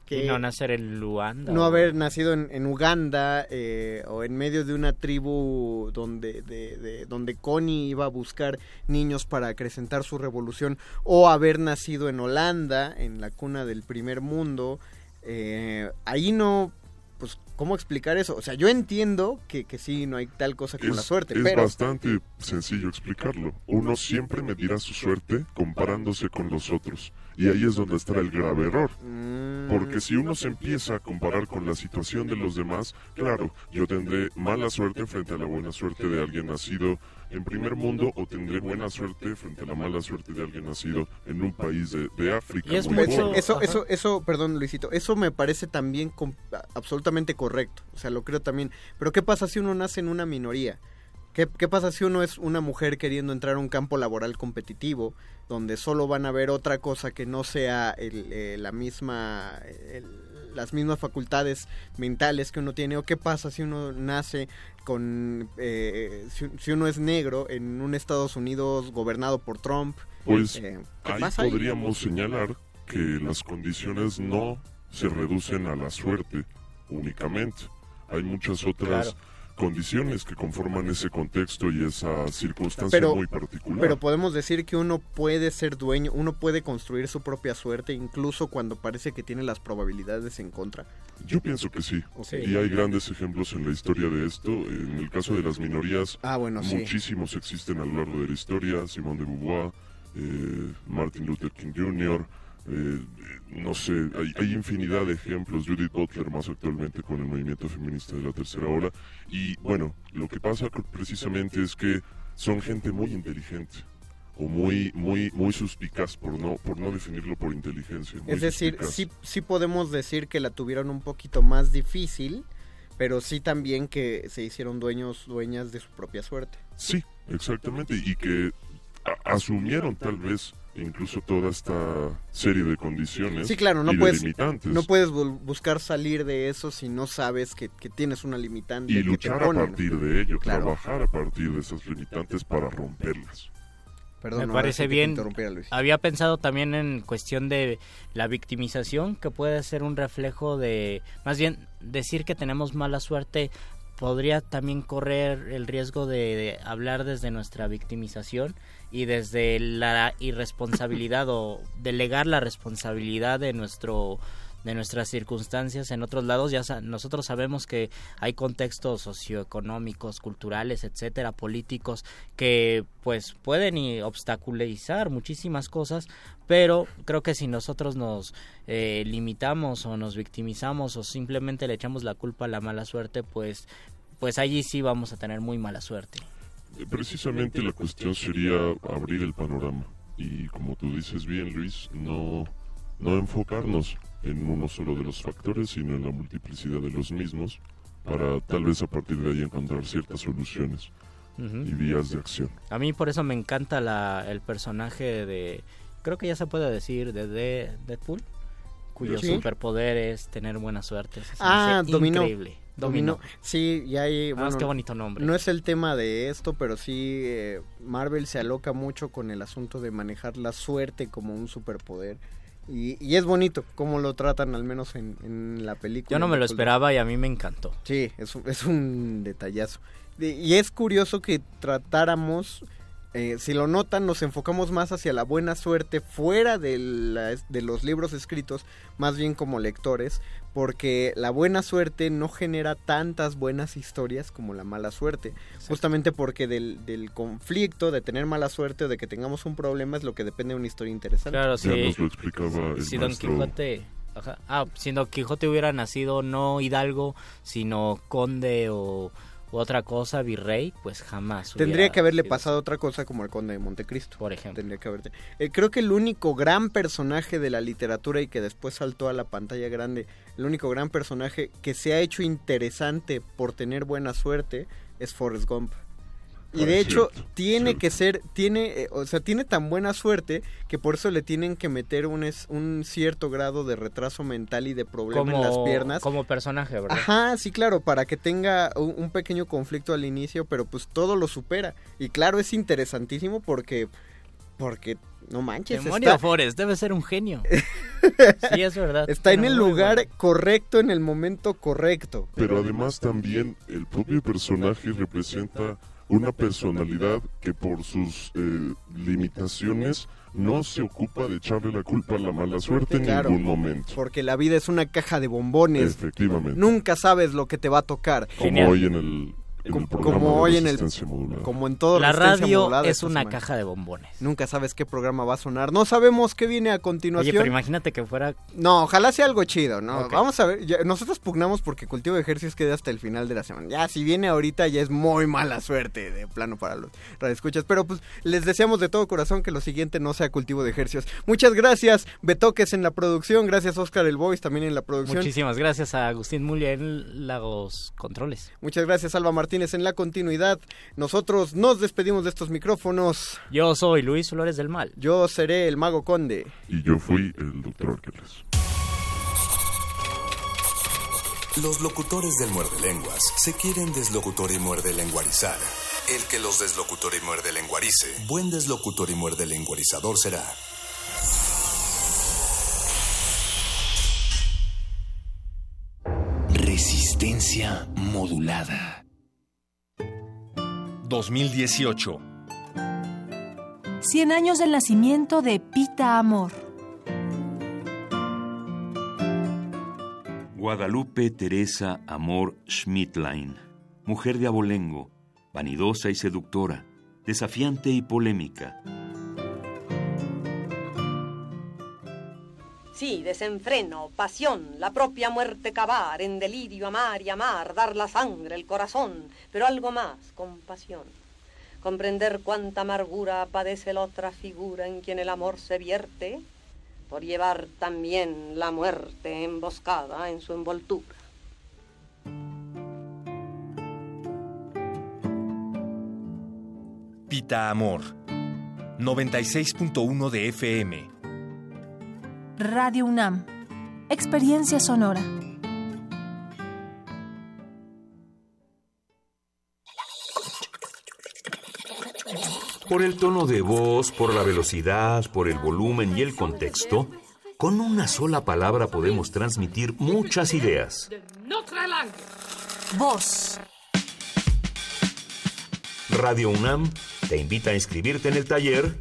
que Y no nacer en Luanda. no haber nacido en, en Uganda eh, o en medio de una tribu donde, de, de- donde Connie iba a buscar niños para acrecentar su revolución o haber nacido en Holanda, en la cuna del primer mundo, eh, ahí no, pues, ¿cómo explicar eso? O sea, yo entiendo que, que sí, no hay tal cosa como es, la suerte, es pero... bastante sencillo explicarlo. Uno siempre medirá su suerte comparándose con los otros. Y ahí es donde estará el grave error. Mm. Porque si uno se empieza a comparar con la situación de los demás, claro, yo tendré mala suerte frente a la buena suerte de alguien nacido en primer mundo o tendré buena suerte frente a la mala suerte de alguien nacido en un país de, de África. muy Pues, pobre. eso, eso, eso, perdón Luisito, eso me parece también absolutamente correcto, o sea, lo creo también. Pero ¿qué pasa si uno nace en una minoría? ¿Qué, qué pasa si uno es una mujer queriendo entrar a un campo laboral competitivo, donde solo van a ver otra cosa que no sea el, eh, la misma, el- las mismas facultades mentales que uno tiene? ¿O qué pasa si uno nace con, eh, si, si uno es negro en un Estados Unidos gobernado por Trump? Pues Eh, ¿qué ahí pasa ahí? podríamos señalar que las condiciones no se reducen a la suerte únicamente. Hay muchas otras Claro. condiciones que conforman ese contexto y esa circunstancia pero, muy particular. pero podemos decir que uno puede ser dueño, uno puede construir su propia suerte incluso cuando parece que tiene las probabilidades en contra. Yo pienso que sí. Y hay grandes ejemplos en la historia de esto. En el caso de las minorías, Ah, bueno, sí. muchísimos existen a lo largo de la historia. Simón de Beauvoir, eh, Martin Luther King Jr., eh, no sé, hay, hay infinidad de ejemplos. Judith Butler más actualmente con el movimiento feminista de la tercera ola. Y bueno, lo que pasa precisamente es que son gente muy inteligente o muy muy muy suspicaz por no por no definirlo por inteligencia. Es decir, suspicaz. sí, sí podemos decir que la tuvieron un poquito más difícil, pero sí también que se hicieron dueños, dueñas de su propia suerte. Sí, exactamente, y que asumieron tal vez incluso toda esta serie de condiciones Sí, claro, no y de puedes, limitantes no puedes bu- buscar salir de eso si no sabes que, que tienes una limitante. y que te luchar a partir de ello, Claro. trabajar a partir de esas limitantes para romperlas. Perdón, Me parece bien. Había pensado también en cuestión de la victimización, que puede ser un reflejo de, más bien, decir que tenemos mala suerte podría también correr el riesgo de, de hablar desde nuestra victimización y desde la irresponsabilidad o delegar la responsabilidad de nuestro de nuestras circunstancias en otros lados ya nosotros sabemos que hay contextos socioeconómicos culturales etcétera políticos que pues pueden y obstaculizar muchísimas cosas pero creo que si nosotros nos eh, limitamos o nos victimizamos o simplemente le echamos la culpa a la mala suerte pues pues allí sí vamos a tener muy mala suerte Precisamente la cuestión sería abrir el panorama y como tú dices bien Luis, no, no enfocarnos en uno solo de los factores, sino en la multiplicidad de los mismos para tal vez a partir de ahí encontrar ciertas soluciones y vías de acción. A mí por eso me encanta la, el personaje de, creo que ya se puede decir, de, de Deadpool, cuyo Sí. superpoder es tener buena suerte. Ah, dominó. Increíble. Dominó. Sí, y hay... Ah, qué bonito nombre. No es el tema de esto, pero sí eh, Marvel se aloca mucho con el asunto de manejar la suerte como un superpoder. Y, y es bonito cómo lo tratan, al menos en, en la película. Yo no me lo esperaba y a mí me encantó. Sí, es, un- es un detallazo. De- Y es curioso que tratáramos, eh, si lo notan, nos enfocamos más hacia la buena suerte fuera de, la- de los libros escritos, más bien como lectores, porque la buena suerte no genera tantas buenas historias como la mala suerte. Justamente porque del, del conflicto, de tener mala suerte o de que tengamos un problema es lo que depende de una historia interesante. Claro, Ya sí. nos lo explicaba el si Don. Quijote... ajá, ah, si Don Quijote hubiera nacido no hidalgo, sino conde o, u otra cosa, virrey, pues jamás. Tendría que haberle sido pasado otra cosa como al conde de Montecristo. Por ejemplo. Tendría que. Eh, creo que el único gran personaje de la literatura y que después saltó a la pantalla grande, el único gran personaje que se ha hecho interesante por tener buena suerte es Forrest Gump. Y de hecho cierto, tiene cierto. que ser, tiene, eh, o sea, tiene tan buena suerte que por eso le tienen que meter un, es- un cierto grado de retraso mental y de problema en las piernas. como personaje, ¿verdad? Ajá, sí, claro, para que tenga un, un pequeño conflicto al inicio, pero pues todo lo supera. Y claro, es interesantísimo porque, porque, no manches, Demonio está, debe ser un genio. sí, es verdad. está en el lugar bueno. correcto, en el momento correcto. Pero además también el propio personaje representa una personalidad que por sus eh, limitaciones no se ocupa de echarle la culpa a la mala suerte en Claro. ningún momento. Porque la vida es una caja de bombones. Efectivamente. Nunca sabes lo que te va a tocar. Como hoy en el, Como- hoy en el- Modulada. Como en todo La radio Modulada es una semana. caja de bombones. Nunca sabes qué programa va a sonar. No sabemos qué viene a Oye, continuación. pero imagínate que fuera... No, ojalá sea algo chido, ¿no? Vamos a ver, ya- nosotros pugnamos porque cultivo de ejercicios queda hasta el final de la semana. Ya, si viene ahorita ya es muy mala suerte de plano para los radioescuchas. Pero pues les deseamos de todo corazón que lo siguiente no sea cultivo de ejercicios. Muchas gracias, Betoques en la producción, gracias Oscar el Voice también en la producción. Muchísimas gracias a Agustín Mulia en los controles. Muchas gracias Alba Martínez en la continuidad. Nosotros nos despedimos de estos micrófonos. Yo soy Luis Flores del Mal. Yo seré el Mago Conde. Y yo fui el doctor Arqueles. Los locutores del muerde lenguas se quieren deslocutor y muerde lenguarizar. El que los deslocutor y muerde lenguarice, buen deslocutor y muerde lenguarizador será. Resistencia modulada. 2018. 100 años del nacimiento de Pita Amor. Guadalupe Teresa Amor Schmidtlein, mujer de abolengo, vanidosa y seductora, desafiante y polémica. Sí, desenfreno, pasión, la propia muerte cavar, en delirio amar y amar, dar la sangre, el corazón, pero algo más, compasión. Comprender cuánta amargura padece la otra figura en quien el amor se vierte, por llevar también la muerte emboscada en su envoltura. Pita Amor. 96.1 de FM. Radio UNAM. Experiencia sonora. Por el tono de voz, por la velocidad, por el volumen y el contexto, con una sola palabra podemos transmitir muchas ideas. Voz. Radio UNAM te invita a inscribirte en el taller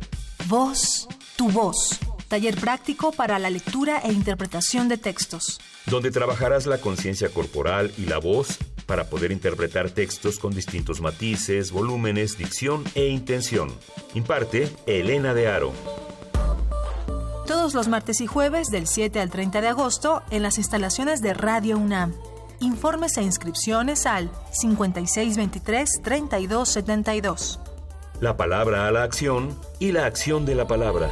Voz. Tu voz. Taller práctico para la lectura e interpretación de textos. donde trabajarás la conciencia corporal y la voz para poder interpretar textos con distintos matices, volúmenes, dicción e intención. Imparte Elena de Aro. Todos los martes y jueves del 7 al 30 de agosto en las instalaciones de Radio UNAM. Informes e inscripciones al 5623-3272. La palabra a la acción y la acción de la palabra.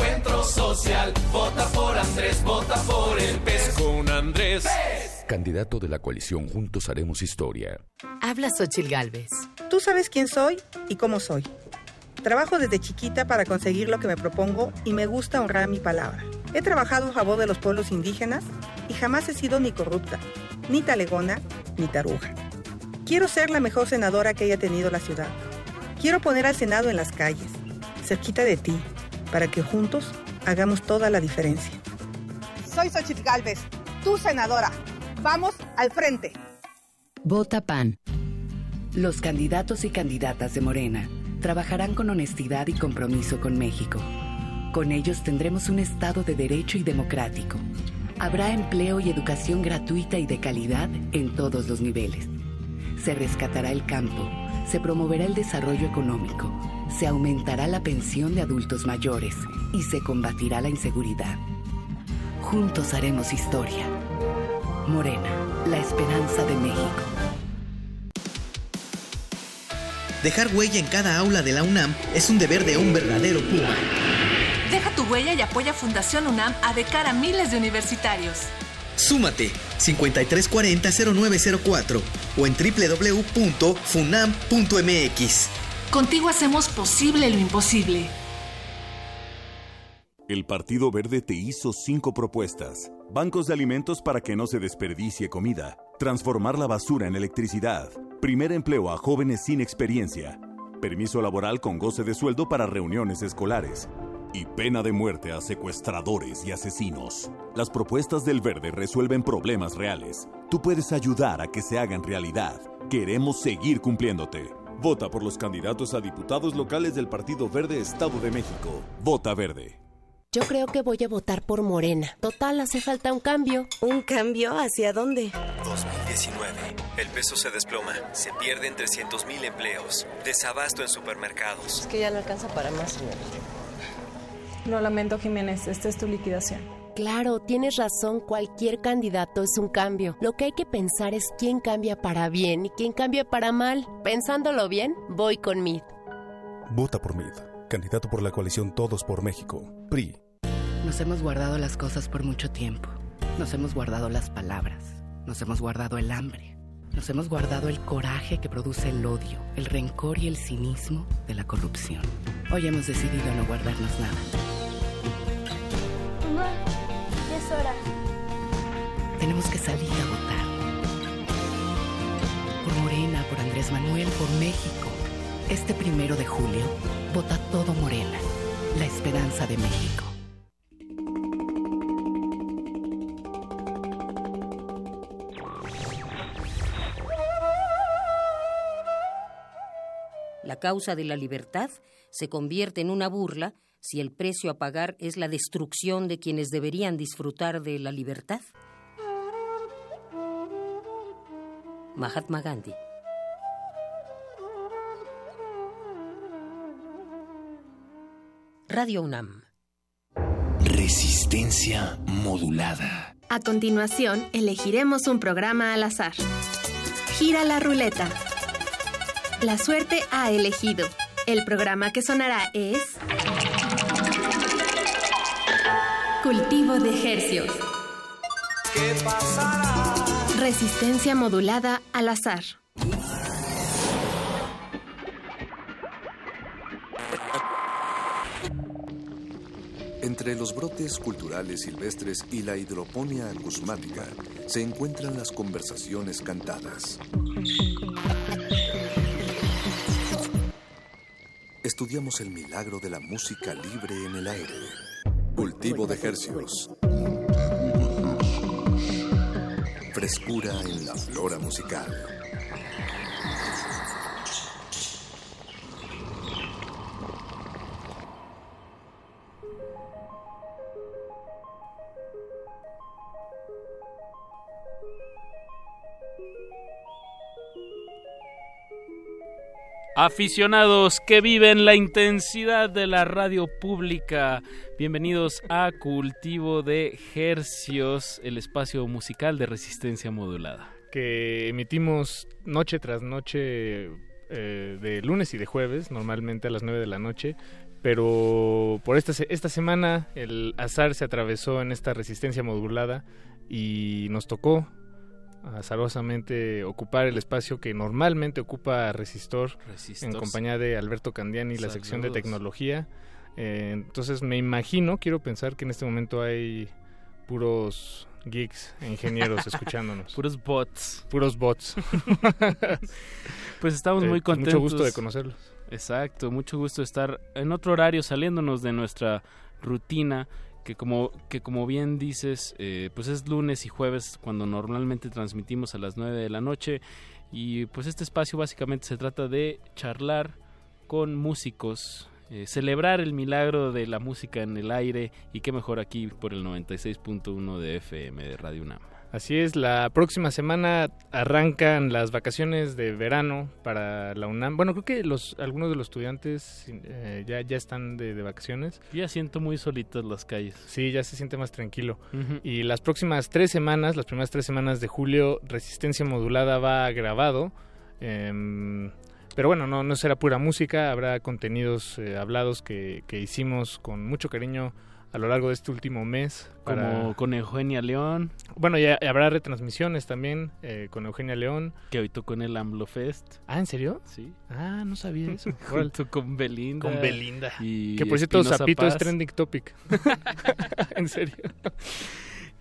Social. Vota por Andrés, vota por el pez con Andrés. Candidato de la coalición Juntos Haremos Historia. Habla Xochil Gálvez. Tú sabes quién soy y cómo soy. Trabajo desde chiquita para conseguir lo que me propongo y me gusta honrar mi palabra. He trabajado a favor de los pueblos indígenas y jamás he sido ni corrupta, ni talegona, ni taruja. Quiero ser la mejor senadora que haya tenido la ciudad. Quiero poner al Senado en las calles, cerquita de ti, para que juntos hagamos toda la diferencia. Soy Xochitl Galvez, tu senadora. Vamos al frente. Vota PAN. Los candidatos y candidatas de Morena trabajarán con honestidad y compromiso con México. Con ellos tendremos un Estado de derecho y democrático. Habrá empleo y educación gratuita y de calidad en todos los niveles. Se rescatará el campo, se promoverá el desarrollo económico, se aumentará la pensión de adultos mayores y se combatirá la inseguridad. Juntos haremos historia. Morena, la esperanza de México. Dejar huella en cada aula de la UNAM es un deber de un verdadero Puma. Deja tu huella y apoya Fundación UNAM a de cara a miles de universitarios. Súmate 5340-0904 o en www.funam.mx. Contigo hacemos posible lo imposible. El Partido Verde te hizo cinco propuestas. Bancos de alimentos para que no se desperdicie comida. Transformar la basura en electricidad. Primer empleo a jóvenes sin experiencia. Permiso laboral con goce de sueldo para reuniones escolares. Y pena de muerte a secuestradores y asesinos. Las propuestas del Verde resuelven problemas reales. Tú puedes ayudar a que se hagan realidad. Queremos seguir cumpliéndote. Vota por los candidatos a diputados locales del Partido Verde Estado de México. Vota Verde. Yo creo que voy a votar por Morena. Total, hace falta un cambio. ¿Un cambio hacia dónde? 2019. El peso se desploma. Se pierden 300.000 empleos. Desabasto en supermercados. Es que ya no alcanza para más, señor. Lo lamento, Jiménez. Esta es tu liquidación. Claro, tienes razón. Cualquier candidato es un cambio. Lo que hay que pensar es quién cambia para bien y quién cambia para mal. Pensándolo bien, voy con Mid. Vota por Mid. Candidato por la coalición Todos por México. PRI. Nos hemos guardado las cosas por mucho tiempo. Nos hemos guardado las palabras. Nos hemos guardado el hambre. Nos hemos guardado el coraje que produce el odio, el rencor y el cinismo de la corrupción. Hoy hemos decidido no guardarnos nada. Mamá, ya es hora. Tenemos que salir a votar. Por Morena, por Andrés Manuel, por México. Este primero de julio, vota todo Morena, la esperanza de México. La causa de la libertad se convierte en una burla si el precio a pagar es la destrucción de quienes deberían disfrutar de la libertad. Mahatma Gandhi. Radio UNAM. Resistencia modulada. A continuación, elegiremos un programa al azar. Gira la ruleta. La suerte ha elegido. El programa que sonará es... Cultivo de ejercios. ¿Qué pasará? Resistencia modulada al azar. Entre los brotes culturales silvestres y la hidroponía acusmática se encuentran las conversaciones cantadas. Estudiamos el milagro de la música libre en el aire. Cultivo de hercios. Frescura en la flora musical. Aficionados que viven la intensidad de la radio pública, bienvenidos a Cultivo de Hercios, el espacio musical de resistencia modulada. Que emitimos noche tras noche, eh, de lunes y de jueves, normalmente a las 9 de la noche, pero por esta, esta semana el azar se atravesó en esta resistencia modulada y nos tocó azarosamente ocupar el espacio que normalmente ocupa Resistor, Resistor. en compañía de Alberto Candiani, la sección de Saludos. tecnología. Eh, entonces me imagino, quiero pensar que en este momento hay puros geeks e ingenieros escuchándonos. Puros bots. Puros bots. Pues estamos Eh, muy con contentos. Mucho gusto de conocerlos. Exacto, mucho gusto estar en otro horario saliéndonos de nuestra rutina que como, que como bien dices, eh, pues es lunes y jueves cuando normalmente transmitimos a las 9 de la noche y pues este espacio básicamente se trata de charlar con músicos, eh, celebrar el milagro de la música en el aire y qué mejor aquí por el 96.1 de FM de Radio UNAM. Así es, la próxima semana arrancan las vacaciones de verano para la UNAM. Bueno, creo que los algunos de los estudiantes eh, ya, ya están de, de, vacaciones. Ya siento muy solitas las calles. Sí, ya se siente más tranquilo. Y las próximas tres semanas, las primeras tres semanas de julio, Resistencia Modulada va grabado. Eh, pero bueno, no, no será pura música, habrá contenidos eh, hablados que, que hicimos con mucho cariño a lo largo de este último mes. Como con Eugenia León. Bueno, ya habrá retransmisiones también eh, con Eugenia León. Que hoy tocó en el AMLO Fest. Ah, ¿en serio? Sí. Ah, no sabía eso. Junto con Belinda. Con Belinda. Y que por cierto, Zapito es trending topic. en serio.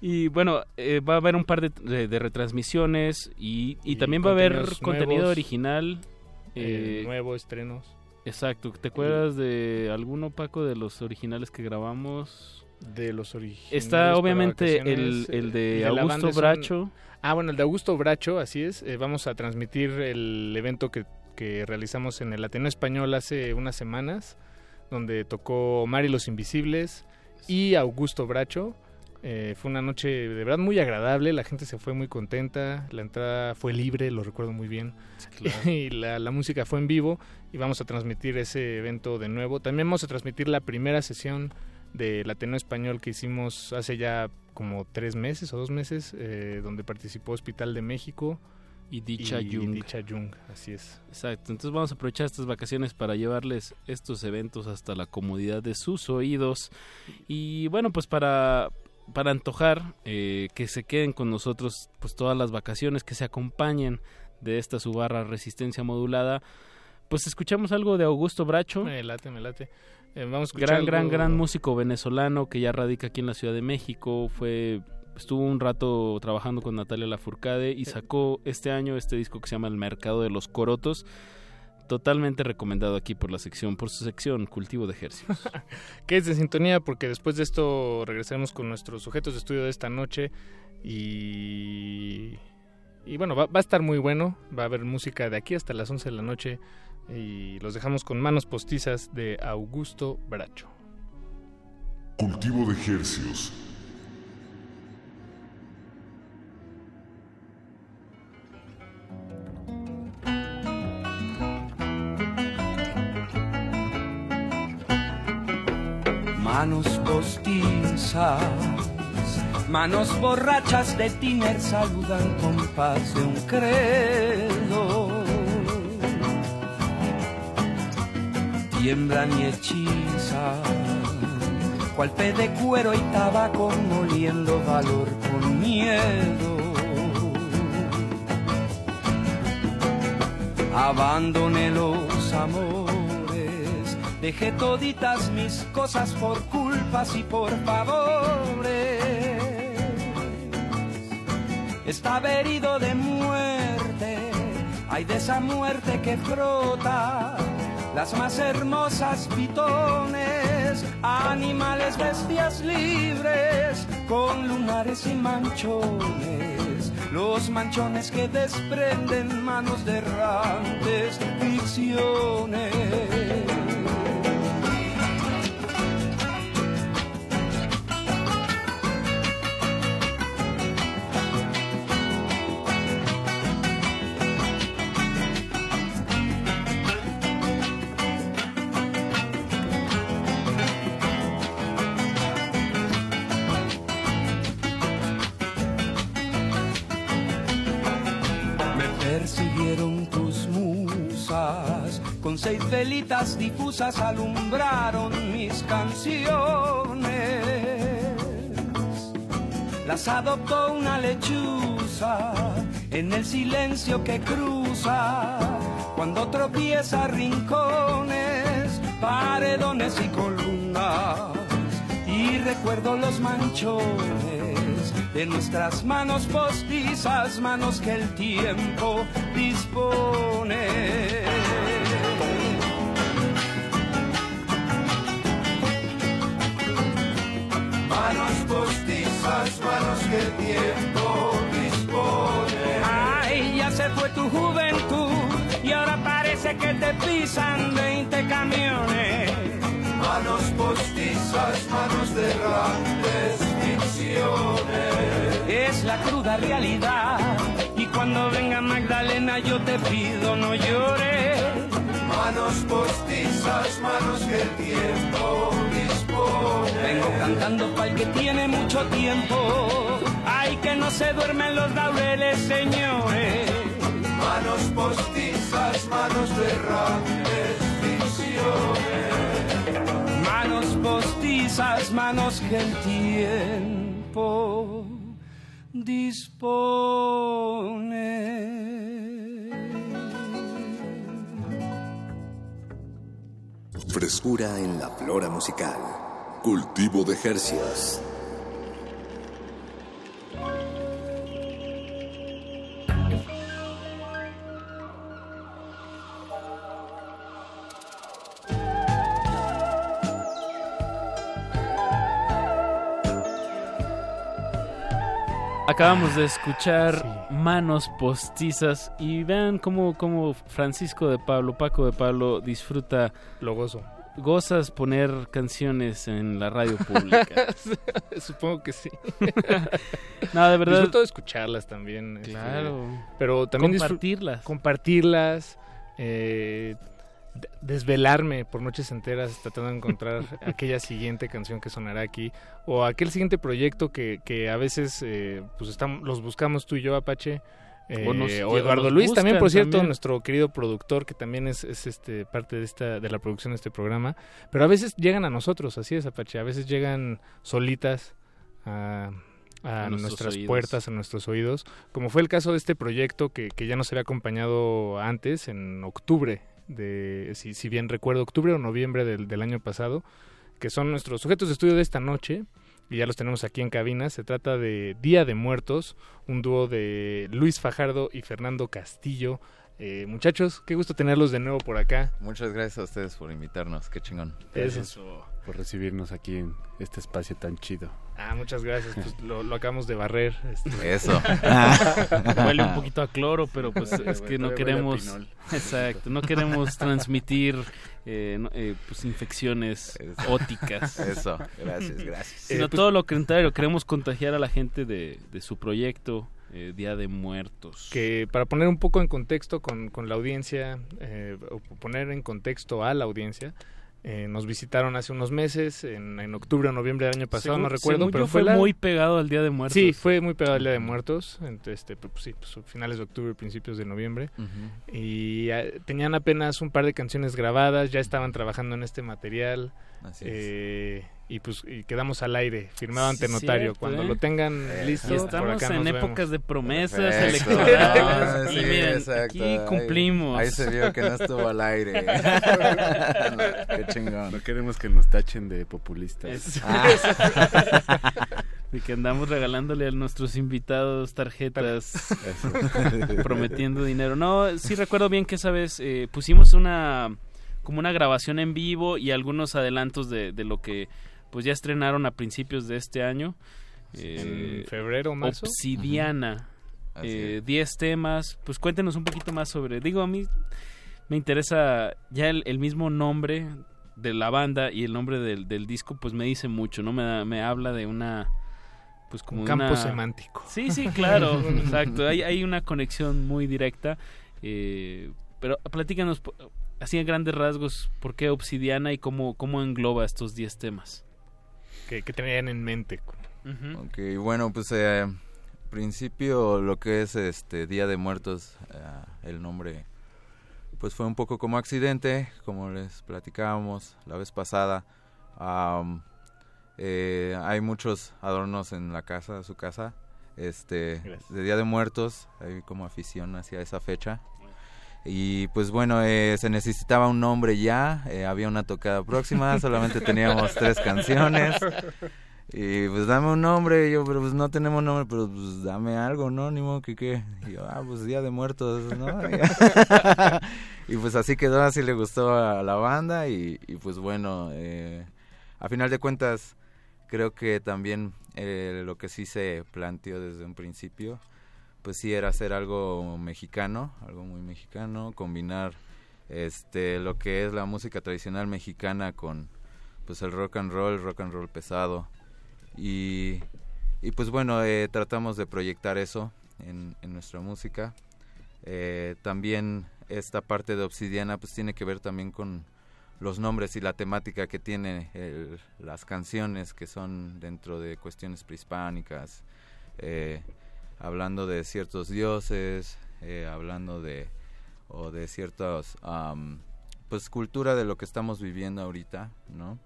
Y bueno, eh, va a haber un par de, de, de retransmisiones y, y, y también va a haber contenido nuevos, original. Eh, nuevo, estrenos. Exacto. ¿Te acuerdas de alguno, Paco, de los originales que grabamos? De los originales. Está obviamente el, el, de, el de Augusto Bracho. Son... Ah, bueno, el de Augusto Bracho, así es. Eh, vamos a transmitir el evento que, que realizamos en el Ateneo Español hace unas semanas, donde tocó Mari los Invisibles y Augusto Bracho. Eh, fue una noche de verdad muy agradable, la gente se fue muy contenta, la entrada fue libre, lo recuerdo muy bien, claro. y la, la, música fue en vivo y vamos a transmitir ese evento de nuevo. También vamos a transmitir la primera sesión del Ateneo Español que hicimos hace ya como tres meses o dos meses, eh, donde participó Hospital de México. Y Dicha y, Jung. Y Dicha Jung, así es. Exacto, entonces vamos a aprovechar estas vacaciones para llevarles estos eventos hasta la comodidad de sus oídos. Y bueno, pues para para antojar eh, que se queden con nosotros pues todas las vacaciones, que se acompañen de esta subarra resistencia modulada. Pues escuchamos algo de Augusto Bracho. Me late, me late. Eh, vamos a gran, algo... gran, gran músico venezolano que ya radica aquí en la Ciudad de México. Fue estuvo un rato trabajando con Natalia Lafourcade y sacó este año este disco que se llama El Mercado de los Corotos totalmente recomendado aquí por la sección, por su sección Cultivo de Ejercicios. que es de sintonía porque después de esto regresaremos con nuestros sujetos de estudio de esta noche y... Y bueno, va, va, a estar muy bueno, va a haber música de aquí hasta las 11 de la noche y los dejamos con manos postizas de Augusto Bracho. Cultivo de Ejercicios. Manos postizas, manos borrachas de tiner saludan con paz de un credo. Tiemblan y hechizan, cual pe de cuero y tabaco moliendo valor con miedo. Abandoné los amores Dejé toditas mis cosas por culpas y por favores. Estaba herido de muerte, hay de esa muerte que frota las más hermosas pitones, animales, bestias libres, con lunares y manchones, los manchones que desprenden manos de errantes ficciones. Velitas difusas alumbraron mis canciones. Las adoptó una lechuza en el silencio que cruza, cuando tropieza rincones, paredones y columnas, y recuerdo los manchones de nuestras manos postizas, manos que el tiempo dispone. Que el tiempo dispone. Ay, ya se fue tu juventud y ahora parece que te pisan 20 camiones. Manos postizas, manos de grandes ficciones. Es la cruda realidad y cuando venga Magdalena yo te pido no llores. Manos postizas, manos que el tiempo dispone. Vengo cantando para el que tiene mucho tiempo. Ay, que no se duermen los laureles, señores. Manos postizas, manos de grandes ficciones. Manos postizas, manos que el tiempo dispone. Frescura en la flora musical. Cultivo de Hercios. Acabamos de escuchar Manos Postizas y vean cómo, cómo Francisco de Pablo, Paco de Pablo disfruta. Lo gozo. ¿Gozas poner canciones en la radio pública? Supongo que sí. no, de verdad. Disfruto de escucharlas también. este, Claro. pero también Compartirlas. Compartirlas. eh, desvelarme por noches enteras tratando de encontrar aquella siguiente canción que sonará aquí o aquel siguiente proyecto que, que a veces eh, pues estamos, los buscamos tú y yo Apache eh, O nos- o Eduardo Luis también por cierto también. nuestro querido productor que también es, es, este parte de esta de la producción de este programa pero a veces llegan a nosotros así es Apache a veces llegan solitas a a, nuestras oídos. puertas, a nuestros oídos, como fue el caso de este proyecto que, que ya nos había acompañado antes, en octubre, de si, si bien recuerdo, octubre o noviembre del, del año pasado, que son nuestros sujetos de estudio de esta noche, y ya los tenemos aquí en cabina. Se trata de Día de Muertos, un dúo de Luis Fajardo y Fernando Castillo. Eh, muchachos, qué gusto tenerlos de nuevo por acá. Muchas gracias a ustedes por invitarnos, qué chingón. Gracias. por recibirnos aquí en este espacio tan chido. Ah, muchas gracias. Pues lo, lo acabamos de barrer. este. Eso. Huele un poquito a cloro, pero pues es que no queremos, exacto, no queremos transmitir eh, no- eh, pues infecciones óticas. Eso, gracias, gracias. Sino Eh, pues- todo lo contrario, queremos contagiar a la gente de, de su proyecto eh, Día de Muertos. que para poner un poco en contexto con, con la audiencia, eh, o poner en contexto a la audiencia, eh, nos visitaron hace unos meses, en, en octubre o noviembre del año pasado, Según- no recuerdo, pero fue, fue la- muy pegado al Día de Muertos. Sí, fue muy pegado al Día de Muertos, entonces, este, pues, sí, pues, finales de octubre, principios de noviembre, Ujú. y eh, tenían apenas un par de canciones grabadas, ya estaban trabajando en este material, Así es. Y pues y quedamos al aire, firmado ante Sí, notario. cierto, Cuando ¿eh? lo tengan listo, Y por estamos acá en nos épocas vemos. de promesas Perfecto. electorales. Ah, y sí, miren, exacto. aquí cumplimos. Ahí, se vio que no estuvo al aire. Qué chingón. No queremos que nos tachen de populistas. Ah. Y que andamos regalándole a nuestros invitados tarjetas prometiendo dinero. No, sí recuerdo bien que esa vez eh, pusimos una como una grabación en vivo y algunos adelantos de, de lo que pues ya estrenaron a principios de este año. En febrero, marzo. Obsidiana. Eh, 10 temas. Pues cuéntenos un poquito más sobre. Digo, a mí me interesa ya el, el mismo nombre de la banda y el nombre del, del disco, pues me dice mucho, ¿no? Me, me habla de una. Pues como Un campo una- semántico. Sí, sí, claro, exacto. Hay, hay una conexión muy directa. eh, pero platícanos, así en grandes rasgos, por qué Obsidiana y cómo, cómo engloba estos 10 temas. Que, que tenían en mente. Ok, bueno, pues eh, principio lo que es este Día de Muertos, eh, el nombre pues fue un poco como accidente, como les platicábamos la vez pasada. Am, eh, hay muchos adornos en la casa, su casa, este de Día de Muertos, hay como afición hacia esa fecha. Y pues bueno, eh, se necesitaba un nombre ya, eh, había una tocada próxima, solamente teníamos tres canciones. Y pues dame un nombre, y yo, pero pues no tenemos nombre, pero pues dame algo, ¿no? Ni modo que qué. Y yo, ah, pues Día de Muertos, ¿no? y pues así quedó, así le gustó a la banda y, y pues bueno, eh, a final de cuentas creo que también eh, lo que sí se planteó desde un principio, pues sí era hacer algo mexicano, algo muy mexicano, combinar este lo que es la música tradicional mexicana con pues el rock and roll, rock and roll pesado y, y pues bueno eh, tratamos de proyectar eso en, en nuestra música. Eh, también esta parte de Obsidiana pues tiene que ver también con los nombres y la temática que tiene las canciones que son dentro de cuestiones prehispánicas, eh, hablando de ciertos dioses, eh, hablando de o de ciertas pues cultura de lo que estamos viviendo ahorita, ¿no?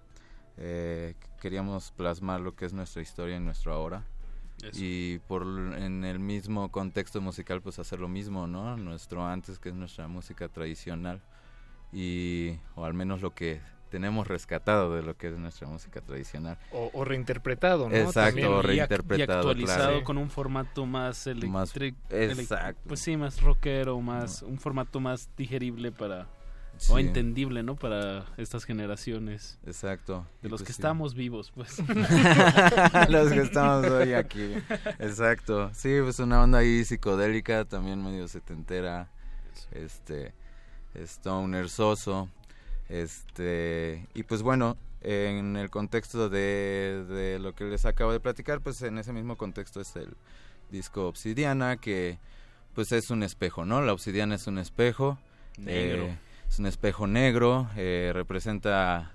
Eh, queríamos plasmar lo que es nuestra historia en nuestro ahora y por en el mismo contexto musical pues hacer lo mismo, ¿no? Nuestro antes que es nuestra música tradicional y o al menos lo que tenemos rescatado de lo que es nuestra música tradicional. O, reinterpretado, ¿no? Exacto, reinterpretado. Y actualizado con un formato más eléctrico. Exacto. Pues sí, más rockero, más, un formato más digerible para... O entendible, ¿no? Para estas generaciones. Exacto. De los pues que estamos vivos, pues. los que estamos hoy aquí. Exacto. Sí, pues una onda ahí psicodélica, también medio setentera. Este Stoner Soso. Este, y pues bueno, en el contexto de, de, lo que les acabo de platicar, pues en ese mismo contexto es el disco Obsidiana, que pues es un espejo, ¿no? La obsidiana es un espejo. Negro. Eh, es un espejo negro, eh, representa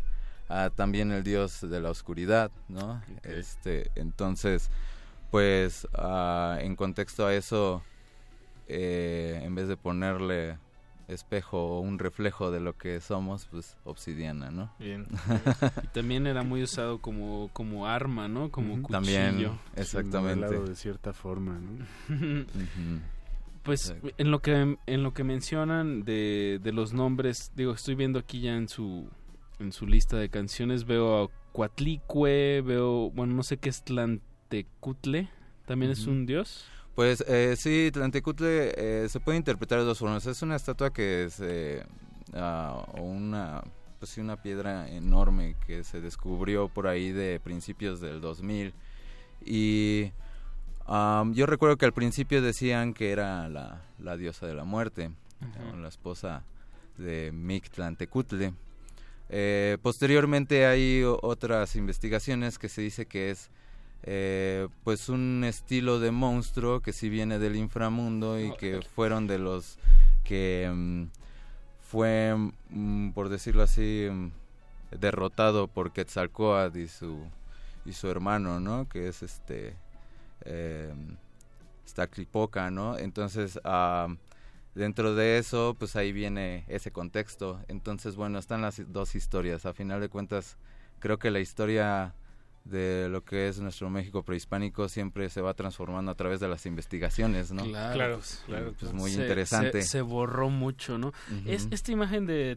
a, también el dios de la oscuridad, ¿no? Este, entonces, pues ah, en contexto a eso, eh, en vez de ponerle espejo o un reflejo de lo que somos, pues obsidiana, ¿no? Bien. y también era muy usado como, como arma, ¿no? Como cuchillo. También, exactamente. de cierta forma, ¿no? pues en lo que en lo que mencionan de, de los nombres, digo, estoy viendo aquí ya en su en su lista de canciones veo a Cuatlicue, veo, bueno, no sé qué es Tlantecutle, también es un dios. Pues eh, sí, Tlantecutle eh, se puede interpretar de dos formas. Es una estatua que es eh, ah, una, pues sí, una piedra enorme que se descubrió por ahí de principios del 2000. Y yo recuerdo que al principio decían que era la, la diosa de la muerte, la esposa de Mictlantecutle. Eh, posteriormente hay otras investigaciones que se dice que es eh, pues un estilo de monstruo que sí viene del inframundo y que fueron de los que mm, fue, mm, por decirlo así, mm, derrotado por Quetzalcoatl y su, y su hermano, ¿no? Que es este... Eh, Staclipoca, ¿no? Entonces, ah, dentro de eso, pues ahí viene ese contexto. Entonces, bueno, están las dos historias. A final de cuentas, creo que la historia de lo que es nuestro México prehispánico siempre se va transformando a través de las investigaciones, ¿no? Claro, pues, claro. Pues muy interesante. Se, borró mucho, ¿no? Es esta imagen de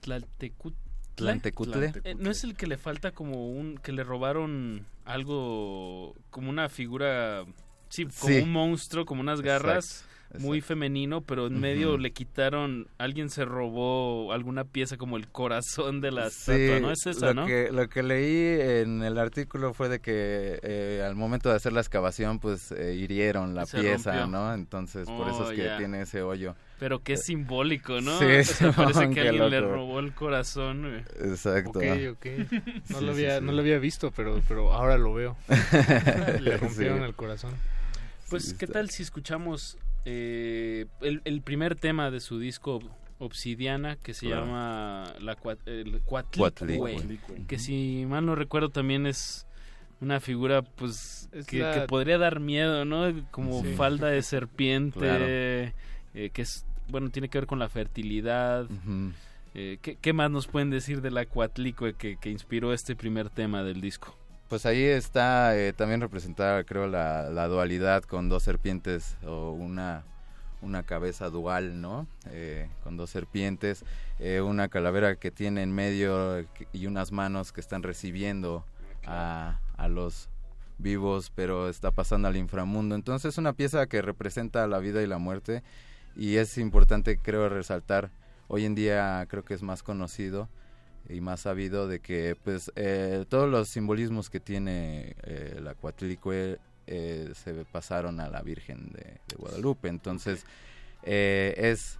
Tlaltecutle. Tlantecutle. Eh, ¿No es el que le falta como un... que le robaron algo como una figura... Sí, como un monstruo, como unas garras muy femenino, pero en medio le quitaron, alguien se robó alguna pieza como el corazón de la estatua, ¿no? Es esa, lo ¿no? Que, lo que leí en el artículo fue de que eh, al momento de hacer la excavación, pues eh, hirieron la pieza, ¿no? Entonces, por eso es oh, que tiene ese hoyo. Pero qué eh, simbólico, ¿no? Sí, parece que alguien le robó el corazón. Exacto. Ok, ok. No, lo, había, no lo había visto, pero, pero ahora lo veo. le rompieron el corazón. Pues, ¿qué tal si escuchamos eh, el, primer tema de su disco Obsidiana que se llama la el que si mal no recuerdo también es una figura pues que, podría dar miedo, ¿no? Como falda de serpiente, eh, que es bueno tiene que ver con la fertilidad. Eh, ¿qué, más nos pueden decir de la Cuatlicue que, que inspiró este primer tema del disco? Pues ahí está eh, también representada, creo, la, dualidad con dos serpientes o una, una cabeza dual, ¿no? Eh, con dos serpientes, eh, una calavera que tiene en medio y unas manos que están recibiendo a, a los vivos, pero está pasando al inframundo. Entonces es una pieza que representa la vida y la muerte y es importante, creo, resaltar, hoy en día creo que es más conocido y más sabido de que pues eh, todos los simbolismos que tiene eh, la Cuatlicue eh, se pasaron a la Virgen de, Guadalupe. Entonces es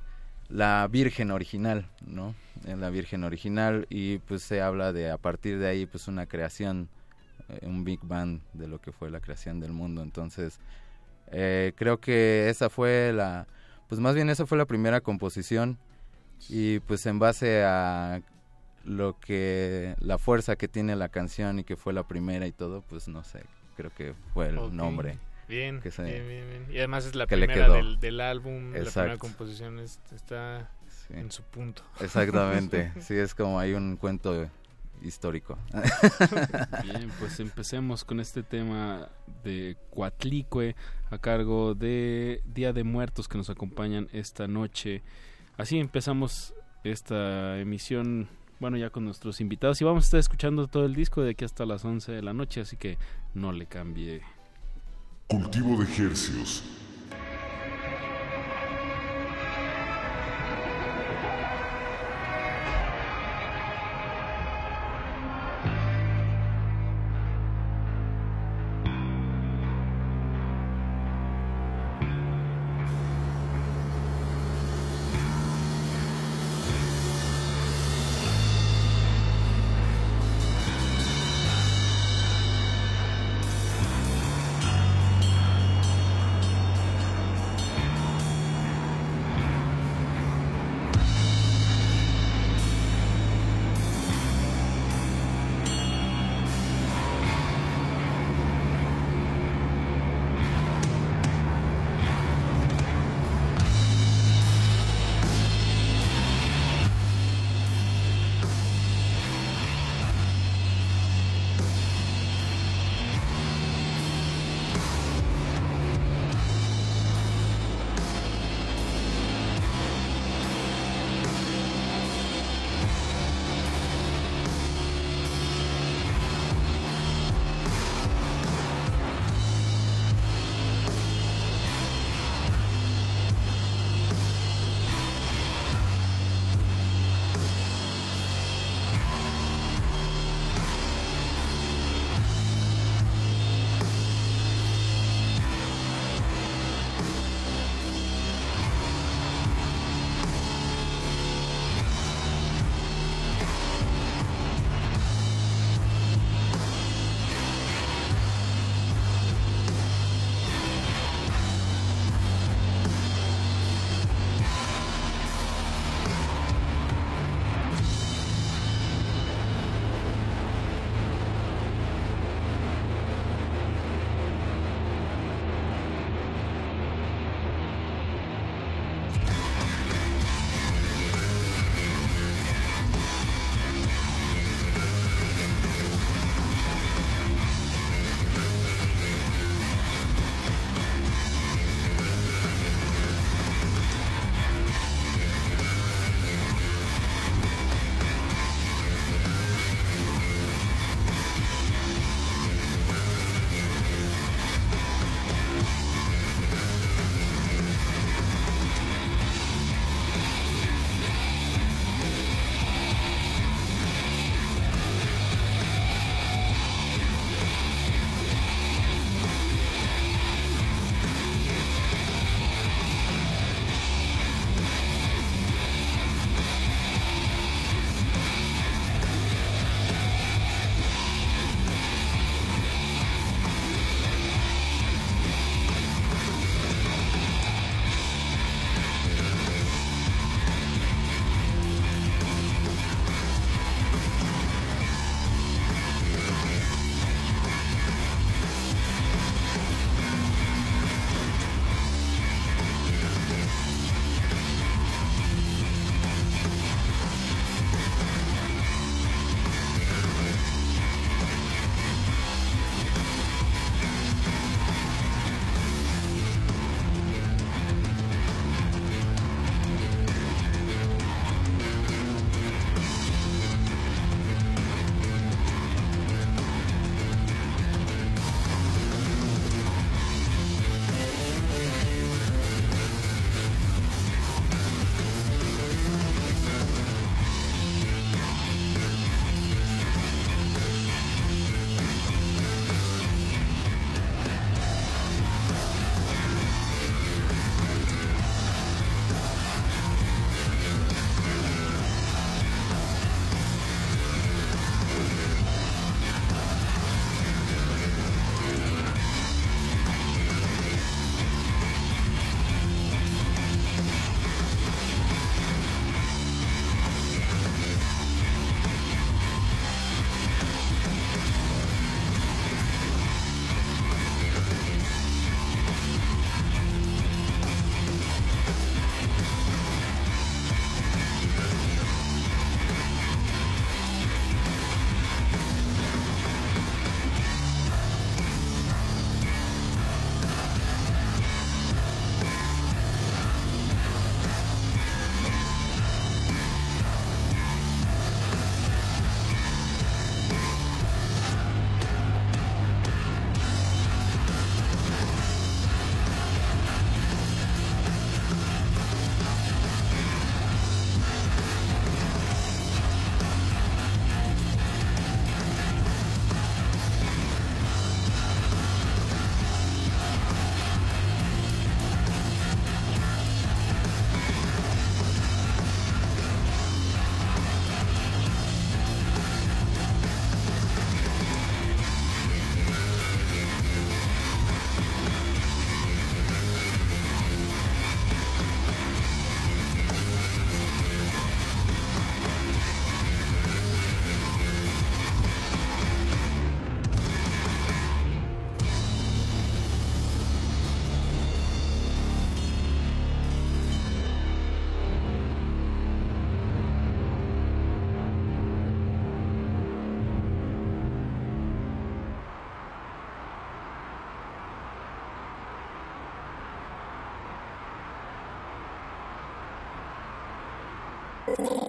la Virgen original, ¿no? Es la Virgen original y pues se habla de a partir de ahí pues una creación, un Big Bang de lo que fue la creación del mundo. Entonces creo que esa fue la, pues más bien esa fue la primera composición y pues en base a lo que la fuerza que tiene la canción y que fue la primera y todo, pues no sé, creo que fue el nombre. Bien, que bien, bien, Y además es la primera del, del, álbum, la primera composición está en su punto. Exactamente, sí, es como hay un cuento histórico. Bien, pues empecemos con este tema de Cuatlicue a cargo de Día de Muertos que nos acompañan esta noche. Así empezamos esta emisión bueno, ya con nuestros invitados y vamos a estar escuchando todo el disco de aquí hasta las 11 de la noche, así que no le cambie. Cultivo de ejercicios.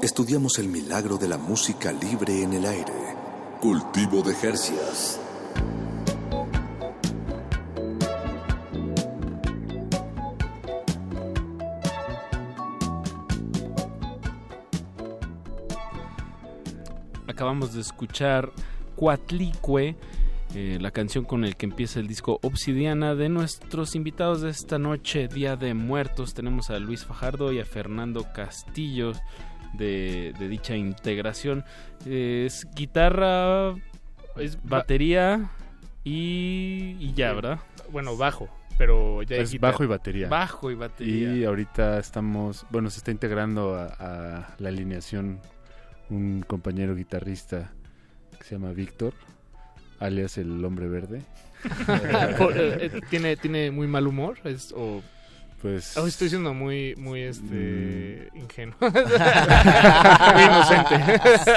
Estudiamos el milagro de la música libre en el aire. Cultivo de Jercias. Acabamos de escuchar Cuatlicue, eh, la canción con el que empieza el disco Obsidiana. De nuestros invitados de esta noche, Día de Muertos, tenemos a Luis Fajardo y a Fernando Castillo de, de dicha integración. es guitarra, es batería y, y ya, ¿verdad? Bueno, bajo pero ya es bajo y batería. Bajo y batería. Y ahorita estamos, bueno, se está integrando a, a, la alineación un compañero guitarrista que se llama Víctor, alias el hombre verde. Eh, ¿Tiene, ¿Tiene muy mal humor? ¿Es, o pues oh, estoy siendo muy muy este mm. ingenuo. Muy inocente.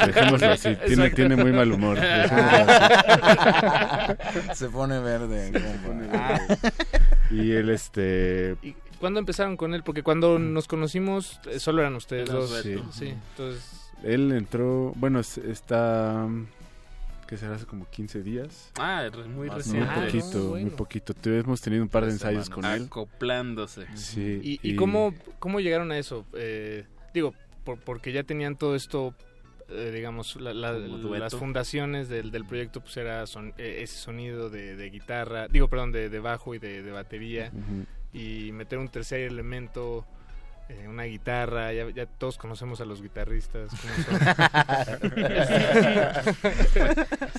Dejémoslo así. Tiene, tiene muy mal humor. Se pone verde, y él este ¿Y cuándo empezaron con él? porque cuando nos conocimos eh, solo eran ustedes dos. sí. sí entonces él entró bueno está que será hace como 15 días. Ah, muy reciente. Muy poquito, muy poquito. Hemos tenido un par de ensayos con él. Acoplándose. Sí. ¿Y, y, cómo, cómo llegaron a eso? Eh, digo, por, porque ya tenían todo esto, eh, digamos, la, la, las fundaciones del, del proyecto, pues era son, eh, ese sonido de, de, guitarra, digo, perdón, de, de bajo y de, de batería. Uh -huh. Y meter un tercer elemento eh, una guitarra, ya, ya, todos conocemos a los guitarristas.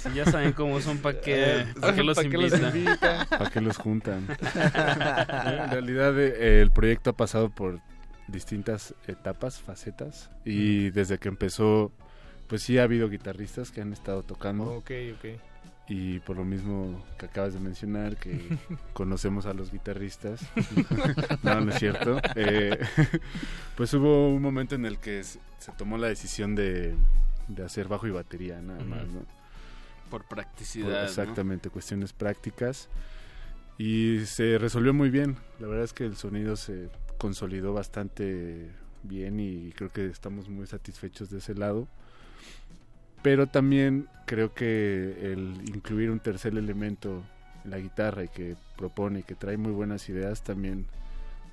si ya saben cómo son, ¿para qué, pa qué, los, pa invitan? invita? ¿Para qué los juntan? en realidad eh, el proyecto ha pasado por distintas etapas, facetas, y desde que empezó, pues sí ha habido guitarristas que han estado tocando. Oh, ok, ok y por lo mismo que acabas de mencionar que conocemos a los guitarristas. No no es cierto. Eh, pues hubo un momento en el que se tomó la decisión de, de hacer bajo y batería nada más no por practicidad por exactamente ¿no? cuestiones prácticas. Y se resolvió muy bien. La verdad es que el sonido se consolidó bastante bien y creo que estamos muy satisfechos de ese lado pero también creo que el incluir un tercer elemento en la guitarra y que propone y que trae muy buenas ideas también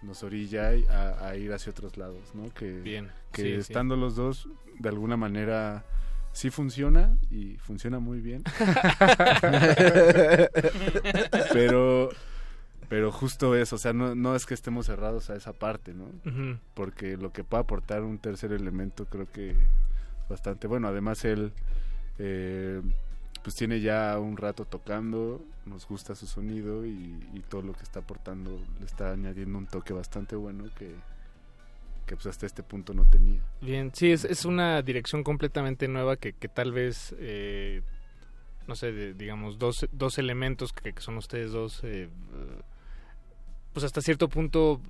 nos orilla a, a ir hacia otros lados, ¿no? Que, Bien. que sí, estando sí. los dos de alguna manera sí funciona y funciona muy bien. pero pero justo eso, o sea, no, no es que estemos cerrados a esa parte, ¿no? Uh -huh. Porque lo que puede aportar un tercer elemento creo que bastante bueno. Además él eh, pues tiene ya un rato tocando, nos gusta su sonido y, todo lo que está aportando le está añadiendo un toque bastante bueno que, que pues hasta este punto no tenía. Bien, sí, es, es una dirección completamente nueva que, que tal vez, eh, no sé, digamos, dos, dos elementos que, que, son ustedes dos, eh, pues hasta cierto punto...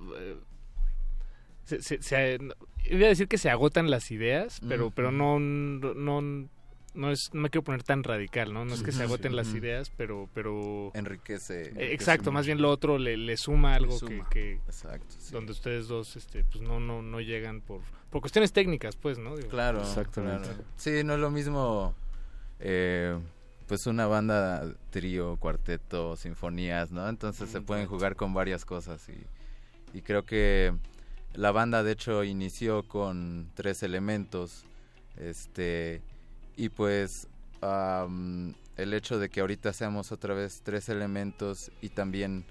Se, se, se, iba a decir que se agotan las ideas, pero, pero no, no, no es, no me quiero poner tan radical, ¿no? No es que se agoten sí, las ideas, pero, pero enriquece. Exacto, más bien lo otro le, le suma algo le suma. que, que exacto, sí. donde ustedes dos, este, pues no, no, no llegan por, por cuestiones técnicas, pues, ¿no? Digo, claro. Claro. Sí, no es lo mismo, eh, pues una banda trío, cuarteto, sinfonías, ¿no? Entonces se pueden jugar con varias cosas y, y creo que la banda de hecho inició con tres elementos, este y pues um, el hecho de que ahorita seamos otra vez tres elementos y también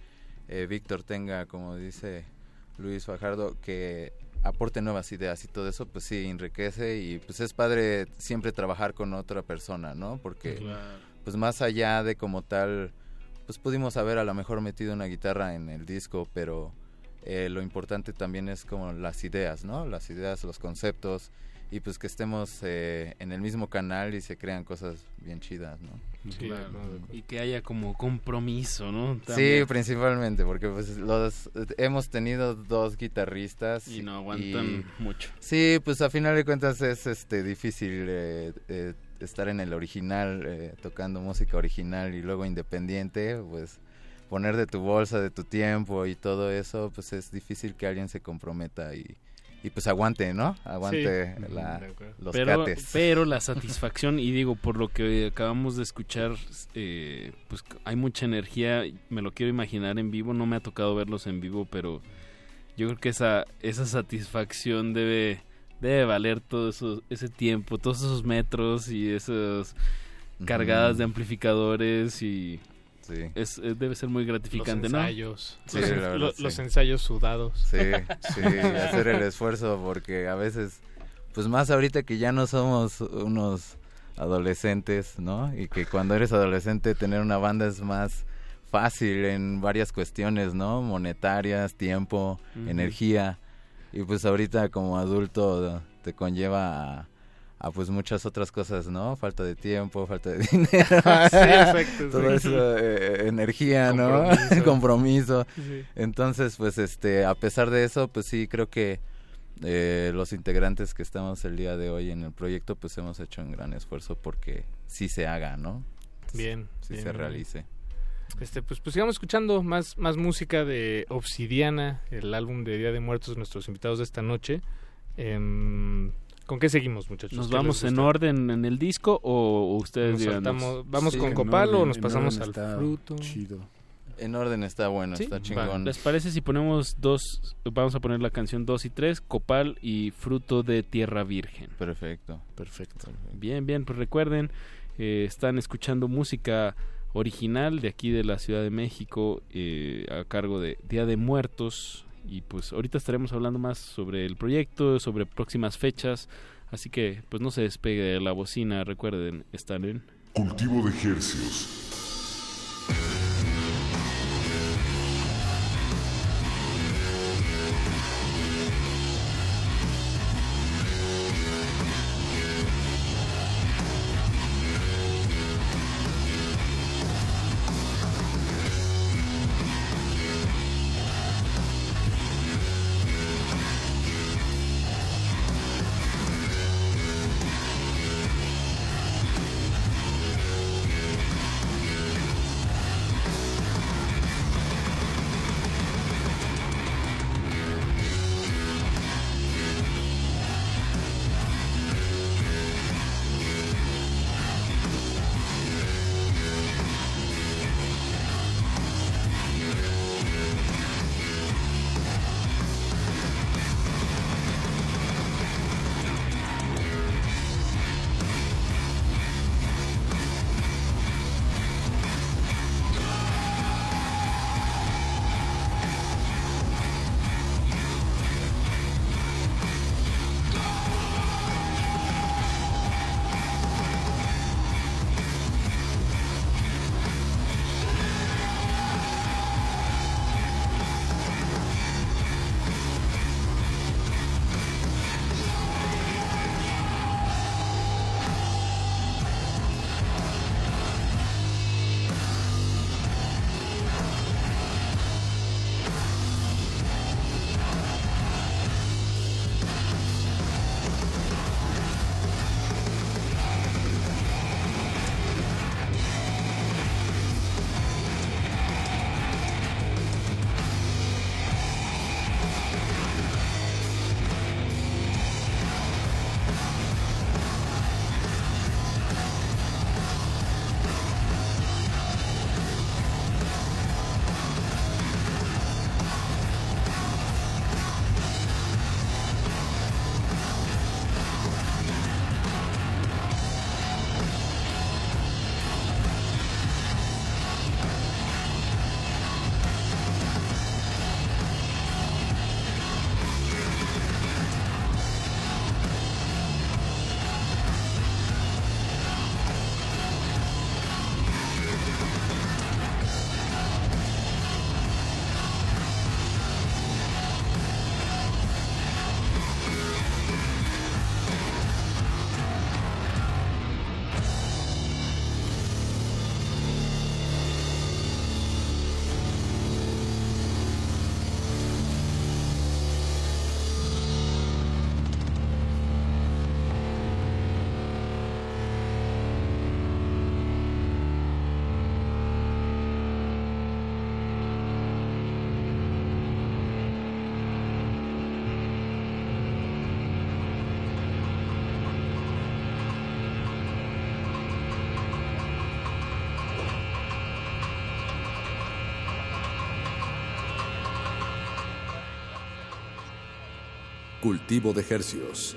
eh, Víctor tenga, como dice Luis Fajardo, que aporte nuevas ideas y todo eso, pues sí, enriquece y pues es padre siempre trabajar con otra persona, ¿no? Porque claro. pues más allá de como tal, pues pudimos haber a lo mejor metido una guitarra en el disco, pero eh, lo importante también es como las ideas, ¿no? Las ideas, los conceptos y pues que estemos eh, en el mismo canal y se crean cosas bien chidas, ¿no? Sí, claro. Y que haya como compromiso, ¿no? También. Sí, principalmente, porque pues los hemos tenido dos guitarristas y no aguantan y, mucho. Sí, pues a final de cuentas es este difícil eh, eh, estar en el original tocando música original y luego independiente, pues poner de tu bolsa, de tu tiempo y todo eso, pues es difícil que alguien se comprometa y, y pues aguante, ¿no? Aguante la, los pero, cates. Pero la satisfacción, y digo, por lo que acabamos de escuchar, eh, pues hay mucha energía, me lo quiero imaginar en vivo, no me ha tocado verlos en vivo, pero yo creo que esa, esa satisfacción debe, debe valer todo eso, ese tiempo, todos esos metros y esas cargadas de amplificadores y es, debe ser muy gratificante, los ¿no? ensayos, Sí, los, verdad, los- sí. los ensayos sudados. Sí, sí, hacer el esfuerzo porque a veces, pues más ahorita que ya no somos unos adolescentes, ¿no? Y que cuando eres adolescente tener una banda es más fácil en varias cuestiones, ¿no? Monetarias, tiempo, energía. Y pues ahorita como adulto te conlleva a, a, pues muchas otras cosas, ¿no? Falta de tiempo, falta de dinero. Sí, exacto, Todo sí. eso, eh, energía, ¿no? Compromiso. Sí. Entonces, pues este, a pesar de eso, pues sí, creo que eh, los integrantes que estamos el día de hoy en el proyecto, pues hemos hecho un gran esfuerzo porque sí se haga, ¿no? Bien, Sí bien, se bien. realice. Este, pues, pues sigamos escuchando más, más música de Obsidiana, el álbum de Día de Muertos nuestros invitados de esta noche. Em, ¿Con qué seguimos, muchachos? ¿Nos ¿Qué vamos en orden en el disco o, o ustedes Nos saltamos- ¿Vamos Sí, con en Copal o orden, nos en pasamos al está fruto? En orden está bueno, Sí, está va. chingón. ¿Les parece si ponemos dos, vamos a poner la canción 2 y 3, Copal y Fruto de Tierra Virgen? Perfecto. Perfecto. Bien, bien, pues recuerden, eh, están escuchando música original de aquí de la Ciudad de México eh, a cargo de Día de Muertos y pues ahorita estaremos hablando más sobre el proyecto, sobre próximas fechas, así que pues no se despegue de la bocina, recuerden, están en... Cultivo de hercios. Cultivo de Hercios.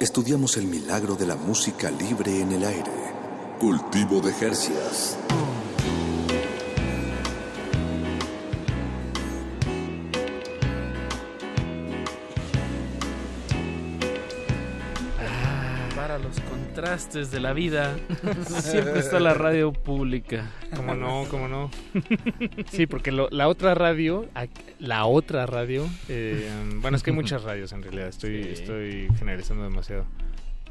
estudiamos el milagro de la música libre en el aire. Cultivo de Jercias. Ah, para los contrastes de la vida, siempre está la radio pública. Como no, como no. Sí, porque la otra radio, la otra radio, eh, bueno, es que hay muchas radios en realidad, estoy, Sí. estoy generalizando demasiado.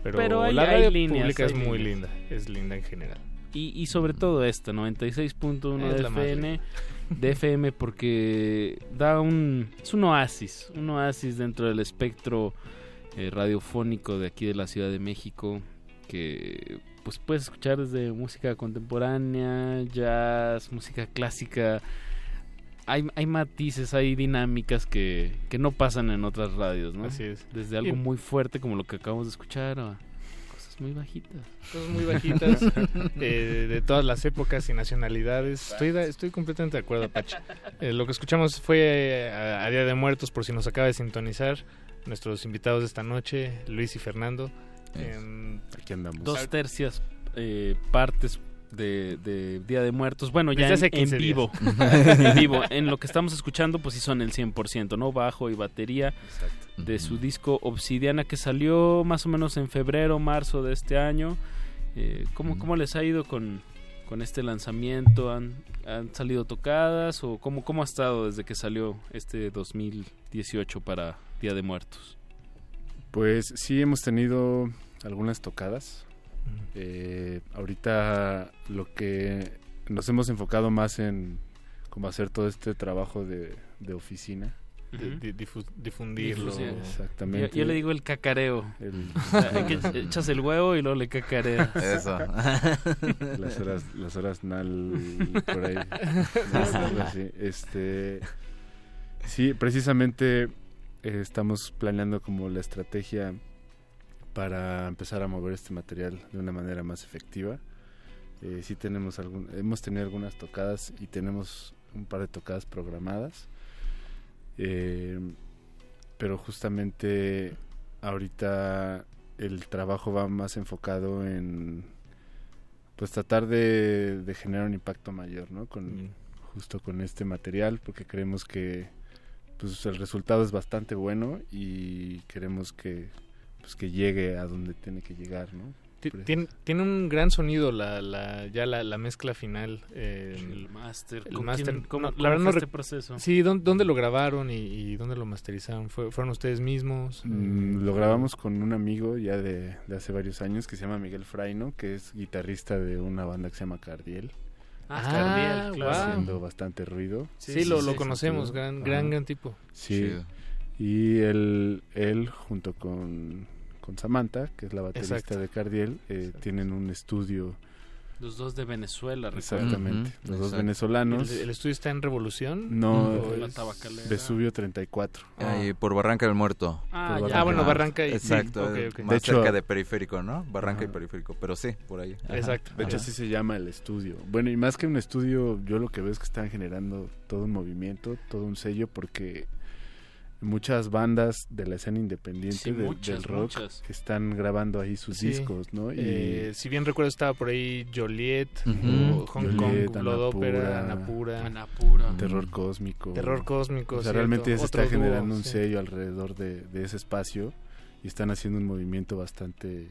Pero, Pero hay- la hay radio líneas, pública es muy líneas. linda, es linda en general. Y, y sobre todo esta, 96.1 Es de FM, de FM porque da un, es un oasis, un oasis dentro del espectro eh, radiofónico de aquí de la Ciudad de México que pues puedes escuchar desde música contemporánea, jazz, música clásica. Hay, hay matices, hay dinámicas que, que no pasan en otras radios, ¿no? Así es. Desde algo Y- muy fuerte como lo que acabamos de escuchar a cosas muy bajitas. Cosas muy bajitas, eh, de todas las épocas y nacionalidades. Estoy, estoy completamente de acuerdo, Pachi. Eh, lo que escuchamos fue eh, a, a Día de Muertos, por si nos acaba de sintonizar. Nuestros invitados de esta noche, Luis y Fernando. Em, Aquí andamos. Dos tercias eh, partes de, de Día de Muertos. Bueno, ya Desde en, hace 15 en días. vivo. en vivo. En lo que estamos escuchando, pues sí son el 100%, ¿no? Bajo y batería de su disco Obsidiana que salió más o menos en febrero, marzo de este año. Eh, ¿cómo, ¿Cómo les ha ido con, con este lanzamiento? ¿Han, han salido tocadas o cómo, cómo ha estado desde que salió este 2018 para Día de Muertos? Pues sí, hemos tenido algunas tocadas. Eh, ahorita lo que nos hemos enfocado más en como hacer todo este trabajo de, de oficina. Di- di- difu- difundirlo. Difusión. Exactamente. Yo, yo le digo el cacareo. El- que echas el huevo y luego le cacareas. Eso. las horas, las horas nal por ahí. Así. Este, sí, precisamente eh, estamos planeando como la estrategia para empezar a mover este material de una manera más efectiva. Eh, sí tenemos algún, hemos tenido algunas tocadas y tenemos un par de tocadas programadas. Eh, pero justamente ahorita el trabajo va más enfocado en pues tratar de, de generar un impacto mayor, ¿no? Con justo con este material, porque creemos que pues el resultado es bastante bueno y queremos que pues que llegue a donde tiene que llegar, ¿no? Ti- Tiene, tiene un gran sonido la, la, ya la, la mezcla final. eh, El máster. el ¿Con máster. quién- cómo- No, cómo la verdad fue no este proceso? Sí, ¿dónde, dónde lo grabaron y, y dónde lo masterizaron? ¿Fue- ¿Fueron ustedes mismos? Mm, lo grabamos con un amigo ya de, de hace varios años que se llama Miguel Fraino, que es guitarrista de una banda que se llama Cardiel. Ah, Está Cardiel, claro. Haciendo bastante ruido. Sí, lo, lo conocemos, gran, gran, gran tipo. Sí. Chido. Y él, él junto con, con Samantha, que es la baterista Exacto. de Cardiel, eh, tienen un estudio. Los dos de Venezuela, recuerdo. Exactamente. Los dos venezolanos. ¿El, el estudio está en Revolución? No, ¿O es La tabacalera. Vesubio 34. Ahí por Barranca del Muerto. Ah. Ah, bueno, Barranca y- Exacto, sí, eh, ok, ok. más De hecho- cerca de periférico, ¿no? Barranca y periférico, pero sí, por ahí. Ajá. Exacto. De hecho, así se llama el estudio. Bueno, y más que un estudio, yo lo que veo es que están generando todo un movimiento, todo un sello, porque muchas bandas de la escena independiente Sí, de- muchas, del rock muchas. están grabando ahí sus Sí. discos, ¿no? Y Eh, si bien recuerdo estaba por ahí Joliet, Hong Joliet, Kong, Blood Opera, Anapura, terror cósmico. Terror Cósmico, O sea, realmente ya se está dúo, generando un sí. sello alrededor de, de ese espacio y están haciendo un movimiento bastante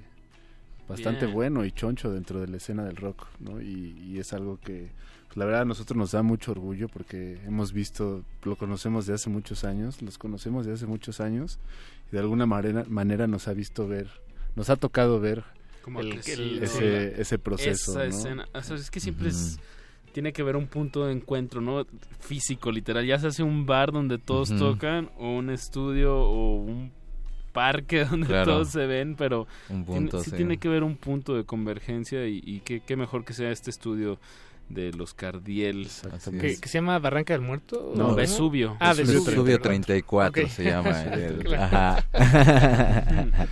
bastante Bien. bueno y choncho dentro de la escena del rock, ¿no? Y, y es algo que la verdad a nosotros nos da mucho orgullo porque hemos visto, lo conocemos de hace muchos años, los conocemos de hace muchos años y de alguna manera, manera nos ha visto ver, nos ha tocado ver Como El- ha crecido. el- ese, ese proceso, Esa ¿no? escena. O sea, es que siempre es tiene que haber un punto de encuentro, ¿no? Físico, literal. Ya se hace un bar donde todos tocan, o un estudio, o un parque donde Claro. todos se ven, pero Un tiene- sí, sí. tiene que haber un punto de convergencia y, y qué, qué mejor que sea este estudio de los Cardiel. Así ¿Que, que se llama Barranca del Muerto? No. Vesubio. Ah, Vesubio Vesubio. Vesubio perdón. 34 Ok. se llama el- Claro. ajá.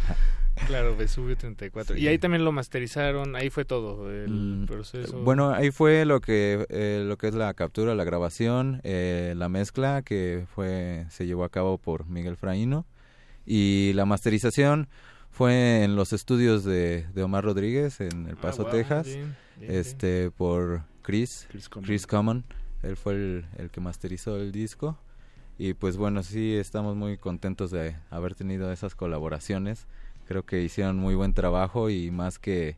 Claro, Vesubio 34. Sí. Y ahí también lo masterizaron, ahí fue todo el Mm, proceso. Bueno, ahí fue lo que eh, lo que es la captura, la grabación, eh, la mezcla que fue se llevó a cabo por Miguel Fraíno y la masterización fue en los estudios de, de Omar Rodríguez en El Ah, Paso, wow, Texas, bien, bien, este por Chris Chris Common. Chris Common, él fue el, el que masterizó el disco. Y pues bueno sí estamos muy contentos de haber tenido esas colaboraciones. Creo que hicieron muy buen trabajo y más que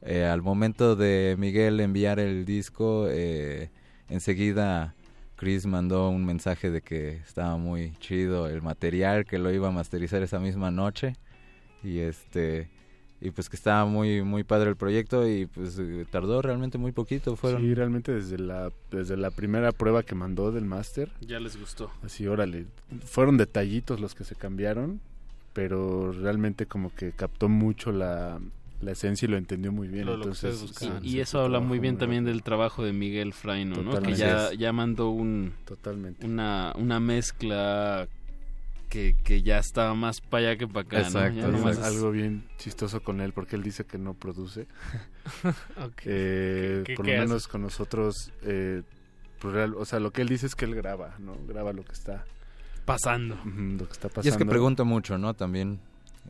eh, al momento de Miguel enviar el disco, eh, enseguida Chris mandó un mensaje de que estaba muy chido el material, que lo iba a masterizar esa misma noche. Y este y pues que estaba muy muy padre el proyecto y pues eh, tardó realmente muy poquito fueron sí realmente desde la desde la primera prueba que mandó del máster ya les gustó así órale fueron detallitos los que se cambiaron pero realmente como que captó mucho la, la esencia y lo entendió muy bien. Entonces, y, eso habla muy bien también del trabajo de Miguel Fraino, ¿no? Que ya, ya mandó un, Totalmente. Una, una mezcla que, que ya estaba más para allá que para acá. Exacto. ¿no? Algo bien chistoso con él porque él dice que no produce. eh, por lo menos con nosotros, eh, pues o sea, lo que él dice es que él graba, ¿no? Graba lo que está pasando. lo que está pasando. Y es que pregunta mucho, ¿no? También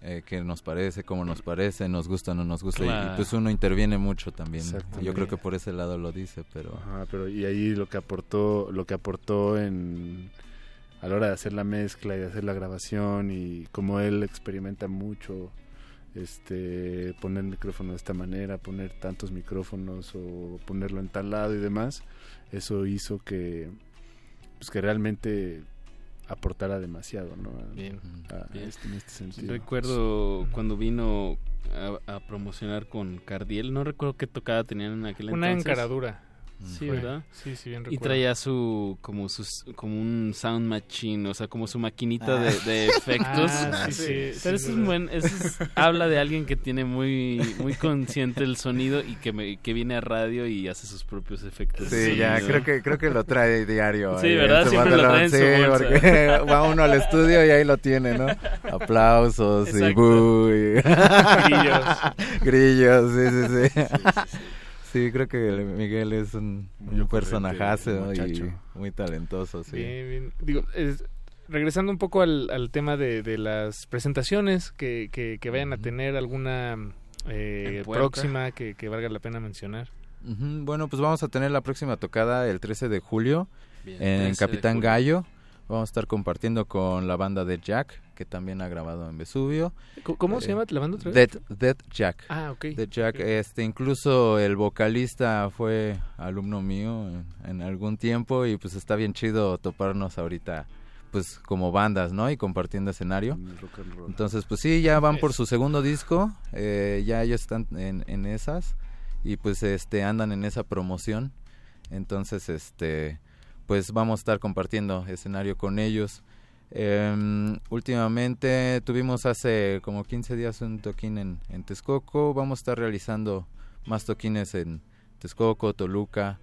eh, qué nos parece, cómo nos parece, nos gusta o no nos gusta. Y, pues uno interviene mucho también. Yo creo que por ese lado lo dice, pero... Ajá, pero y ahí lo que aportó, lo que aportó en a la hora de hacer la mezcla y de hacer la grabación y como él experimenta mucho este poner el micrófono de esta manera, poner tantos micrófonos o ponerlo en tal lado y demás, eso hizo que pues que realmente aportara demasiado, ¿no? bien, este, en este sentido. Recuerdo cuando vino a, promocionar con Cardiel, no recuerdo qué tocada tenían en aquel Una entonces. Una encaradura. Sí, ¿verdad? Sí, sí, bien recuerdo. Y traía su, como sus, como un sound machine, o sea, como su maquinita de, de, efectos. Ah, sí, sí, Pero eso es buen, eso es, habla de alguien que tiene muy, muy consciente el sonido y que, me, que viene a radio y hace sus propios efectos. Sí, ya, creo que, creo que lo trae diario. Sí, ¿verdad? Siempre lo trae en sí, su bolsa. porque va uno al estudio y ahí lo tiene, ¿no? Aplausos y buh. Y... Grillos. Grillos, sí, sí, sí. Sí creo que Miguel es un, un personajazo y muy talentoso, sí. Bien, bien. Digo, es, regresando un poco al, al tema de, de, las presentaciones que, que, que vayan a tener, alguna eh, próxima que, que, valga la pena mencionar. Uh -huh. Bueno, pues vamos a tener la próxima tocada el 13 de julio bien, en Capitán Gallo. Vamos a estar compartiendo con la banda de Jack, que también ha grabado en Vesubio. ¿Cómo eh, se llama la banda otra vez? Dead, Dead Jack. Ah, ok. Dead Jack. Okay. Este, incluso el vocalista fue alumno mío en, en, algún tiempo y pues está bien chido toparnos ahorita pues como bandas, ¿no? Y compartiendo escenario. Entonces, pues sí, ya van por su segundo disco, eh, ya ellos están en, en esas y pues este andan en esa promoción. Entonces, este pues vamos a estar compartiendo escenario con ellos. Eh, últimamente tuvimos hace como 15 días un toquín en, en, Texcoco. Vamos a estar realizando más toquines en Texcoco, Toluca.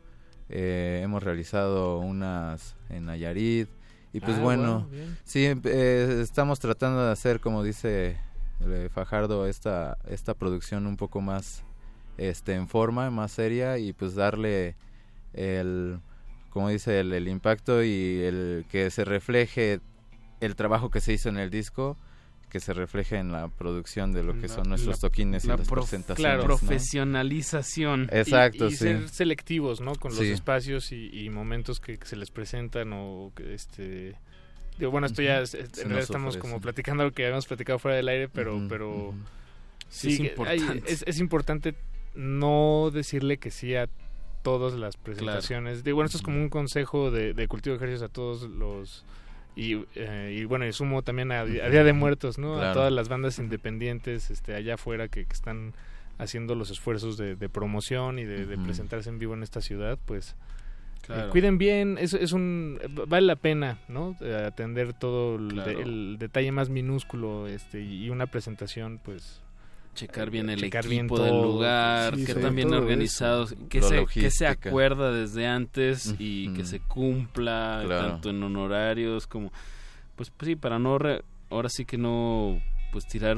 Eh, hemos realizado unas en Nayarit. Y pues ah, bueno, bueno sí, eh, estamos tratando de hacer, como dice Fajardo, esta, esta producción un poco más este, en forma, más seria y pues darle el como dice el, el, impacto y el que se refleje el trabajo que se hizo en el disco que se refleje en la producción de lo que la, son nuestros la, toquines la y las prof, presentaciones. Claro, ¿no? profesionalización. Exacto, y, y sí. ser selectivos, ¿no? Con los sí. espacios y, y momentos que, que, se les presentan o que este digo, bueno, esto ya es, estamos como platicando lo que habíamos platicado fuera del aire, pero uh -huh, pero uh -huh. sí, es importante. Hay, es, es importante no decirle que sí a todas las presentaciones. Claro. Digo, bueno, esto es como un consejo de, de cultivo de ejercicios a todos los y, eh, y bueno, y sumo también a, a, Día de Muertos, ¿no? Claro. A todas las bandas independientes este allá afuera que, que están haciendo los esfuerzos de, de promoción y de, uh -huh. presentarse en vivo en esta ciudad, pues claro. eh, cuiden bien, es, es un vale la pena, ¿no? Eh, atender todo el, claro. de, el, detalle más minúsculo este y una presentación pues checar bien el checar equipo bien del lugar, sí, que sí, están bien organizados, que se, que se acuerda desde antes y que se cumpla claro. tanto en honorarios como pues, pues sí, para no re, ahora sí que no pues tirar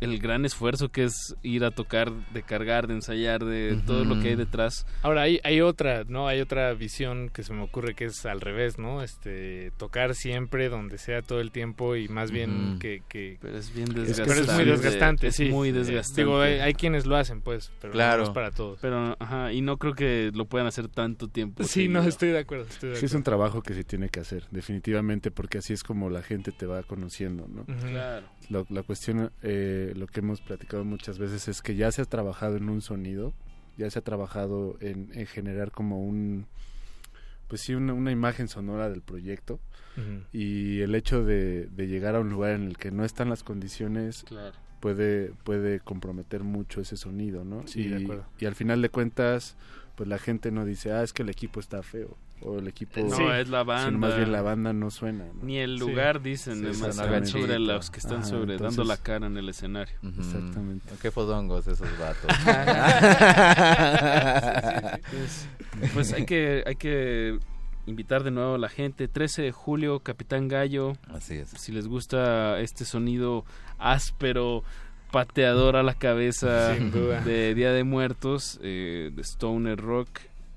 el gran esfuerzo que es ir a tocar, de cargar, de ensayar, de uh -huh. todo lo que hay detrás. Ahora hay, hay otra, ¿no? Hay otra visión que se me ocurre que es al revés, ¿no? Este, tocar siempre donde sea todo el tiempo y más bien uh -huh. que, que, Pero es bien desgastante. Pero es muy desgastante, es sí. muy desgastante. Digo, hay, hay, quienes lo hacen, pues, pero claro. no es para todos. Pero, ajá, y no creo que lo puedan hacer tanto tiempo. Sí, no, estoy de acuerdo. Estoy de sí, acuerdo. es un trabajo que se tiene que hacer, definitivamente, porque así es como la gente te va conociendo, ¿no? Claro. La, la cuestión, eh, que lo que hemos platicado muchas veces es que ya se ha trabajado en un sonido, ya se ha trabajado en, en generar como un pues sí una, una imagen sonora del proyecto y el hecho de, de llegar a un lugar en el que no están las condiciones Claro. puede puede comprometer mucho ese sonido, ¿no? Sí, y, de acuerdo. y al final de cuentas pues la gente no dice, "Ah, es que el equipo está feo." O el equipo No, es la sino banda. más bien la banda no suena. ¿no? Ni el Sí. lugar, dicen, Sí, es más sobre los que están Ajá, sobre dando la cara en el escenario. Exactamente. Qué fodongos esos vatos. Pues, pues hay que hay que invitar de nuevo a la gente. 13 de julio, Capitán Gallo. Así es. Si les gusta este sonido áspero, pateador a la cabeza Sin duda. de Día de Muertos, eh, de Stoner Rock,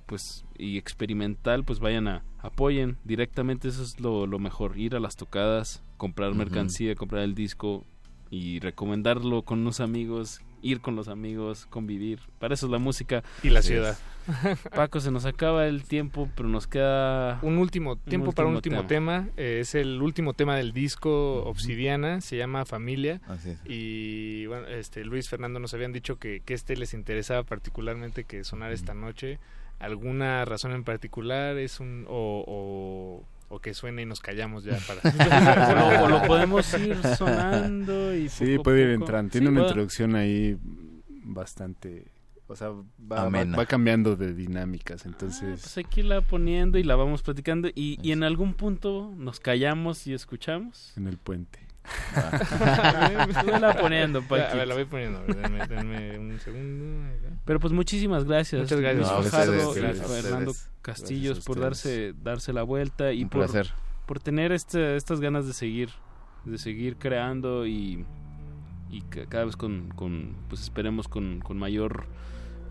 pues y experimental, pues vayan a apoyen directamente. Eso es lo, lo mejor. Ir a las tocadas, comprar mercancía, comprar el disco y recomendarlo con unos amigos, ir con los amigos, convivir. Para eso es la música. Y la ciudad. es. Paco, se nos acaba el tiempo, pero nos queda Un último tiempo para un último tema. Eh, es el último tema del disco Obsidiana, se llama Familia. Así es. Y bueno, este Luis Fernando nos habían dicho que, que este les interesaba particularmente que sonara esta noche. ¿Alguna razón en particular? ¿Es un o, o, o que suene y nos callamos ya para o, lo, o lo podemos ir sonando y Sí, poco puede ir entrando. Sí, Tiene una introducción ahí bastante... O sea, va, va, cambiando de dinámicas, entonces... Pues hay que irla poniendo y la vamos platicando y, y en algún punto nos callamos y escuchamos. En el puente. Vela poniendo, A ver, la voy poniendo. denme, denme un segundo. Pero pues muchísimas gracias. Muchas gracias. No, Fajardo y Fernando. Castillos Gracias por darse darse la vuelta y Un por, placer. por tener este, estas ganas de seguir de seguir creando y, y ca- cada vez con, con pues esperemos con, con mayor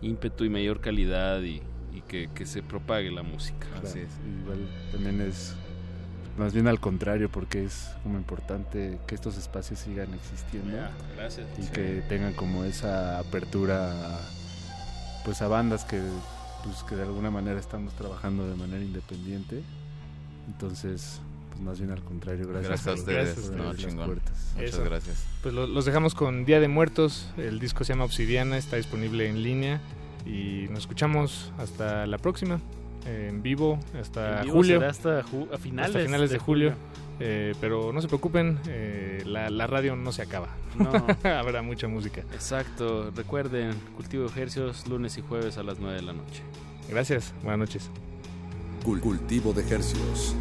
ímpetu y mayor calidad y, y que, que se propague la música. Así es. Igual también es más bien al contrario porque es como importante que estos espacios sigan existiendo gracias. y Sí. que tengan como esa apertura a, pues a bandas que pues que de alguna manera estamos trabajando de manera independiente entonces pues más bien al contrario gracias, Gracias a ustedes. No, chingón. puertas. Muchas Eso. gracias. Pues lo- los dejamos con Día de Muertos. El disco se llama Obsidiana, está disponible en línea. Y nos escuchamos hasta la próxima, en vivo, hasta En vivo julio. será hasta ju- a finales, hasta finales de, de julio. Eh, pero no se preocupen, eh, la, la radio no se acaba. No. Habrá mucha música. Exacto, recuerden, cultivo de ejercicios lunes y jueves a las 9 de la noche. Gracias, buenas noches. Cul- Cultivo de Hercios.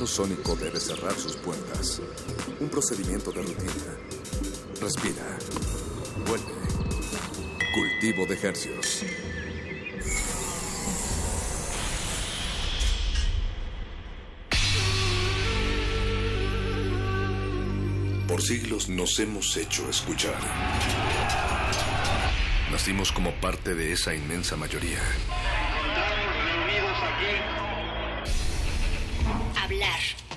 Invernadero sónico debe cerrar sus puertas. Un procedimiento de rutina. Respira. Vuelve. Cultivo de hercios. Por siglos nos hemos hecho escuchar. Nacimos como parte de esa inmensa mayoría.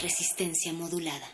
Resistencia modulada.